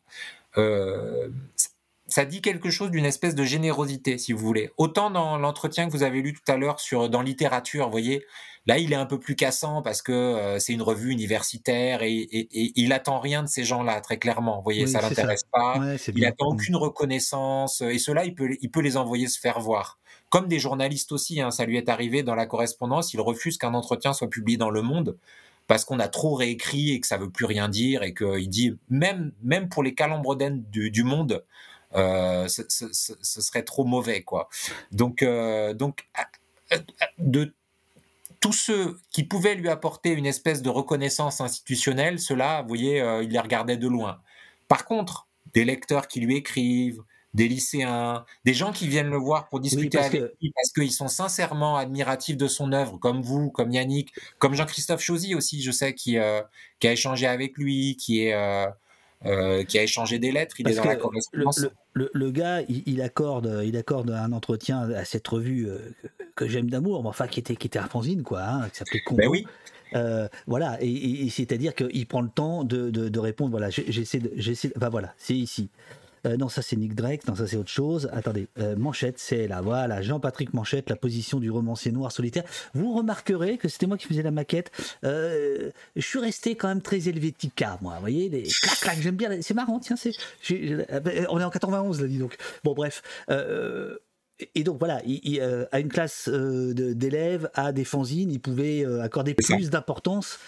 ça dit quelque chose d'une espèce de générosité, si vous voulez. Autant dans l'entretien que vous avez lu tout à l'heure sur dans littérature, vous voyez, là il est un peu plus cassant parce que euh, c'est une revue universitaire et, et, et, il attend rien de ces gens-là très clairement. Vous voyez, oui, ça l'intéresse pas. Ouais, il bien. attend aucune reconnaissance et cela il peut il peut les envoyer se faire voir. Comme des journalistes aussi, hein, ça lui est arrivé dans la correspondance, il refuse qu'un entretien soit publié dans Le Monde parce qu'on a trop réécrit et que ça veut plus rien dire et qu'il dit même même pour les calembredaines du, du monde euh, ce, serait trop mauvais, quoi. Donc, euh, donc de tous ceux qui pouvaient lui apporter une espèce de reconnaissance institutionnelle, ceux-là, vous voyez, euh, il les regardait de loin. Par contre, des lecteurs qui lui écrivent, des lycéens, des gens qui viennent le voir pour discuter oui, avec que... lui parce qu'ils sont sincèrement admiratifs de son œuvre, comme vous, comme Yannick, comme Jean-Christophe Chauzy aussi, je sais, qui, euh, qui a échangé avec lui, qui est, euh, euh, qui a échangé des lettres, il Parce est dans la correspondance. Le, le, le, gars, il, il, accorde, il accorde un entretien à cette revue que j'aime d'amour, mais enfin qui était, qui était un fanzine, quoi, hein, qui s'appelait. Ben oui. Euh, voilà, et, et, et c'est-à-dire qu'il prend le temps de, de, de répondre. Voilà, j'essaie j'essaie. Voilà, c'est ici. Euh, non, ça c'est Nick Drake, non, ça c'est autre chose. Attendez, euh, Manchette, c'est là, voilà, Jean-Patrick Manchette, la position du romancier noir solitaire. Vous remarquerez que c'était moi qui faisais la maquette. Euh, je suis resté quand même très helvética, moi, vous voyez, les clac, clac, j'aime bien, c'est marrant, tiens, on est en 91 là, dis donc. Bon, bref. Et donc voilà, il, il, euh, à une classe euh, d'élèves, à des fanzines, il pouvait euh, accorder plus d'importance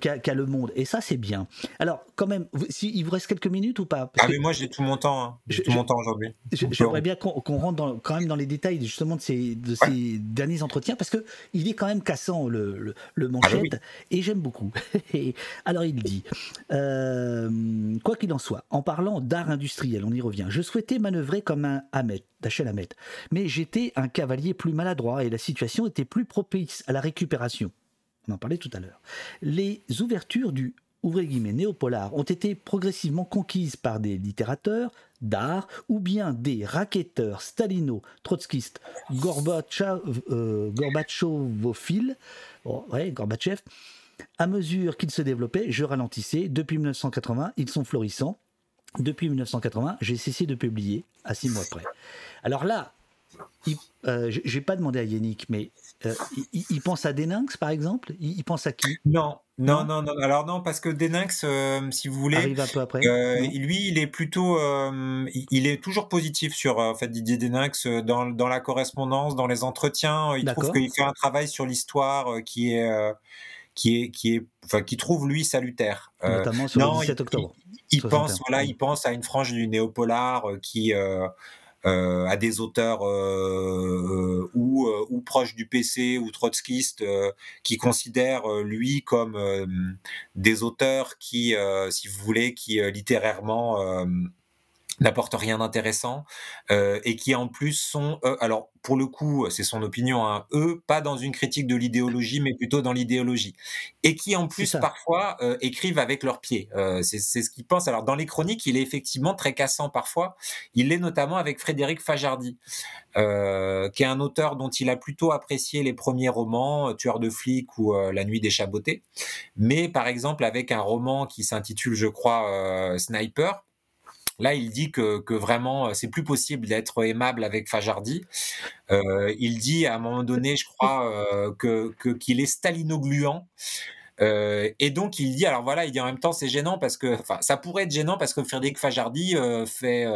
qu'à qu Le Monde. Et ça, c'est bien. Alors, quand même, si, il vous reste quelques minutes ou pas? Parce Ah, mais moi, j'ai tout mon temps. Hein. J'ai tout mon temps aujourd'hui. J'aimerais bien qu'on qu rentre dans, quand même dans les détails justement de ces, de ces ouais. derniers entretiens, parce que il est quand même cassant, le, le, le manchette, ah, oui. et j'aime beaucoup. Alors, il dit Quoi qu'il en soit, en parlant d'art industriel, on y revient, je souhaitais manœuvrer comme un Hamet, Hamet. Mais j'étais un cavalier plus maladroit et la situation était plus propice à la récupération. On en parlait tout à l'heure. Les ouvertures du ouvrez guillemets, néopolar ont été progressivement conquises par des littérateurs d'art ou bien des raquetteurs stalino, trotskistes, euh, oh, ouais, Gorbatchev. À mesure qu'ils se développaient, je ralentissais. Depuis 1980, ils sont florissants. Depuis 1980, j'ai cessé de publier à six mois près. Alors là, euh, je n'ai pas demandé à Yannick, mais euh, il, il, pense à Deninx, par exemple? Il, il, pense à qui? Non, non, non, non, Alors non, parce que Deninx, euh, si vous voulez, arrive un peu après? Euh, lui, il est plutôt, il est toujours positif sur en fait Didier Deninx dans, dans la correspondance, dans les entretiens. Il trouve qu'il fait un travail sur l'histoire qui est qui est qui est enfin qui trouve lui salutaire. Notamment sur non, le 17 octobre il, pense voilà il pense à une frange du néopolar qui euh, euh, à des auteurs euh, ou, euh, ou proches du PC ou trotskistes euh, qui considèrent euh, lui comme des auteurs qui, si vous voulez, qui littérairement n'apportent rien d'intéressant euh, et qui en plus sont, euh, alors pour le coup, c'est son opinion, hein, eux, pas dans une critique de l'idéologie, mais plutôt dans l'idéologie, et qui en plus parfois euh, écrivent avec leurs pieds. Euh, c'est ce qu'ils pensent. Alors dans les chroniques, il est effectivement très cassant parfois. Il l'est notamment avec Frédéric Fajardi, euh, qui est un auteur dont il a plutôt apprécié les premiers romans, Tueur de flics ou La nuit des chabotés, mais par exemple avec un roman qui s'intitule, je crois, Sniper Là, il dit que, vraiment, euh, c'est plus possible d'être aimable avec Fajardi. Euh, il dit à un moment donné, je crois, euh, que qu'il est stalino-gluant. Et donc il dit, alors voilà, il dit en même temps c'est gênant parce que, enfin, ça pourrait être gênant parce que Frédéric Fajardi fait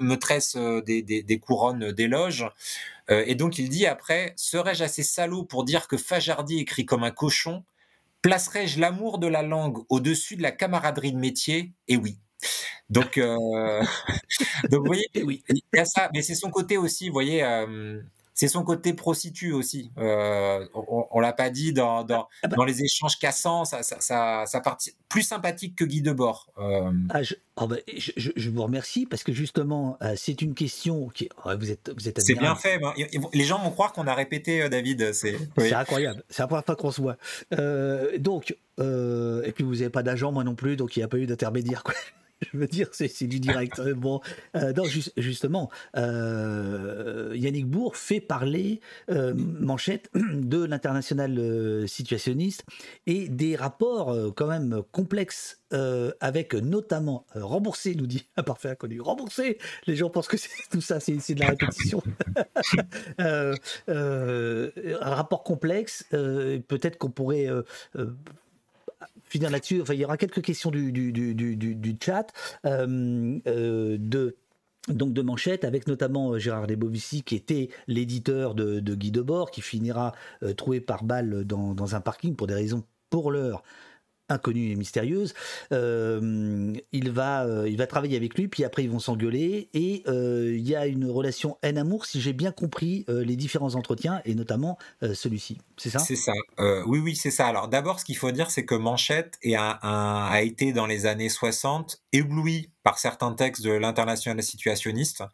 me tresse des, des, des, couronnes d'éloges. et donc il dit après, serais-je assez salaud pour dire que Fajardi écrit comme un cochon Placerais-je l'amour de la langue au-dessus de la camaraderie de métier? Et oui. Donc, euh, donc vous voyez, oui. il y a ça, mais c'est son côté aussi, vous voyez, euh, c'est son côté prostitue aussi. Euh, on, on l'a pas dit dans, dans, ah bah. dans, les échanges cassants, ça, ça, ça, ça partie plus sympathique que Guy Debord. Ah, je, oh bah, je, je, je, vous remercie parce que justement, euh, c'est une question qui vous êtes, vous êtes. C'est bien fait. Ben, les gens vont croire qu'on a répété, euh, David. C'est oui. incroyable. C'est la première fois qu'on se voit. Euh, donc, et puis vous n'avez pas d'agent, moi non plus, donc il n'y a pas eu d'intermédiaire. Je veux dire, c'est du direct. bon, euh, justement, euh, Yannick Bourg fait parler euh, Manchette de l'international situationniste et des rapports quand même complexes avec notamment remboursé, nous dit un parfait inconnu, remboursé. Les gens pensent que tout ça, c'est de la répétition. un rapport complexe. Peut-être qu'on pourrait finir là-dessus. Il y aura quelques questions du, chat. Euh, euh, de donc de manchette, avec notamment euh, Gérard Desbovici, qui était l'éditeur de, de, Guy Debord, qui finira trouvé par balle dans, un parking pour des raisons pour l'heure inconnue et mystérieuse. Euh, il, va, euh, il va travailler avec lui, puis après ils vont s'engueuler, et euh, il y a une relation haine-amour, si j'ai bien compris les différents entretiens, et notamment celui-ci. C'est ça? C'est ça. Oui, oui, c'est ça. Alors d'abord, ce qu'il faut dire, c'est que Manchette a été dans les années 60 ébloui par certains textes de l'international situationniste,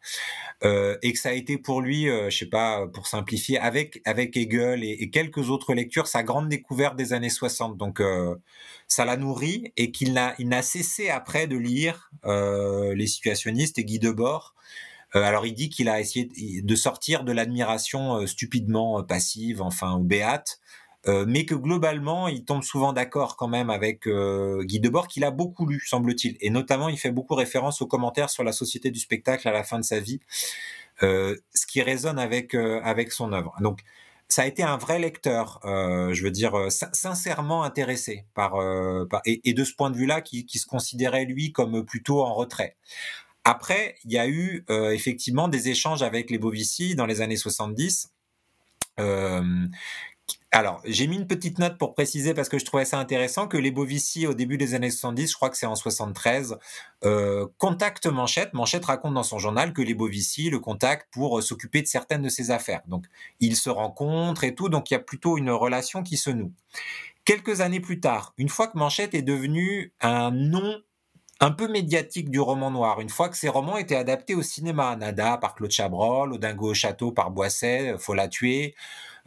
euh, et que ça a été pour lui, euh, je sais pas, pour simplifier, avec avec Hegel et, quelques autres lectures, sa grande découverte des années 60. Donc euh, ça l'a nourri et qu'il n'a n'a cessé après de lire euh, les situationnistes et Guy Debord. Alors il dit qu'il a essayé de sortir de l'admiration stupidement passive, enfin ou béate, euh, mais que globalement, il tombe souvent d'accord quand même avec euh, Guy Debord, qu'il a beaucoup lu, semble-t-il. Et notamment, il fait beaucoup référence aux commentaires sur la société du spectacle à la fin de sa vie, euh, ce qui résonne avec, avec son œuvre. Donc, ça a été un vrai lecteur, je veux dire, sincèrement intéressé par, et, de ce point de vue-là, qui, se considérait lui comme plutôt en retrait. Après, il y a eu effectivement des échanges avec les Bovici dans les années 70. Euh, alors, j'ai mis une petite note pour préciser parce que je trouvais ça intéressant que les Bovici, au début des années 70, je crois que c'est en 73, euh, contactent Manchette. Manchette raconte dans son journal que les Bovici le contactent pour euh, s'occuper de certaines de ses affaires. Donc, ils se rencontrent et tout, donc il y a plutôt une relation qui se noue. Quelques années plus tard, une fois que Manchette est devenu un nom un peu médiatique du roman noir, une fois que ces romans étaient adaptés au cinéma, Nada par Claude Chabrol, Au Dingo au château par Boisset, Faut la tuer,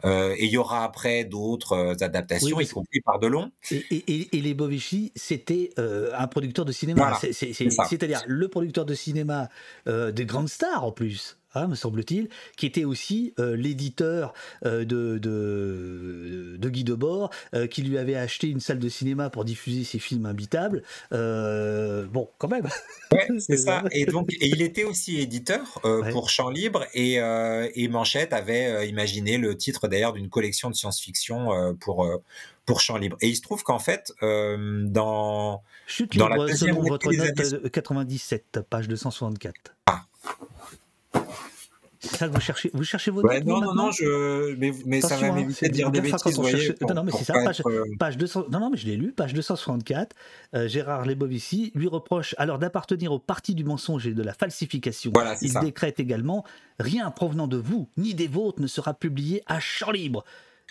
euh, et il y aura après d'autres euh, adaptations, oui, y compris par Delon. Et, et, et les Bovici, c'était euh, un producteur de cinéma. Voilà, C'est-à-dire le producteur de cinéma des grandes stars en plus. Hein, me semble-t-il, qui était aussi euh, l'éditeur euh, de, de, de, Guy Debord, euh, qui lui avait acheté une salle de cinéma pour diffuser ses films imbitables. bon, quand même. Ouais, c'est ça. Et donc, et il était aussi éditeur ouais. pour Champ Libre, et, et Manchette avait imaginé le titre d'ailleurs d'une collection de science-fiction pour pour Champ Libre. Et il se trouve qu'en fait, euh, dans, Chute dans libre, la deuxième selon votre note années... 97, page 264. Ah. C'est ça que vous cherchez Vous cherchez vos ouais, Non, non, non, je... mais, mais ça va m'éviter de dire des bêtises. Voyez, pour, non, non, mais c'est ça, page, être... page 200... Non, non, mais je l'ai lu, page 264. Euh, Gérard Lebovici lui reproche alors d'appartenir au parti du mensonge et de la falsification. Voilà, Il ça. décrète également rien provenant de vous ni des vôtres ne sera publié à champ libre.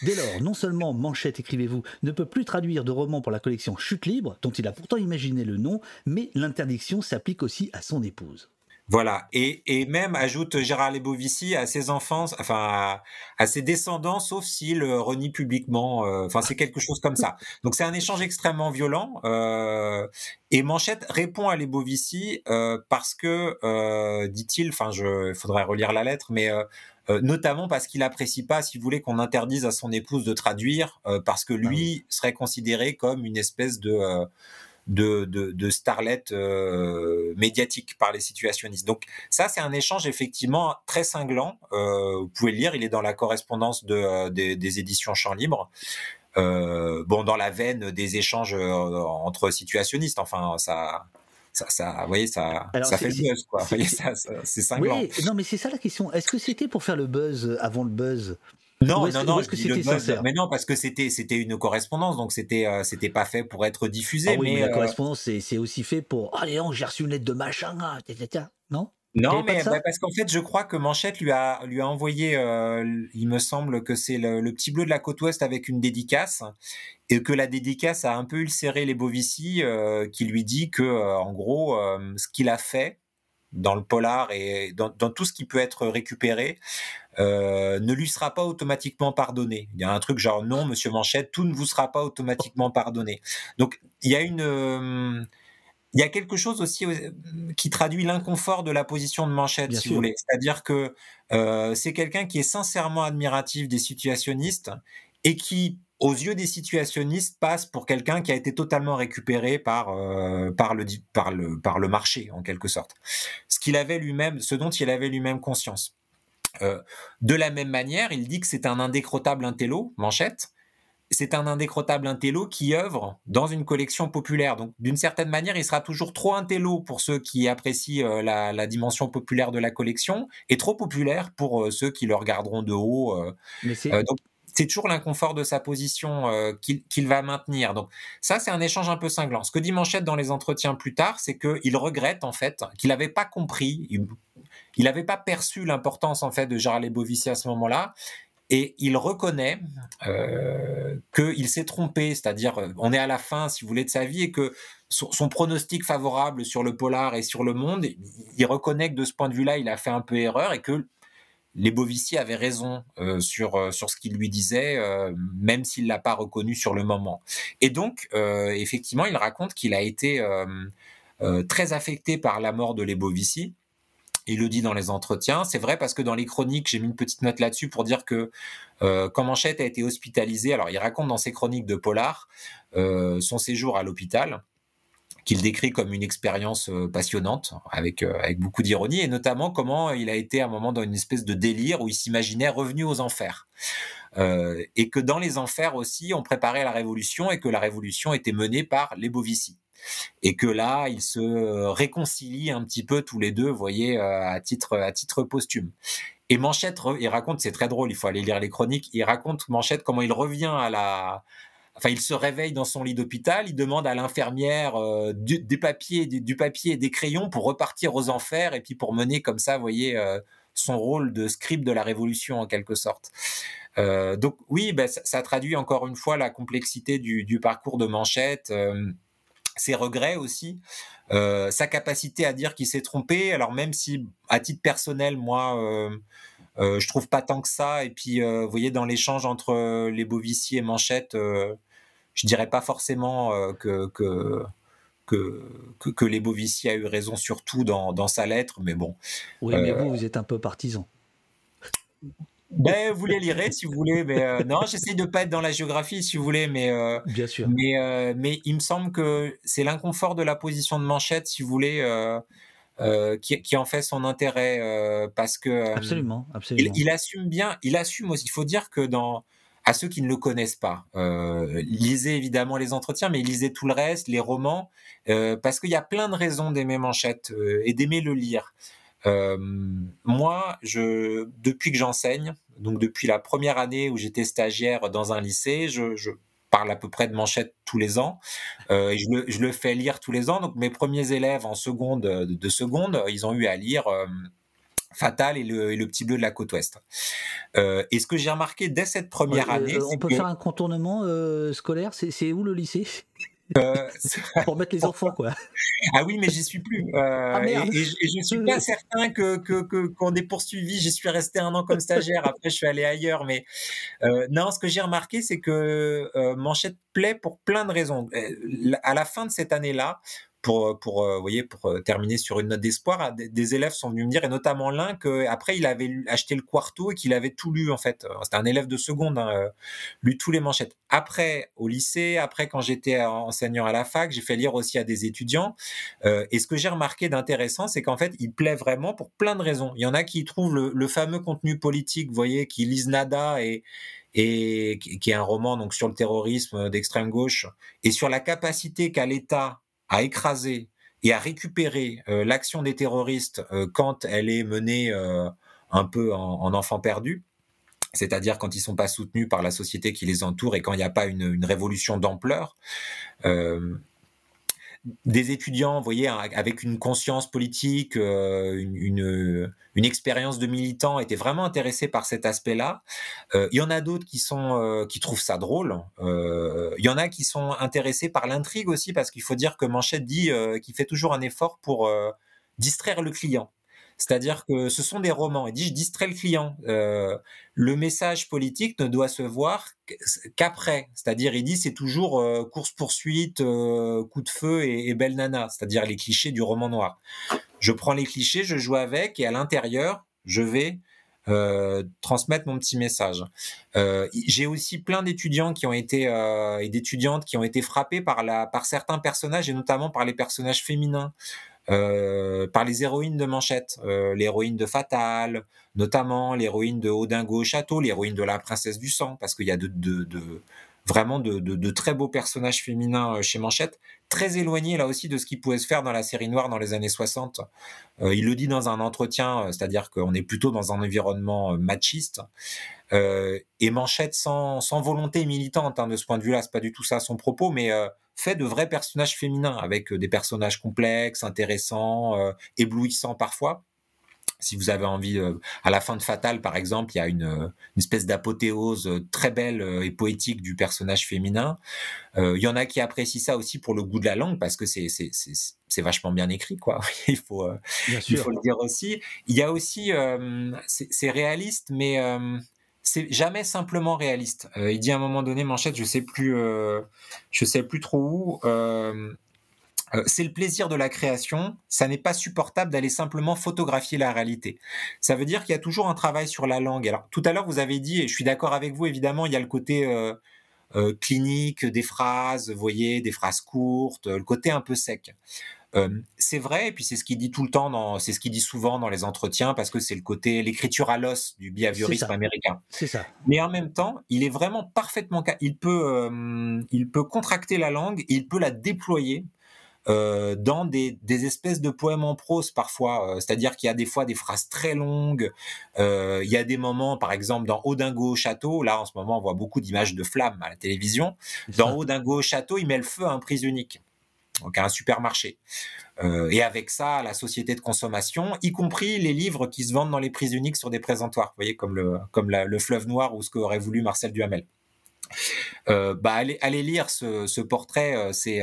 Dès lors, non seulement Manchette, écrivez-vous, ne peut plus traduire de romans pour la collection Chute libre, dont il a pourtant imaginé le nom, mais l'interdiction s'applique aussi à son épouse. Voilà, et, et même ajoute Gérard Lebovici à ses enfants, enfin à, à ses descendants, sauf s'il euh, renie publiquement. euh, Enfin, c'est quelque chose comme ça. Donc c'est un échange extrêmement violent. euh, et Manchette répond à Lebovici euh, parce que, euh, dit-il, enfin, je, il faudrait relire la lettre, mais notamment parce qu'il apprécie pas, si vous voulez, qu'on interdise à son épouse de traduire, euh, parce que lui serait considéré comme une espèce de euh, de, de, de starlet euh, médiatique par les situationnistes. Donc ça, c'est un échange effectivement très cinglant. Euh, vous pouvez le lire, il est dans la correspondance de, euh, des, des éditions Champ Libre. Euh, bon, dans la veine des échanges euh, entre situationnistes. Enfin, ça, ça, ça, vous voyez, ça, Alors, ça fait le buzz, quoi. Vous voyez, ça, ça- c'est cinglant. Oui, non, mais c'est ça la question. Est-ce que c'était pour faire le buzz avant le buzz? Non, non, non, que c'était sincère mais non, parce que c'était, c'était une correspondance, donc c'était, euh, c'était pas fait pour être diffusé, Ah oui, mais, mais, la euh, correspondance, c'est aussi fait pour. Allez, j'ai reçu une lettre de machin, tata. non? Non, mais bah, parce qu'en fait, je crois que Manchette lui a lui a envoyé, euh, il me semble que c'est le, le petit bleu de la côte ouest avec une dédicace, et que la dédicace a un peu ulcéré les Bovici, euh, qui lui dit que, euh, en gros, ce qu'il a fait dans le polar et dans, dans tout ce qui peut être récupéré euh, ne lui sera pas automatiquement pardonné. Il y a un truc genre non, Monsieur Manchette, tout ne vous sera pas automatiquement pardonné. Donc il y a une euh, il y a quelque chose aussi euh, qui traduit l'inconfort de la position de Manchette, Bien si sûr. vous voulez. C'est-à-dire que euh, c'est quelqu'un qui est sincèrement admiratif des situationnistes et qui, aux yeux des situationnistes, passe pour quelqu'un qui a été totalement récupéré par euh, par le par le par le marché en quelque sorte. Ce qu'il avait lui-même, ce dont il avait lui-même conscience. Euh, de la même manière, il dit que c'est un indécrottable intello, Manchette. C'est un indécrottable intello qui œuvre dans une collection populaire. Donc, d'une certaine manière, il sera toujours trop intello pour ceux qui apprécient euh, la, la dimension populaire de la collection et trop populaire pour euh, ceux qui le regarderont de haut. Mais c'est- donc, c'est toujours l'inconfort de sa position euh, qu'il qu'il va maintenir. Donc, ça, c'est un échange un peu cinglant. Ce que dit Manchette dans les entretiens plus tard, c'est qu'il regrette, en fait, qu'il n'avait pas compris, il- n'avait pas perçu l'importance, en fait, de Gérard Lebovici à ce moment-là. Et il reconnaît euh, qu'il s'est trompé, c'est-à-dire euh, on est à la fin, si vous voulez, de sa vie et que son, pronostic favorable sur le polar et sur le monde, il, reconnaît que de ce point de vue-là, il a fait un peu erreur et que les Bovici avaient raison euh, sur, euh, sur ce qu'il lui disait, même s'il l'a pas reconnu sur le moment. Et donc, effectivement, il raconte qu'il a été très affecté par la mort de les Bovici. Il le dit dans les entretiens. C'est vrai parce que dans les chroniques, j'ai mis une petite note là-dessus pour dire que euh, quand Manchette a été hospitalisé, alors il raconte dans ses chroniques de Polar euh, son séjour à l'hôpital qu'il décrit comme une expérience euh, passionnante, avec, beaucoup d'ironie, et notamment comment il a été à un moment dans une espèce de délire où il s'imaginait revenu aux enfers. Et que dans les enfers aussi, on préparait la révolution et que la révolution était menée par les Bovici. Et que là, ils se réconcilient un petit peu tous les deux, vous voyez, euh, à titre, à titre posthume. Et Manchette, il raconte, c'est très drôle, il faut aller lire les chroniques, il raconte Manchette comment il revient à la, Enfin, il se réveille dans son lit d'hôpital, il demande à l'infirmière euh, du, des papiers, du, papier et des crayons pour repartir aux enfers et puis pour mener comme ça, vous voyez, euh, son rôle de scribe de la révolution en quelque sorte. Donc oui, ben, ça, traduit encore une fois la complexité du, parcours de Manchette, ses regrets aussi, euh, sa capacité à dire qu'il s'est trompé. Alors même si, à titre personnel, moi, euh, euh, je trouve pas tant que ça. Et puis, euh, vous voyez, dans l'échange entre euh, les Bovici et Manchette, je dirais pas forcément que, que, que, que, que les Bovici a eu raison sur tout dans, dans sa lettre, mais bon. Oui, mais vous, vous êtes un peu partisan. Ben, vous les lirez si vous voulez, mais euh, non, j'essaie de pas être dans la géographie si vous voulez, mais euh, Bien sûr. mais euh, mais il me semble que c'est l'inconfort de la position de Manchette, si vous voulez, qui, qui en fait son intérêt, parce que Absolument, il, absolument. il assume bien, il assume aussi. Il faut dire que dans à ceux qui ne le connaissent pas, lisez évidemment les entretiens, mais lisez tout le reste, les romans, parce qu'il y a plein de raisons d'aimer Manchette et d'aimer le lire. Euh, moi, je, depuis que j'enseigne, donc depuis la première année où j'étais stagiaire dans un lycée, je, je parle à peu près de Manchette tous les ans euh, et je le, je le fais lire tous les ans. Donc mes premiers élèves en seconde de, de seconde, ils ont eu à lire euh, Fatal et le, et le, petit bleu de la côte ouest. Euh, et ce que j'ai remarqué dès cette première année, on peut que... faire un contournement euh, scolaire? C'est où le lycée? euh, pour mettre les enfants quoi. Ah oui, mais j'y suis plus. Euh, ah, et, et, je, et, je suis pas certain que que qu'on ait poursuivi. J'y suis resté un an comme stagiaire. Après, je suis allé ailleurs. Mais euh, non, ce que j'ai remarqué, c'est que Manchette plaît pour plein de raisons. À la fin de cette année-là, pour, pour, vous voyez, pour terminer sur une note d'espoir, des, des, élèves sont venus me dire, et notamment l'un, qu'après, il avait acheté le quarto et qu'il avait tout lu, en fait. C'était un élève de seconde, hein, lu tous les manchettes. Après, au lycée, après, quand j'étais enseignant à la fac, j'ai fait lire aussi à des étudiants. Euh, et ce que j'ai remarqué d'intéressant, c'est qu'en fait, il plaît vraiment pour plein de raisons. Il y en a qui trouvent le, le fameux contenu politique, vous voyez, qui lisent Nada et, et qui est un roman donc sur le terrorisme d'extrême gauche et sur la capacité qu'a l'État à écraser et à récupérer euh, l'action des terroristes euh, quand elle est menée euh, un peu en, en enfant perdu, c'est-à-dire quand ils sont pas soutenus par la société qui les entoure et quand il n'y a pas une révolution d'ampleur. Des étudiants, vous voyez, avec une conscience politique, une, une, expérience de militant, étaient vraiment intéressés par cet aspect-là. Euh, il y en a d'autres qui sont euh, qui trouvent ça drôle. Euh, il y en a qui sont intéressés par l'intrigue aussi, parce qu'il faut dire que Manchette dit qu'il fait toujours un effort pour distraire le client. C'est-à-dire que ce sont des romans. Il dit, je distrais le client. Euh, le message politique ne doit se voir qu'après. C'est-à-dire, il dit, c'est toujours euh, course-poursuite, euh, coup de feu et, belle nana. C'est-à-dire les clichés du roman noir. Je prends les clichés, je joue avec et à l'intérieur, je vais transmettre mon petit message. J'ai aussi plein d'étudiants qui ont été et d'étudiantes qui ont été frappés par la par certains personnages et notamment par les personnages féminins. Euh, par les héroïnes de Manchette, euh, l'héroïne de Fatal, notamment l'héroïne de Odingo au château, l'héroïne de la princesse du sang, parce qu'il y a de, de, de vraiment de, de, très beaux personnages féminins chez Manchette, très éloignés là aussi de ce qui pouvait se faire dans la série noire dans les années 60. Euh, il le dit dans un entretien, c'est-à-dire qu'on est plutôt dans un environnement machiste. Euh, et Manchette sans, sans volonté militante hein, de ce point de vue-là, c'est pas du tout ça son propos, mais euh, fait de vrais personnages féminins, avec euh, des personnages complexes, intéressants, euh, éblouissants parfois. Si vous avez envie, euh, à la fin de Fatal, par exemple, il y a une, une espèce d'apothéose très belle et poétique du personnage féminin. il y en a qui apprécient ça aussi pour le goût de la langue, parce que c'est c'est vachement bien écrit, quoi. il faut il faut le dire aussi. Il y a aussi, c'est réaliste, mais c'est jamais simplement réaliste. Euh, il dit à un moment donné, Manchette, je sais plus, euh, je sais plus trop où. Euh, c'est le plaisir de la création. Ça n'est pas supportable d'aller simplement photographier la réalité. Ça veut dire qu'il y a toujours un travail sur la langue. Alors tout à l'heure, vous avez dit, et je suis d'accord avec vous, évidemment, il y a le côté clinique des phrases, vous voyez, des phrases courtes, le côté un peu sec. Euh, c'est vrai, et puis c'est ce qu'il dit tout le temps, dans, c'est ce qu'il dit souvent dans les entretiens, parce que c'est le côté, l'écriture à l'os du behaviorisme américain. C'est ça. Mais en même temps, il est vraiment parfaitement, il peut, euh, il peut contracter la langue, il peut la déployer. Euh, dans des, des, espèces de poèmes en prose parfois, euh, c'est-à-dire qu'il y a des fois des phrases très longues, euh, il y a des moments, par exemple dans Odingo au château, là en ce moment on voit beaucoup d'images de flammes à la télévision, dans Odingo au château il met le feu à un prisonnier donc un supermarché. Euh, et avec ça, la société de consommation, y compris les livres qui se vendent dans les prises uniques sur des présentoirs, voyez, comme le, comme le fleuve noir ou ce qu'aurait voulu Marcel Duhamel. Euh, bah, allez, allez lire ce, portrait, euh, c'est,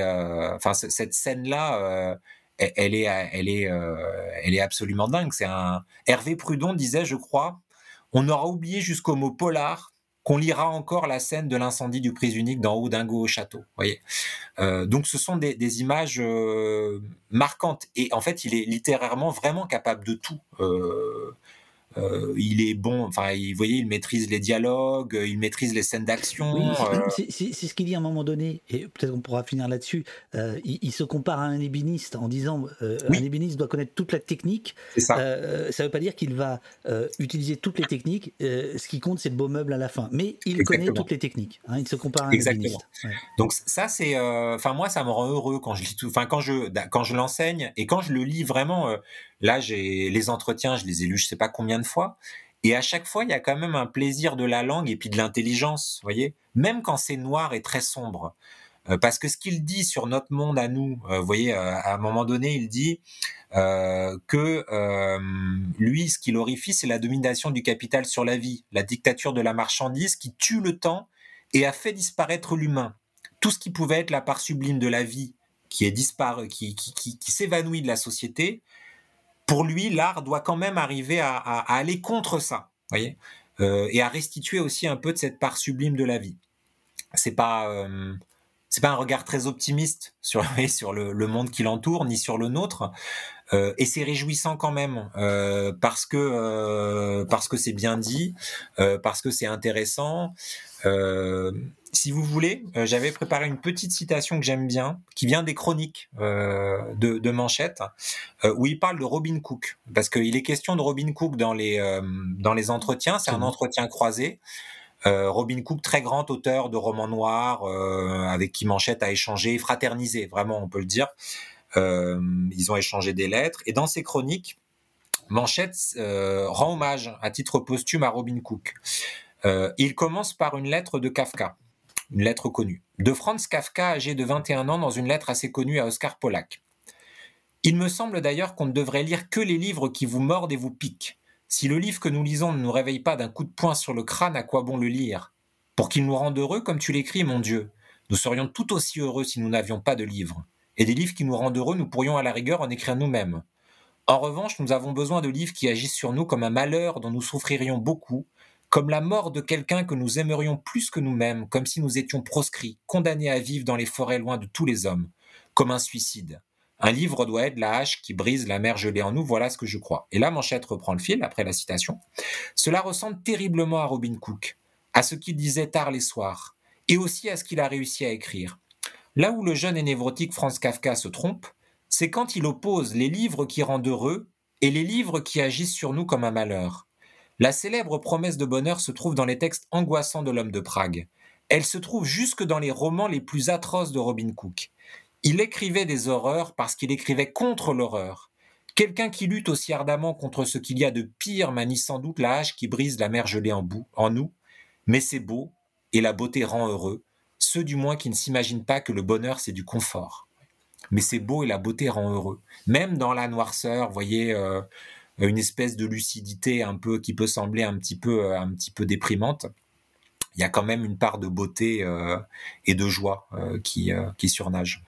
cette scène-là, elle est, elle est, elle est absolument dingue. C'est un Hervé Prudon disait, je crois, on aura oublié jusqu'au mot polar qu'on lira encore la scène de l'incendie du prise unique dans Oudingo au château. Voyez. Euh, donc ce sont des, des images euh, marquantes et en fait il est littérairement vraiment capable de tout. Euh, euh, il est bon, enfin, vous voyez, il maîtrise les dialogues, il maîtrise les scènes d'action. Oui, c'est euh... ce qu'il dit à un moment donné, et peut-être qu'on pourra finir là-dessus. Euh, il, il, se compare à un ébéniste en disant euh, oui. un ébéniste doit connaître toute la technique. Ça ne veut pas dire qu'il va utiliser toutes les techniques. ce qui compte, c'est le beau meuble à la fin. Mais il Exactement. connaît toutes les techniques. Hein, il se compare à un Exactement. ébéniste. Ouais. Donc ça, c'est, enfin moi, ça me rend heureux quand je lis tout, enfin quand je quand je l'enseigne et quand je le lis vraiment Là, j'ai les entretiens, je les ai lus je sais pas combien de fois. Et à chaque fois, il y a quand même un plaisir de la langue et puis de l'intelligence, voyez. Même quand c'est noir et très sombre. Euh, parce que ce qu'il dit sur notre monde à nous, euh, vous voyez, euh, à un moment donné, il dit que lui, ce qu'il horrifie, c'est la domination du capital sur la vie, la dictature de la marchandise qui tue le temps et a fait disparaître l'humain. Tout ce qui pouvait être la part sublime de la vie, qui est disparu, qui, qui, qui, qui s'évanouit de la société, pour lui, l'art doit quand même arriver à, aller contre ça, voyez, euh, et à restituer aussi un peu de cette part sublime de la vie. C'est pas euh, c'est pas un regard très optimiste sur sur le, monde qui l'entoure ni sur le nôtre, euh, et c'est réjouissant quand même parce que parce que c'est bien dit, parce que c'est intéressant. Si vous voulez, euh, j'avais préparé une petite citation que j'aime bien, qui vient des chroniques euh, de, de Manchette, euh, où il parle de Robin Cook, parce qu'il est question de Robin Cook dans les euh, dans les entretiens. C'est un entretien croisé. Robin Cook, très grand auteur de romans noirs, euh, avec qui Manchette a échangé, fraternisé, vraiment, on peut le dire. Euh, ils ont échangé des lettres. Et dans ces chroniques, Manchette euh, rend hommage à titre posthume à Robin Cook. Euh, il commence par une lettre de Kafka, une lettre connue, de Franz Kafka, âgé de 21 ans, dans une lettre assez connue à Oscar Polak. Il me semble d'ailleurs qu'on ne devrait lire que les livres qui vous mordent et vous piquent. Si le livre que nous lisons ne nous réveille pas d'un coup de poing sur le crâne, à quoi bon le lire? Pour qu'il nous rende heureux comme tu l'écris, mon Dieu. Nous serions tout aussi heureux si nous n'avions pas de livres. Et des livres qui nous rendent heureux, nous pourrions à la rigueur en écrire nous-mêmes. En revanche, nous avons besoin de livres qui agissent sur nous comme un malheur dont nous souffririons beaucoup, comme la mort de quelqu'un que nous aimerions plus que nous-mêmes, comme si nous étions proscrits, condamnés à vivre dans les forêts loin de tous les hommes, comme un suicide. Un livre doit être la hache qui brise la mer gelée en nous, voilà ce que je crois. Et là, Manchette reprend le fil après la citation. Cela ressemble terriblement à Robin Cook, à ce qu'il disait tard les soirs, et aussi à ce qu'il a réussi à écrire. Là où le jeune et névrotique Franz Kafka se trompe, c'est quand il oppose les livres qui rendent heureux et les livres qui agissent sur nous comme un malheur. La célèbre promesse de bonheur se trouve dans les textes angoissants de l'homme de Prague. Elle se trouve jusque dans les romans les plus atroces de Robin Cook. Il écrivait des horreurs parce qu'il écrivait contre l'horreur. Quelqu'un qui lutte aussi ardemment contre ce qu'il y a de pire manie sans doute la hache qui brise la mer gelée en, nous. Mais c'est beau, et la beauté rend heureux, ceux du moins qui ne s'imaginent pas que le bonheur c'est du confort. Mais c'est beau et la beauté rend heureux. Même dans la noirceur, voyez, euh, une espèce de lucidité un peu qui peut sembler un petit peu, euh, un petit peu déprimante. Il y a quand même une part de beauté euh, et de joie euh, qui, euh, qui surnage.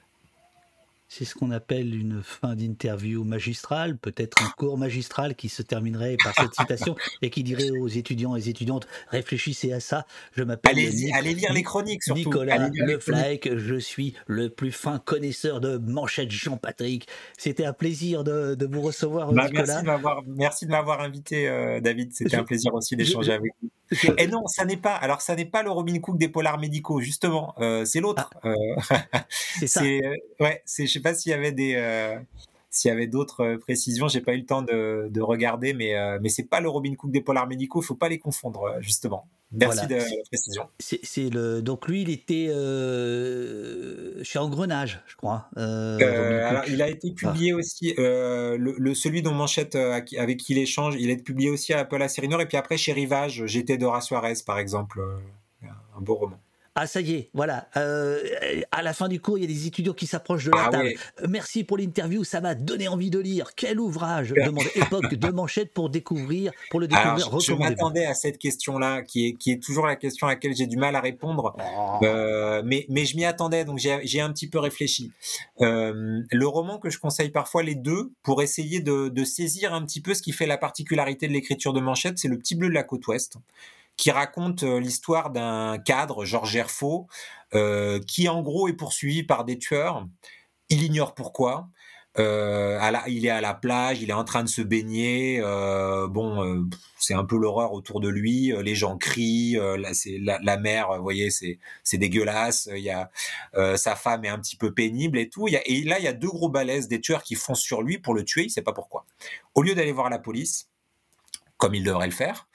C'est ce qu'on appelle une fin d'interview magistrale, peut-être un cours magistral qui se terminerait par cette citation et qui dirait aux étudiants et étudiantes réfléchissez à ça. Je m'appelle Allez, Nic- allez lire les chroniques surtout. Nicolas Allez lire les Le Flack, je suis le plus fin connaisseur de manchettes Jean-Patrick. C'était un plaisir de, de vous recevoir, Bah, Nicolas. merci de m'avoir, invité, euh, David. C'était un plaisir aussi d'échanger je- avec vous. Et non, ça n'est pas. Alors, ça n'est pas le Robin Cook des polars médicaux, justement. Euh, c'est l'autre. Euh, c'est ça. euh, ouais, c'est. Je sais pas s'il y avait des, euh, s'il y avait d'autres euh, précisions. J'ai pas eu le temps de, de regarder, mais euh, mais c'est pas le Robin Cook des polars médicaux. Il faut pas les confondre, euh, justement. Merci Voilà. de la précision. C'est c'est le donc lui il était euh, chez Engrenage, je crois. euh, alors, il a été publié aussi, le, le- celui dont Manchette, avec qui il échange, il a été publié aussi à Paul Nord et puis après chez Rivage, J'étais Dora Suarez, par exemple, un beau roman. Ah ça y est, voilà. Euh, à la fin du cours, il y a des étudiants qui s'approchent de la Ah table. ouais. Euh, Merci pour l'interview, ça m'a donné envie de lire. Quel ouvrage demande Époque de Manchette pour découvrir, pour le découvrir. Alors, je, m'attendais à cette question-là, qui est, qui est toujours la question à laquelle j'ai du mal à répondre, Euh, mais, mais je m'y attendais, donc j'ai j'ai un petit peu réfléchi. Euh, le roman que je conseille parfois, les deux, pour essayer de, de saisir un petit peu ce qui fait la particularité de l'écriture de Manchette, c'est Le Petit Bleu de la côte ouest, qui raconte l'histoire d'un cadre, Georges Gerfaux, euh, qui en gros est poursuivi par des tueurs. Il ignore pourquoi. Il est à la plage, il est en train de se baigner. bon, c'est un peu l'horreur autour de lui. les gens crient. là, la, la mer. Vous voyez, c'est dégueulasse. Il y a sa femme est un petit peu pénible et tout. Et là, il y a deux gros balaises des tueurs qui foncent sur lui pour le tuer. Il sait pas pourquoi. Au lieu d'aller voir la police, comme il devrait le faire,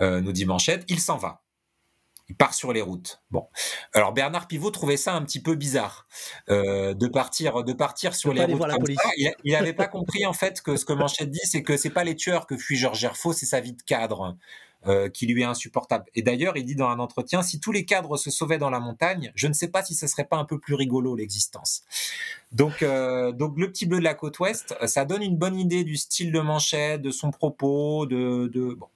euh, nous dit Manchette, il s'en va. Il part sur les routes. Bon, alors Bernard Pivot trouvait ça un petit peu bizarre euh, de partir, de partir sur les routes comme ça. Il, a- il avait pas compris en fait que ce que Manchette dit, c'est que c'est pas les tueurs que fuit Georges Gerfaux, c'est sa vie de cadre. Euh, qui lui est insupportable. Et d'ailleurs, il dit dans un entretien, si tous les cadres se sauvaient dans la montagne, je ne sais pas si ce serait pas un peu plus rigolo l'existence. Donc, euh, donc le petit bleu de la côte ouest, ça donne une bonne idée du style de Manchette, de son propos, de, de bon.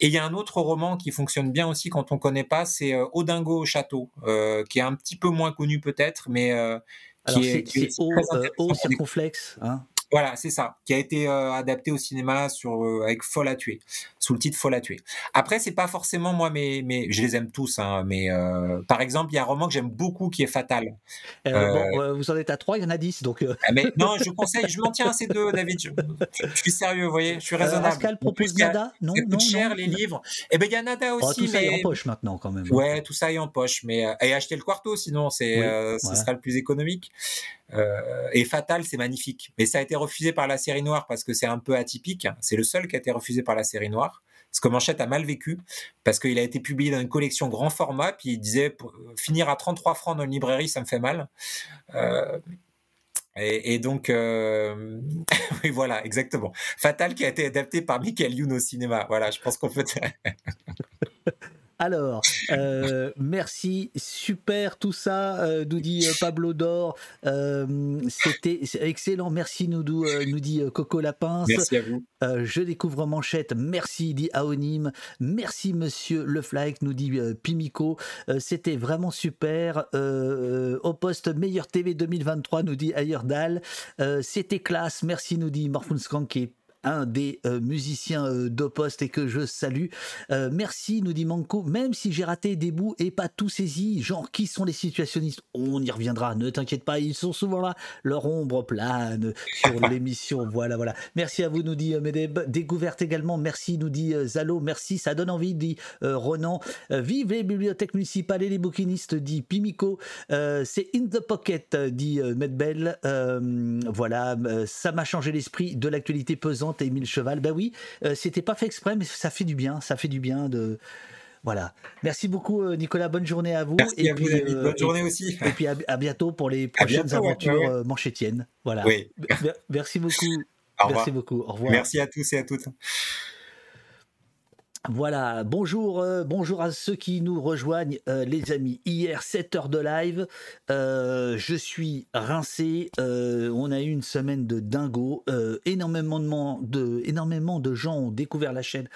Et il y a un autre roman qui fonctionne bien aussi quand on connaît pas, c'est euh, Odingo au château, euh, qui est un petit peu moins connu peut-être, mais euh, qui Alors, est, c'est haut, euh, circonflexe. Hein? Voilà, c'est ça, qui a été euh, adapté au cinéma sur euh, avec Folle à tuer, sous le titre Folle à tuer. Après, c'est pas forcément moi, mais mais je les aime tous, hein, mais euh, par exemple, il y a un roman que j'aime beaucoup qui est Fatal. Euh, Euh, Bon, vous en êtes à 3, il y en a 10. Donc, ah, mais non, je conseille, je m'en tiens à ces deux, David. Je, je suis sérieux, vous voyez, je suis raisonnable. Pascal propose Nada? Non, non, cher non. les livres. Eh ben il y a Nada Oh, aussi, tout ça est mais en poche maintenant quand même. Ouais, tout ça est en poche, mais et acheter le quarto, sinon c'est Oui, ce sera le plus économique. Euh, et Fatal, c'est magnifique, mais ça a été refusé par la série noire parce que c'est un peu atypique. C'est le seul qui a été refusé par la série noire. Parce que Manchette a mal vécu, parce qu'il a été publié dans une collection grand format, puis il disait pour- finir à 33 francs dans une librairie, ça me fait mal. Euh, et, donc, euh, voilà, exactement. Fatal qui a été adapté par Michael Youn au cinéma. Voilà, je pense qu'on peut. Alors, euh, merci, super tout ça, euh, nous dit euh, Pablo Dor. Euh, C'était excellent, merci, nous, nous dit Coco Lapin. Merci à vous. Je découvre Manchette, merci, dit Aonim. Merci, monsieur Le Flyke, nous dit Pimico. C'était vraiment super. Au poste meilleur TV 2023, nous dit Ayerdal. C'était classe, merci, nous dit qui est un des euh, musiciens euh, d'Opost et que je salue. Euh, merci, nous dit Manco, même si j'ai raté des bouts et pas tout saisi, genre qui sont les situationnistes? On y reviendra, ne t'inquiète pas, ils sont souvent là, leur ombre plane sur l'émission, voilà, voilà. Merci à vous, nous dit euh, Medeb. Découverte également, merci, nous dit Zalo, merci, ça donne envie, dit Ronan. Vive les bibliothèques municipales et les bouquinistes, dit Pimico. C'est In the Pocket, dit Medbel. Voilà, ça m'a changé l'esprit de l'actualité pesante, Émile Cheval. Ben oui, euh, c'était pas fait exprès, mais ça fait du bien, ça fait du bien de. Voilà. Merci beaucoup, euh, Nicolas. Bonne journée à vous. Merci à vous, David. Bonne et- journée aussi. Et puis à, à bientôt pour les prochaines bientôt, aventures ouais, ouais. euh, manchetiennes. Voilà. Oui. Merci beaucoup. Au revoir. Merci beaucoup. Au revoir. Merci à tous et à toutes. Voilà, bonjour, euh, bonjour à ceux qui nous rejoignent, euh, les amis. Hier, 7 heures de live, euh, je suis rincé. on a eu une semaine de dingo. énormément de gens ont découvert la chaîne.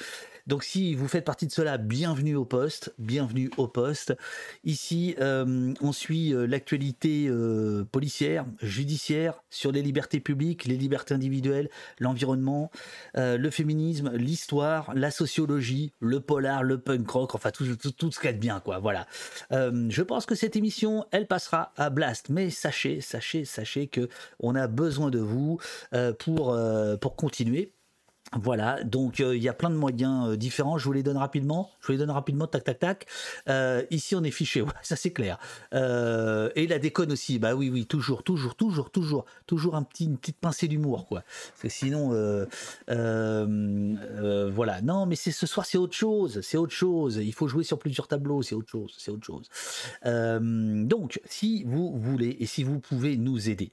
Donc, si vous faites partie de cela, bienvenue au poste. Bienvenue au poste. Ici, euh, on suit euh, l'actualité euh, policière, judiciaire, sur les libertés publiques, les libertés individuelles, l'environnement, le féminisme, l'histoire, la sociologie, le polar, le punk rock, enfin tout, ce qu'il y a de bien, quoi. Voilà. Je pense que cette émission, elle passera à Blast, mais sachez, sachez, sachez que on a besoin de vous pour, pour continuer. Voilà, donc euh, il y a plein de moyens euh, différents. Je vous les donne rapidement. Je vous les donne rapidement, tac, tac, tac. Euh, ici, on est fiché, ça c'est clair. Et la déconne aussi, bah oui, oui, toujours, toujours, toujours, toujours, toujours un petit, une petite pincée d'humour, quoi. Parce que sinon, voilà. Non, mais c'est ce soir, c'est autre chose, c'est autre chose. Il faut jouer sur plusieurs tableaux, c'est autre chose, c'est autre chose. Donc, si vous voulez et si vous pouvez nous aider,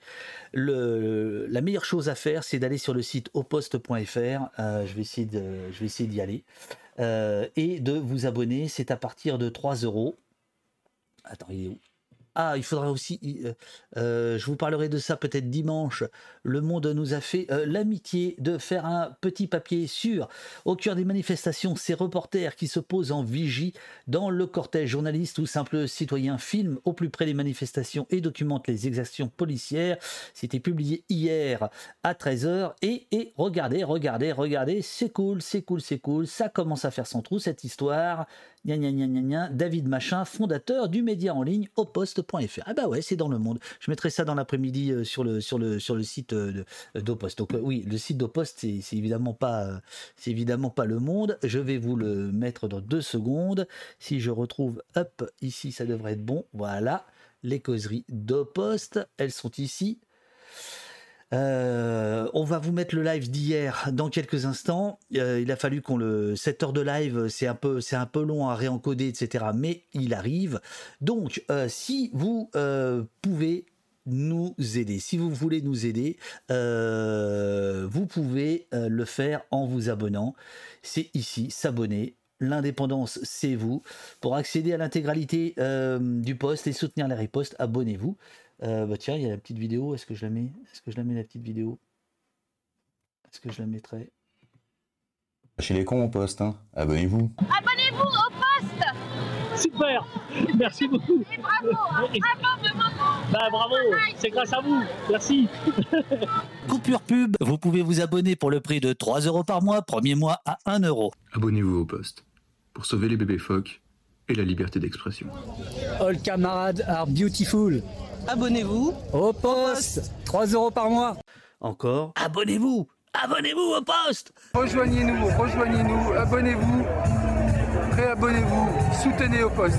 la meilleure chose à faire, c'est d'aller sur le site oposte.fr. Euh, je vais essayer de, je vais essayer d'y aller Euh, et de vous abonner. C'est à partir de 3 euros. Attends, il est où? Ah, il faudra aussi. euh, euh, je vous parlerai de ça peut-être dimanche. Le Monde nous a fait euh, l'amitié de faire un petit papier sur, au cœur des manifestations, ces reporters qui se posent en vigie dans le cortège journaliste ou simple citoyen filment au plus près des manifestations et documentent les exactions policières. C'était publié hier à 13h. Et, et regardez, regardez, regardez, c'est cool, c'est cool, c'est cool. Ça commence à faire son trou cette histoire. David Machin, fondateur du média en ligne au poste.fr. Ah bah ouais, c'est dans le monde. Je mettrai ça dans l'après-midi euh, sur, le, site euh, d'Opost. Donc euh, oui, le site d'Opost, c'est évidemment, pas, évidemment pas le monde. Je vais vous le mettre dans deux secondes. Si je retrouve, hop, ici, ça devrait être bon. Voilà, les causeries d'Opost, elles sont ici. Euh, on va vous mettre le live d'hier dans quelques instants. Euh, il a fallu qu'on le 7 heures de live, c'est un peu c'est un peu long à réencoder, etc. Mais il arrive. Donc, euh, si vous pouvez nous aider, si vous voulez nous aider, vous pouvez le faire en vous abonnant. C'est ici, s'abonner. l'indépendance, c'est vous. Pour accéder à l'intégralité du poste et soutenir la riposte, abonnez-vous. Euh, bah tiens, il y a la petite vidéo. Est-ce que je la mets? Est-ce que je la mets la petite vidéo? Est-ce que je la mettrai Chez les cons au poste, hein. Abonnez-vous. Abonnez-vous au poste! Super! Merci beaucoup. Et bravo hein. Bravo, bravo Bah bravo. C'est grâce à vous. Merci. Coupure pub, vous pouvez vous abonner pour le prix de 3 euros par mois, premier mois à 1 euro. Abonnez-vous au poste pour sauver les bébés phoques et la liberté d'expression. All camarades are beautiful Abonnez-vous Au poste 3 euros par mois Encore Abonnez-vous Abonnez-vous au poste Rejoignez-nous, rejoignez-nous, abonnez-vous, réabonnez-vous, soutenez au poste.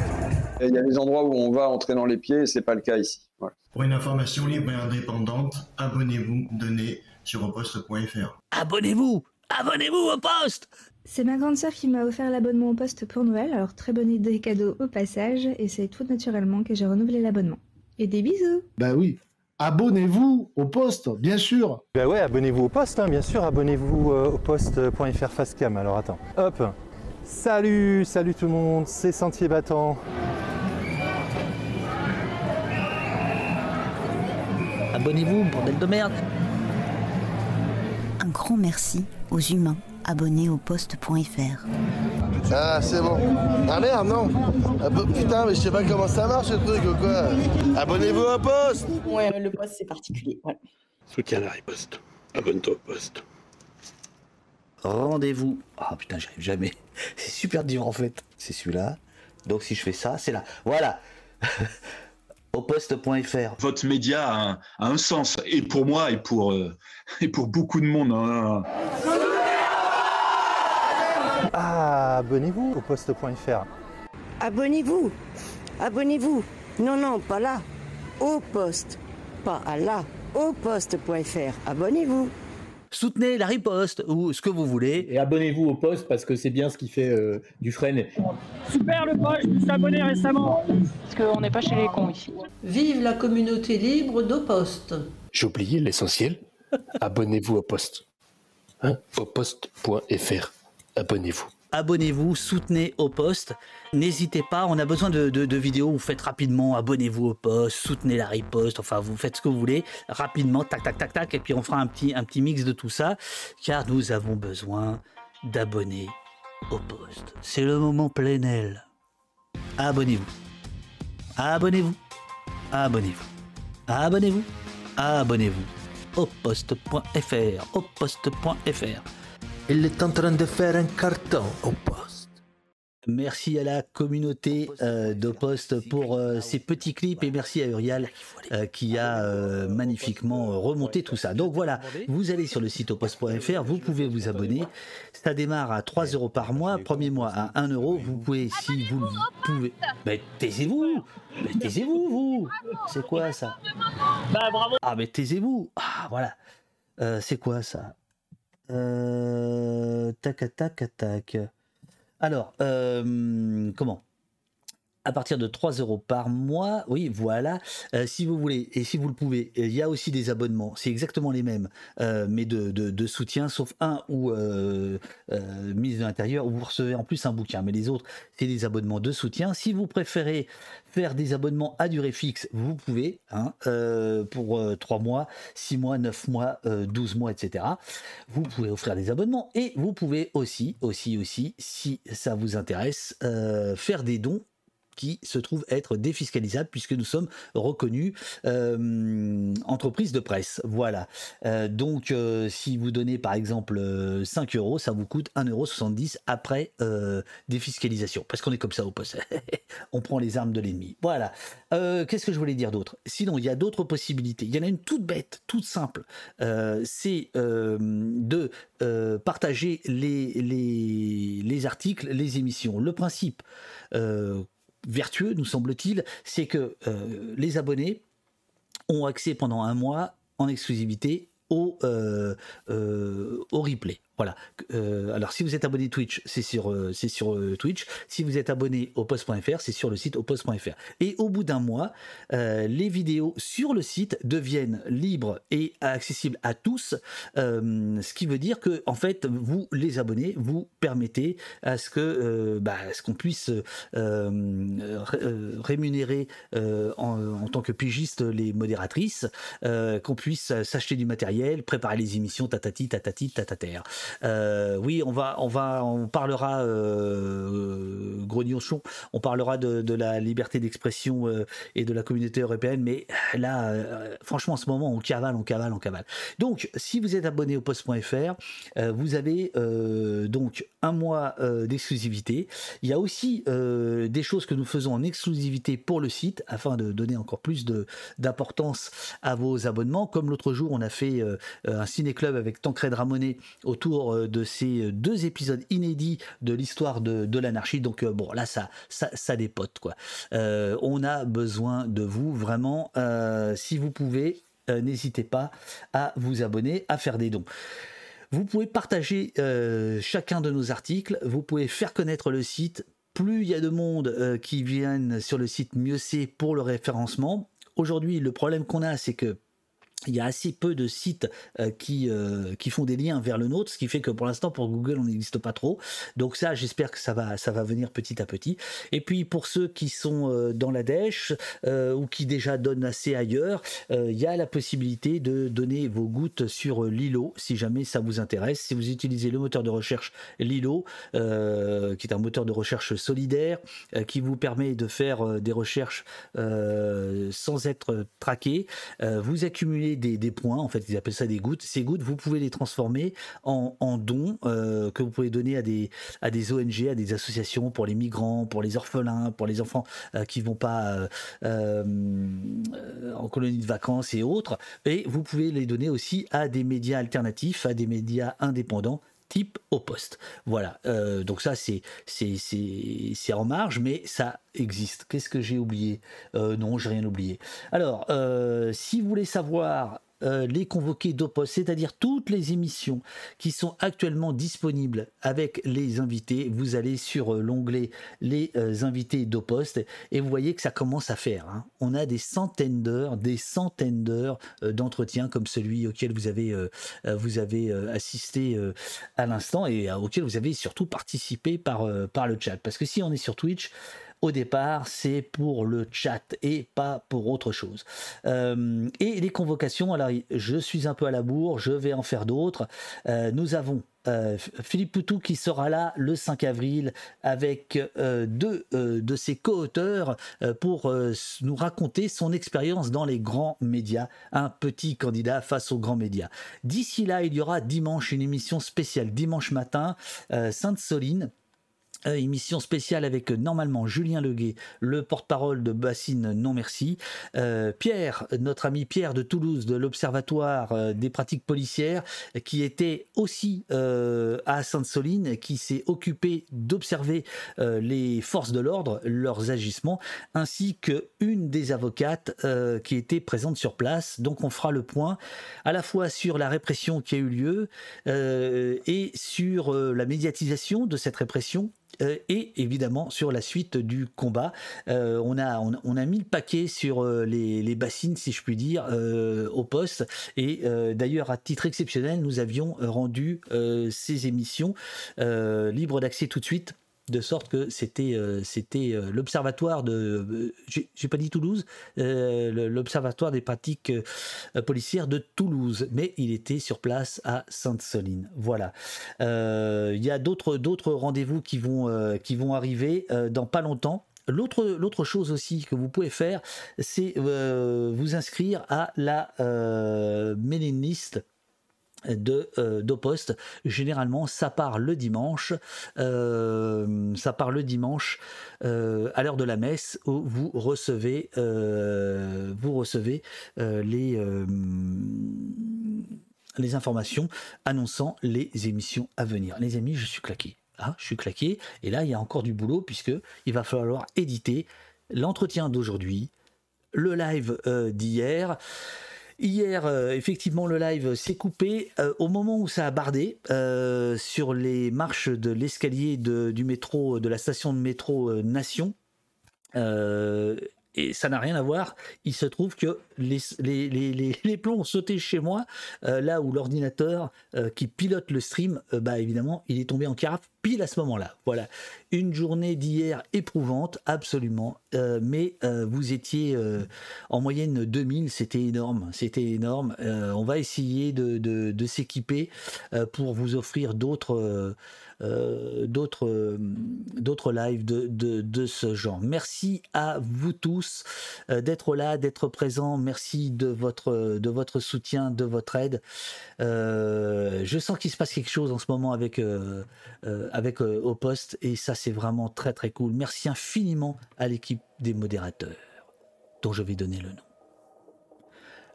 Il y a des endroits où on va entrer dans les pieds et c'est pas le cas ici. Voilà. Pour une information libre et indépendante, abonnez-vous, donnez sur oposte.fr. Abonnez-vous Abonnez-vous au poste C'est ma grande sœur qui m'a offert l'abonnement au poste pour Noël, alors très bonne idée cadeau au passage, et c'est tout naturellement que j'ai renouvelé l'abonnement. Et des bisous Bah oui, abonnez-vous au poste, bien sûr. Bah ouais, abonnez-vous au poste, hein, bien sûr, abonnez-vous euh, au poste.fr facecam. Alors attends, hop. Salut, salut tout le monde, c'est Sentier Battant. Abonnez-vous, bordel de merde Un grand merci aux humains abonnés au poste.fr. Ah, c'est bon. Ah merde, non. Ah, bah, putain, mais je sais pas comment ça marche ce truc ou quoi. Abonnez-vous au poste. Ouais, le poste c'est particulier. Ouais. Soutiens la riposte. Abonne-toi au poste. Rendez-vous. Ah putain, j'y arrive jamais. C'est super dur en fait. C'est celui-là. Donc si je fais ça, c'est là. Voilà. au poste.fr. Votre média a un, a un sens, et pour moi, et pour, euh, et pour beaucoup de monde. hein. Ah, abonnez-vous au poste.fr. Abonnez-vous Abonnez-vous Non, non, pas là. Au poste. Pas à là. Au poste.fr. Abonnez-vous. Soutenez la riposte ou ce que vous voulez. Et abonnez-vous au poste parce que c'est bien ce qui fait euh, du frein. Super le poste, je me suis abonné récemment Parce qu'on n'est pas chez les cons ici. Vive la communauté libre d'au poste. J'ai oublié l'essentiel. Abonnez-vous au poste. Hein au poste.fr. Abonnez-vous. Abonnez-vous, soutenez au poste. N'hésitez pas, on a besoin de, vidéos. Vous faites rapidement, abonnez-vous au poste, soutenez la riposte. Enfin, vous faites ce que vous voulez rapidement, tac, tac, tac, tac. Et puis on fera un petit, mix de tout ça, car nous avons besoin d'abonnés au poste. C'est le moment plénel. Abonnez-vous. Abonnez-vous. Abonnez-vous. Abonnez-vous. Abonnez-vous. Au poste.fr. Au poste.fr. Il est en train de faire un carton au poste. Merci à la communauté euh, de Poste pour euh, ces petits clips et merci à Uriel euh, qui a euh, magnifiquement remonté tout ça. Donc voilà, vous allez sur le site oposte.fr, vous pouvez vous abonner. Ça démarre à 3 euros par mois, premier mois à 1 euro. Vous pouvez, si vous le pouvez. Mais taisez-vous Mais taisez-vous, vous C'est quoi ça? Bah bravo Ah, mais taisez-vous Ah, voilà. Euh, C'est quoi ça? Euh, Tac, tac, tac. Alors, euh, comment? À partir de 3 euros par mois, oui, voilà. Euh, si vous voulez, et si vous le pouvez, il y a aussi des abonnements. C'est exactement les mêmes, euh, mais de, soutien, sauf un où euh, euh, mise de l'intérieur, où vous recevez en plus un bouquin. Mais les autres, c'est des abonnements de soutien. Si vous préférez faire des abonnements à durée fixe, vous pouvez, hein, pour 3 mois, 6 mois, 9 mois, euh, 12 mois, etc. Vous pouvez offrir des abonnements et vous pouvez aussi, aussi, aussi, si ça vous intéresse, faire des dons qui se trouvent être défiscalisables puisque nous sommes reconnus euh, entreprise de presse. Voilà. Euh, donc, euh, si vous donnez par exemple euh, 5 euros, ça vous coûte 1,70 euros après euh, défiscalisation. Parce qu'on est comme ça au poste. On prend les armes de l'ennemi. Voilà. Euh, Qu'est-ce que je voulais dire d'autre? Sinon, il y a d'autres possibilités. Il y en a une toute bête, toute simple. Euh, C'est euh, de euh, partager les, les, les articles, les émissions. Le principe euh, vertueux, nous semble-t-il, c'est que euh, les abonnés ont accès pendant un mois en exclusivité au, euh, euh, au replay. Voilà. Euh, alors, si vous êtes abonné Twitch, c'est sur, euh, sur euh, Twitch. Si vous êtes abonné au post.fr, c'est sur le site post.fr. Et au bout d'un mois, les vidéos sur le site deviennent libres et accessibles à tous. Ce qui veut dire que, en fait, vous, les abonnés, vous permettez à ce que, bah, qu'on puisse ré- rémunérer en, tant que pigiste les modératrices, qu'on puisse s'acheter du matériel, préparer les émissions, tatati, tatati, tatater. Euh, oui, on va, on va, on parlera euh, grognochon, on parlera de, la liberté d'expression euh, et de la communauté européenne, mais là, euh, franchement, en ce moment, on cavale, on cavale, on cavale. Donc, si vous êtes abonné au post.fr, euh, vous avez euh, donc un mois euh, d'exclusivité. Il y a aussi euh, des choses que nous faisons en exclusivité pour le site afin de donner encore plus d'importance à vos abonnements. Comme l'autre jour, on a fait euh, un ciné-club avec Tancred Ramonet autour euh, de ces deux épisodes inédits de l'histoire de, de l'anarchie. Donc euh, bon, là, ça, ça, ça dépote quoi. Euh, on a besoin de vous vraiment. Euh, si vous pouvez, euh, n'hésitez pas à vous abonner, à faire des dons. Vous pouvez partager euh, chacun de nos articles, vous pouvez faire connaître le site. Plus il y a de monde euh, qui viennent sur le site, mieux c'est pour le référencement. Aujourd'hui, le problème qu'on a, c'est que il y a assez peu de sites euh, qui, euh, qui font des liens vers le nôtre, ce qui fait que pour l'instant pour Google on n'existe pas trop. Donc ça j'espère que ça va, ça va venir petit à petit. Et puis pour ceux qui sont euh, dans la dèche ou qui déjà donnent assez ailleurs, il y a la possibilité de donner vos gouttes sur Lilo si jamais ça vous intéresse. Si vous utilisez le moteur de recherche Lilo, qui est un moteur de recherche solidaire, qui vous permet de faire des recherches sans être traqué, vous accumulez des, points, en fait ils appellent ça des gouttes. Ces gouttes, vous pouvez les transformer en, en dons euh, que vous pouvez donner à des, à des ONG, à des associations pour les migrants, pour les orphelins, pour les enfants euh, qui vont pas euh, euh, en colonie de vacances et autres. Et vous pouvez les donner aussi à des médias alternatifs, à des médias indépendants type au poste. Voilà, Euh, donc ça c'est en marge, mais ça existe. Qu'est-ce que j'ai oublié? Euh, Non, j'ai rien oublié. Alors, euh, si vous voulez savoir euh, les convoqués d'Opos, c'est-à-dire toutes les émissions qui sont actuellement disponibles avec les invités, vous allez sur euh, l'onglet les euh, invités d'Opost et vous voyez que ça commence à faire. hein. On a des centaines d'heures, des centaines d'heures euh, d'entretien comme celui auquel vous avez, assisté à l'instant et auquel vous avez surtout participé par, par le chat. Parce que si on est sur Twitch, au départ, c'est pour le chat et pas pour autre chose. Euh, et les convocations, alors je suis un peu à la bourre, je vais en faire d'autres. Euh, nous avons euh, Philippe Poutou qui sera là le 5 avril avec deux de ses co-auteurs pour nous raconter son expérience dans les grands médias, un petit candidat face aux grands médias. D'ici là, il y aura dimanche une émission spéciale, dimanche matin, Sainte-Soline. Euh, émission spéciale avec euh, normalement Julien Leguet, le porte-parole de Bassine Non Merci, Euh, Pierre, notre ami Pierre de Toulouse de l'Observatoire des pratiques policières, qui était aussi à Sainte-Soline, qui s'est occupé d'observer les forces de l'ordre, leurs agissements, ainsi que une des avocates qui était présente sur place. Donc on fera le point à la fois sur la répression qui a eu lieu et sur la médiatisation de cette répression et évidemment sur la suite du combat. Euh, on, a, mis le paquet sur euh, les, bassines, si je puis dire, euh, au poste. Et euh, d'ailleurs, à titre exceptionnel, nous avions euh, rendu euh, ces émissions euh, libres d'accès tout de suite. De sorte que c'était euh, euh, l'observatoire de euh, Toulouse l'observatoire des pratiques policières de Toulouse. Mais il était sur place à Sainte-Soline. Voilà. Il y a d'autres rendez-vous qui vont arriver dans pas longtemps. L'autre, l'autre chose aussi que vous pouvez faire, c'est vous inscrire à la mailing list de euh. Généralement, ça part le dimanche. euh, ça part le dimanche euh, à l'heure de la messe où vous recevez, euh, vous recevez les les informations annonçant les émissions à venir. Les amis, je suis claqué. Ah, je suis claqué. Et là, il y a encore du boulot puisque il va falloir éditer l'entretien d'aujourd'hui, le live d'hier Hier, euh, effectivement, le live s'est coupé euh, au moment où ça a bardé euh, sur les marches de l'escalier du métro, de la station de métro Nation. Et ça n'a rien à voir. Il se trouve que les, les, plombs ont sauté chez moi, là où l'ordinateur qui pilote le stream, bah évidemment, il est tombé en carafe pile à ce moment-là. Voilà. Une journée d'hier éprouvante, absolument. Euh, mais euh, vous étiez euh, en moyenne 2000, c'était énorme. C'était énorme. On va essayer de, de- s'équiper pour vous offrir d'autres. d'autres d'autres lives de, de, de ce genre. Merci à vous tous d'être là, d'être présents. Merci de votre, de votre soutien, de votre aide. Je sens qu'il se passe quelque chose en ce moment avec, avec euh, Au Poste et ça c'est vraiment très très cool. Merci infiniment à l'équipe des modérateurs dont je vais donner le nom.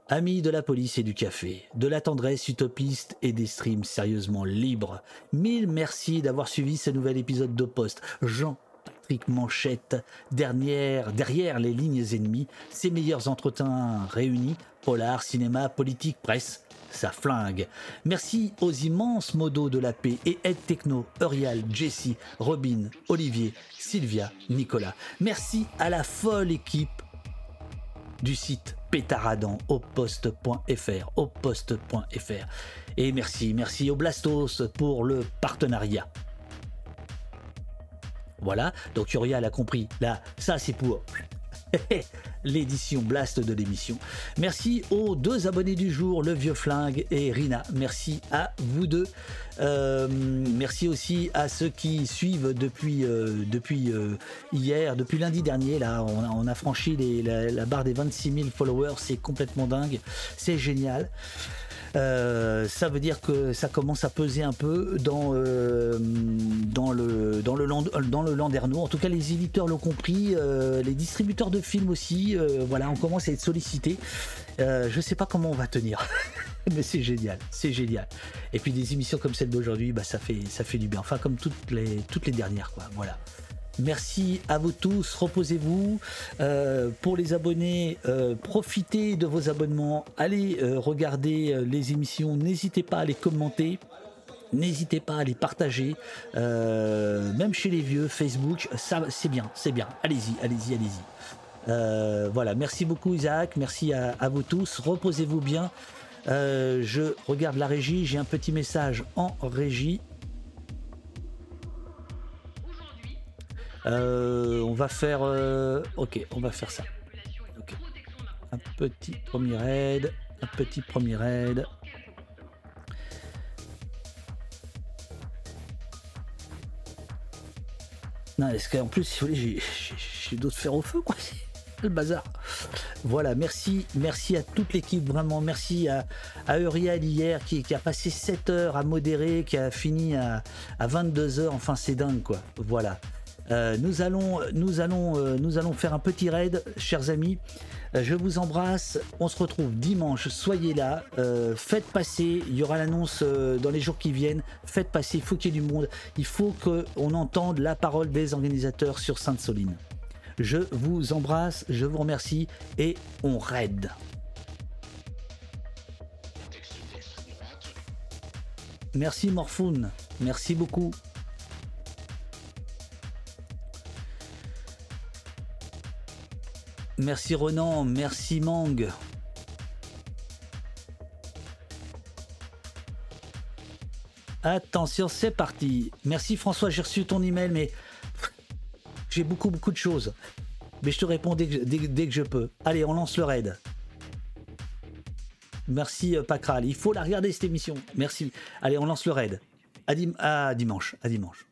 Amis de la police et du café, de la tendresse utopiste et des streams sérieusement libres, mille merci d'avoir suivi ce nouvel épisode de Poste. Manchette, dernière, derrière les lignes ennemies, ses meilleurs entretiens réunis, polar, cinéma, politique, presse, ça flingue. Merci aux immenses modos de la paix et Ed Techno, Eurial, Jessie, Robin, Olivier, Sylvia, Nicolas. Merci à la folle équipe du site pétaradan au poste.fr au poste.fr et merci merci au Blastos pour le partenariat voilà donc Uriel a compris là ça c'est pour l'édition blast de l'émission merci aux deux abonnés du jour le vieux flingue et Rina merci à vous deux Euh, merci aussi à ceux qui suivent depuis, euh, euh, hier, depuis lundi dernier. Là, on a, franchi la barre des 26 000 followers. C'est complètement dingue. C'est génial. Euh, ça veut dire que ça commence à peser un peu dans, euh, le, dans, Landerneau. En tout cas, les éditeurs l'ont compris, euh, les distributeurs de films aussi. euh, voilà, on commence à être sollicité. Euh, je sais pas comment on va tenir, mais c'est génial, c'est génial. Et puis des émissions comme celle d'aujourd'hui, bah, ça, fait, ça fait du bien. Enfin, comme toutes les, toutes les dernières, quoi. Voilà. Merci à vous tous, reposez-vous. Euh, pour les abonnés, euh, profitez de vos abonnements, allez euh, regarder les émissions, n'hésitez pas à les commenter. N'hésitez pas à les partager, même chez les vieux, Facebook, c'est bien, c'est bien. Allez-y, allez-y, allez-y. Voilà, merci beaucoup Isaac, merci à, vous tous, reposez-vous bien. Je regarde la régie, j'ai un petit message en régie. Euh, on va faire. euh, ok, on va faire ça. Un petit premier raid. Un petit premier raid. Non, est-ce qu'en plus, si vous voulez, j'ai- d'autres fers au feu, quoi. Le bazar. Voilà, merci, merci à toute l'équipe, vraiment. Merci à, à hier qui, qui a passé 7 heures à modérer, qui a fini à, à 22 heures. Enfin, c'est dingue, quoi. Voilà. Euh, nous, allons, nous, allons, euh, nous allons faire un petit raid, chers amis. Euh, je vous embrasse. On se retrouve dimanche. Soyez là. Faites passer. Il y aura l'annonce dans les jours qui viennent. Faites passer. Il faut qu'il y ait du monde. Il faut qu'on entende la parole des organisateurs sur Sainte-Soline. Je vous embrasse. Je vous remercie. Et on raid. Merci Morphone. Merci beaucoup. Merci Renan, merci Mang. Attention, c'est parti. Merci François, j'ai reçu ton email, mais j'ai beaucoup beaucoup de choses. Mais je te réponds dès que, je peux. Allez, on lance le raid. Merci euh, Pacral. Il faut la regarder cette émission. Merci. Allez, on lance le raid. À dimanche. À dimanche.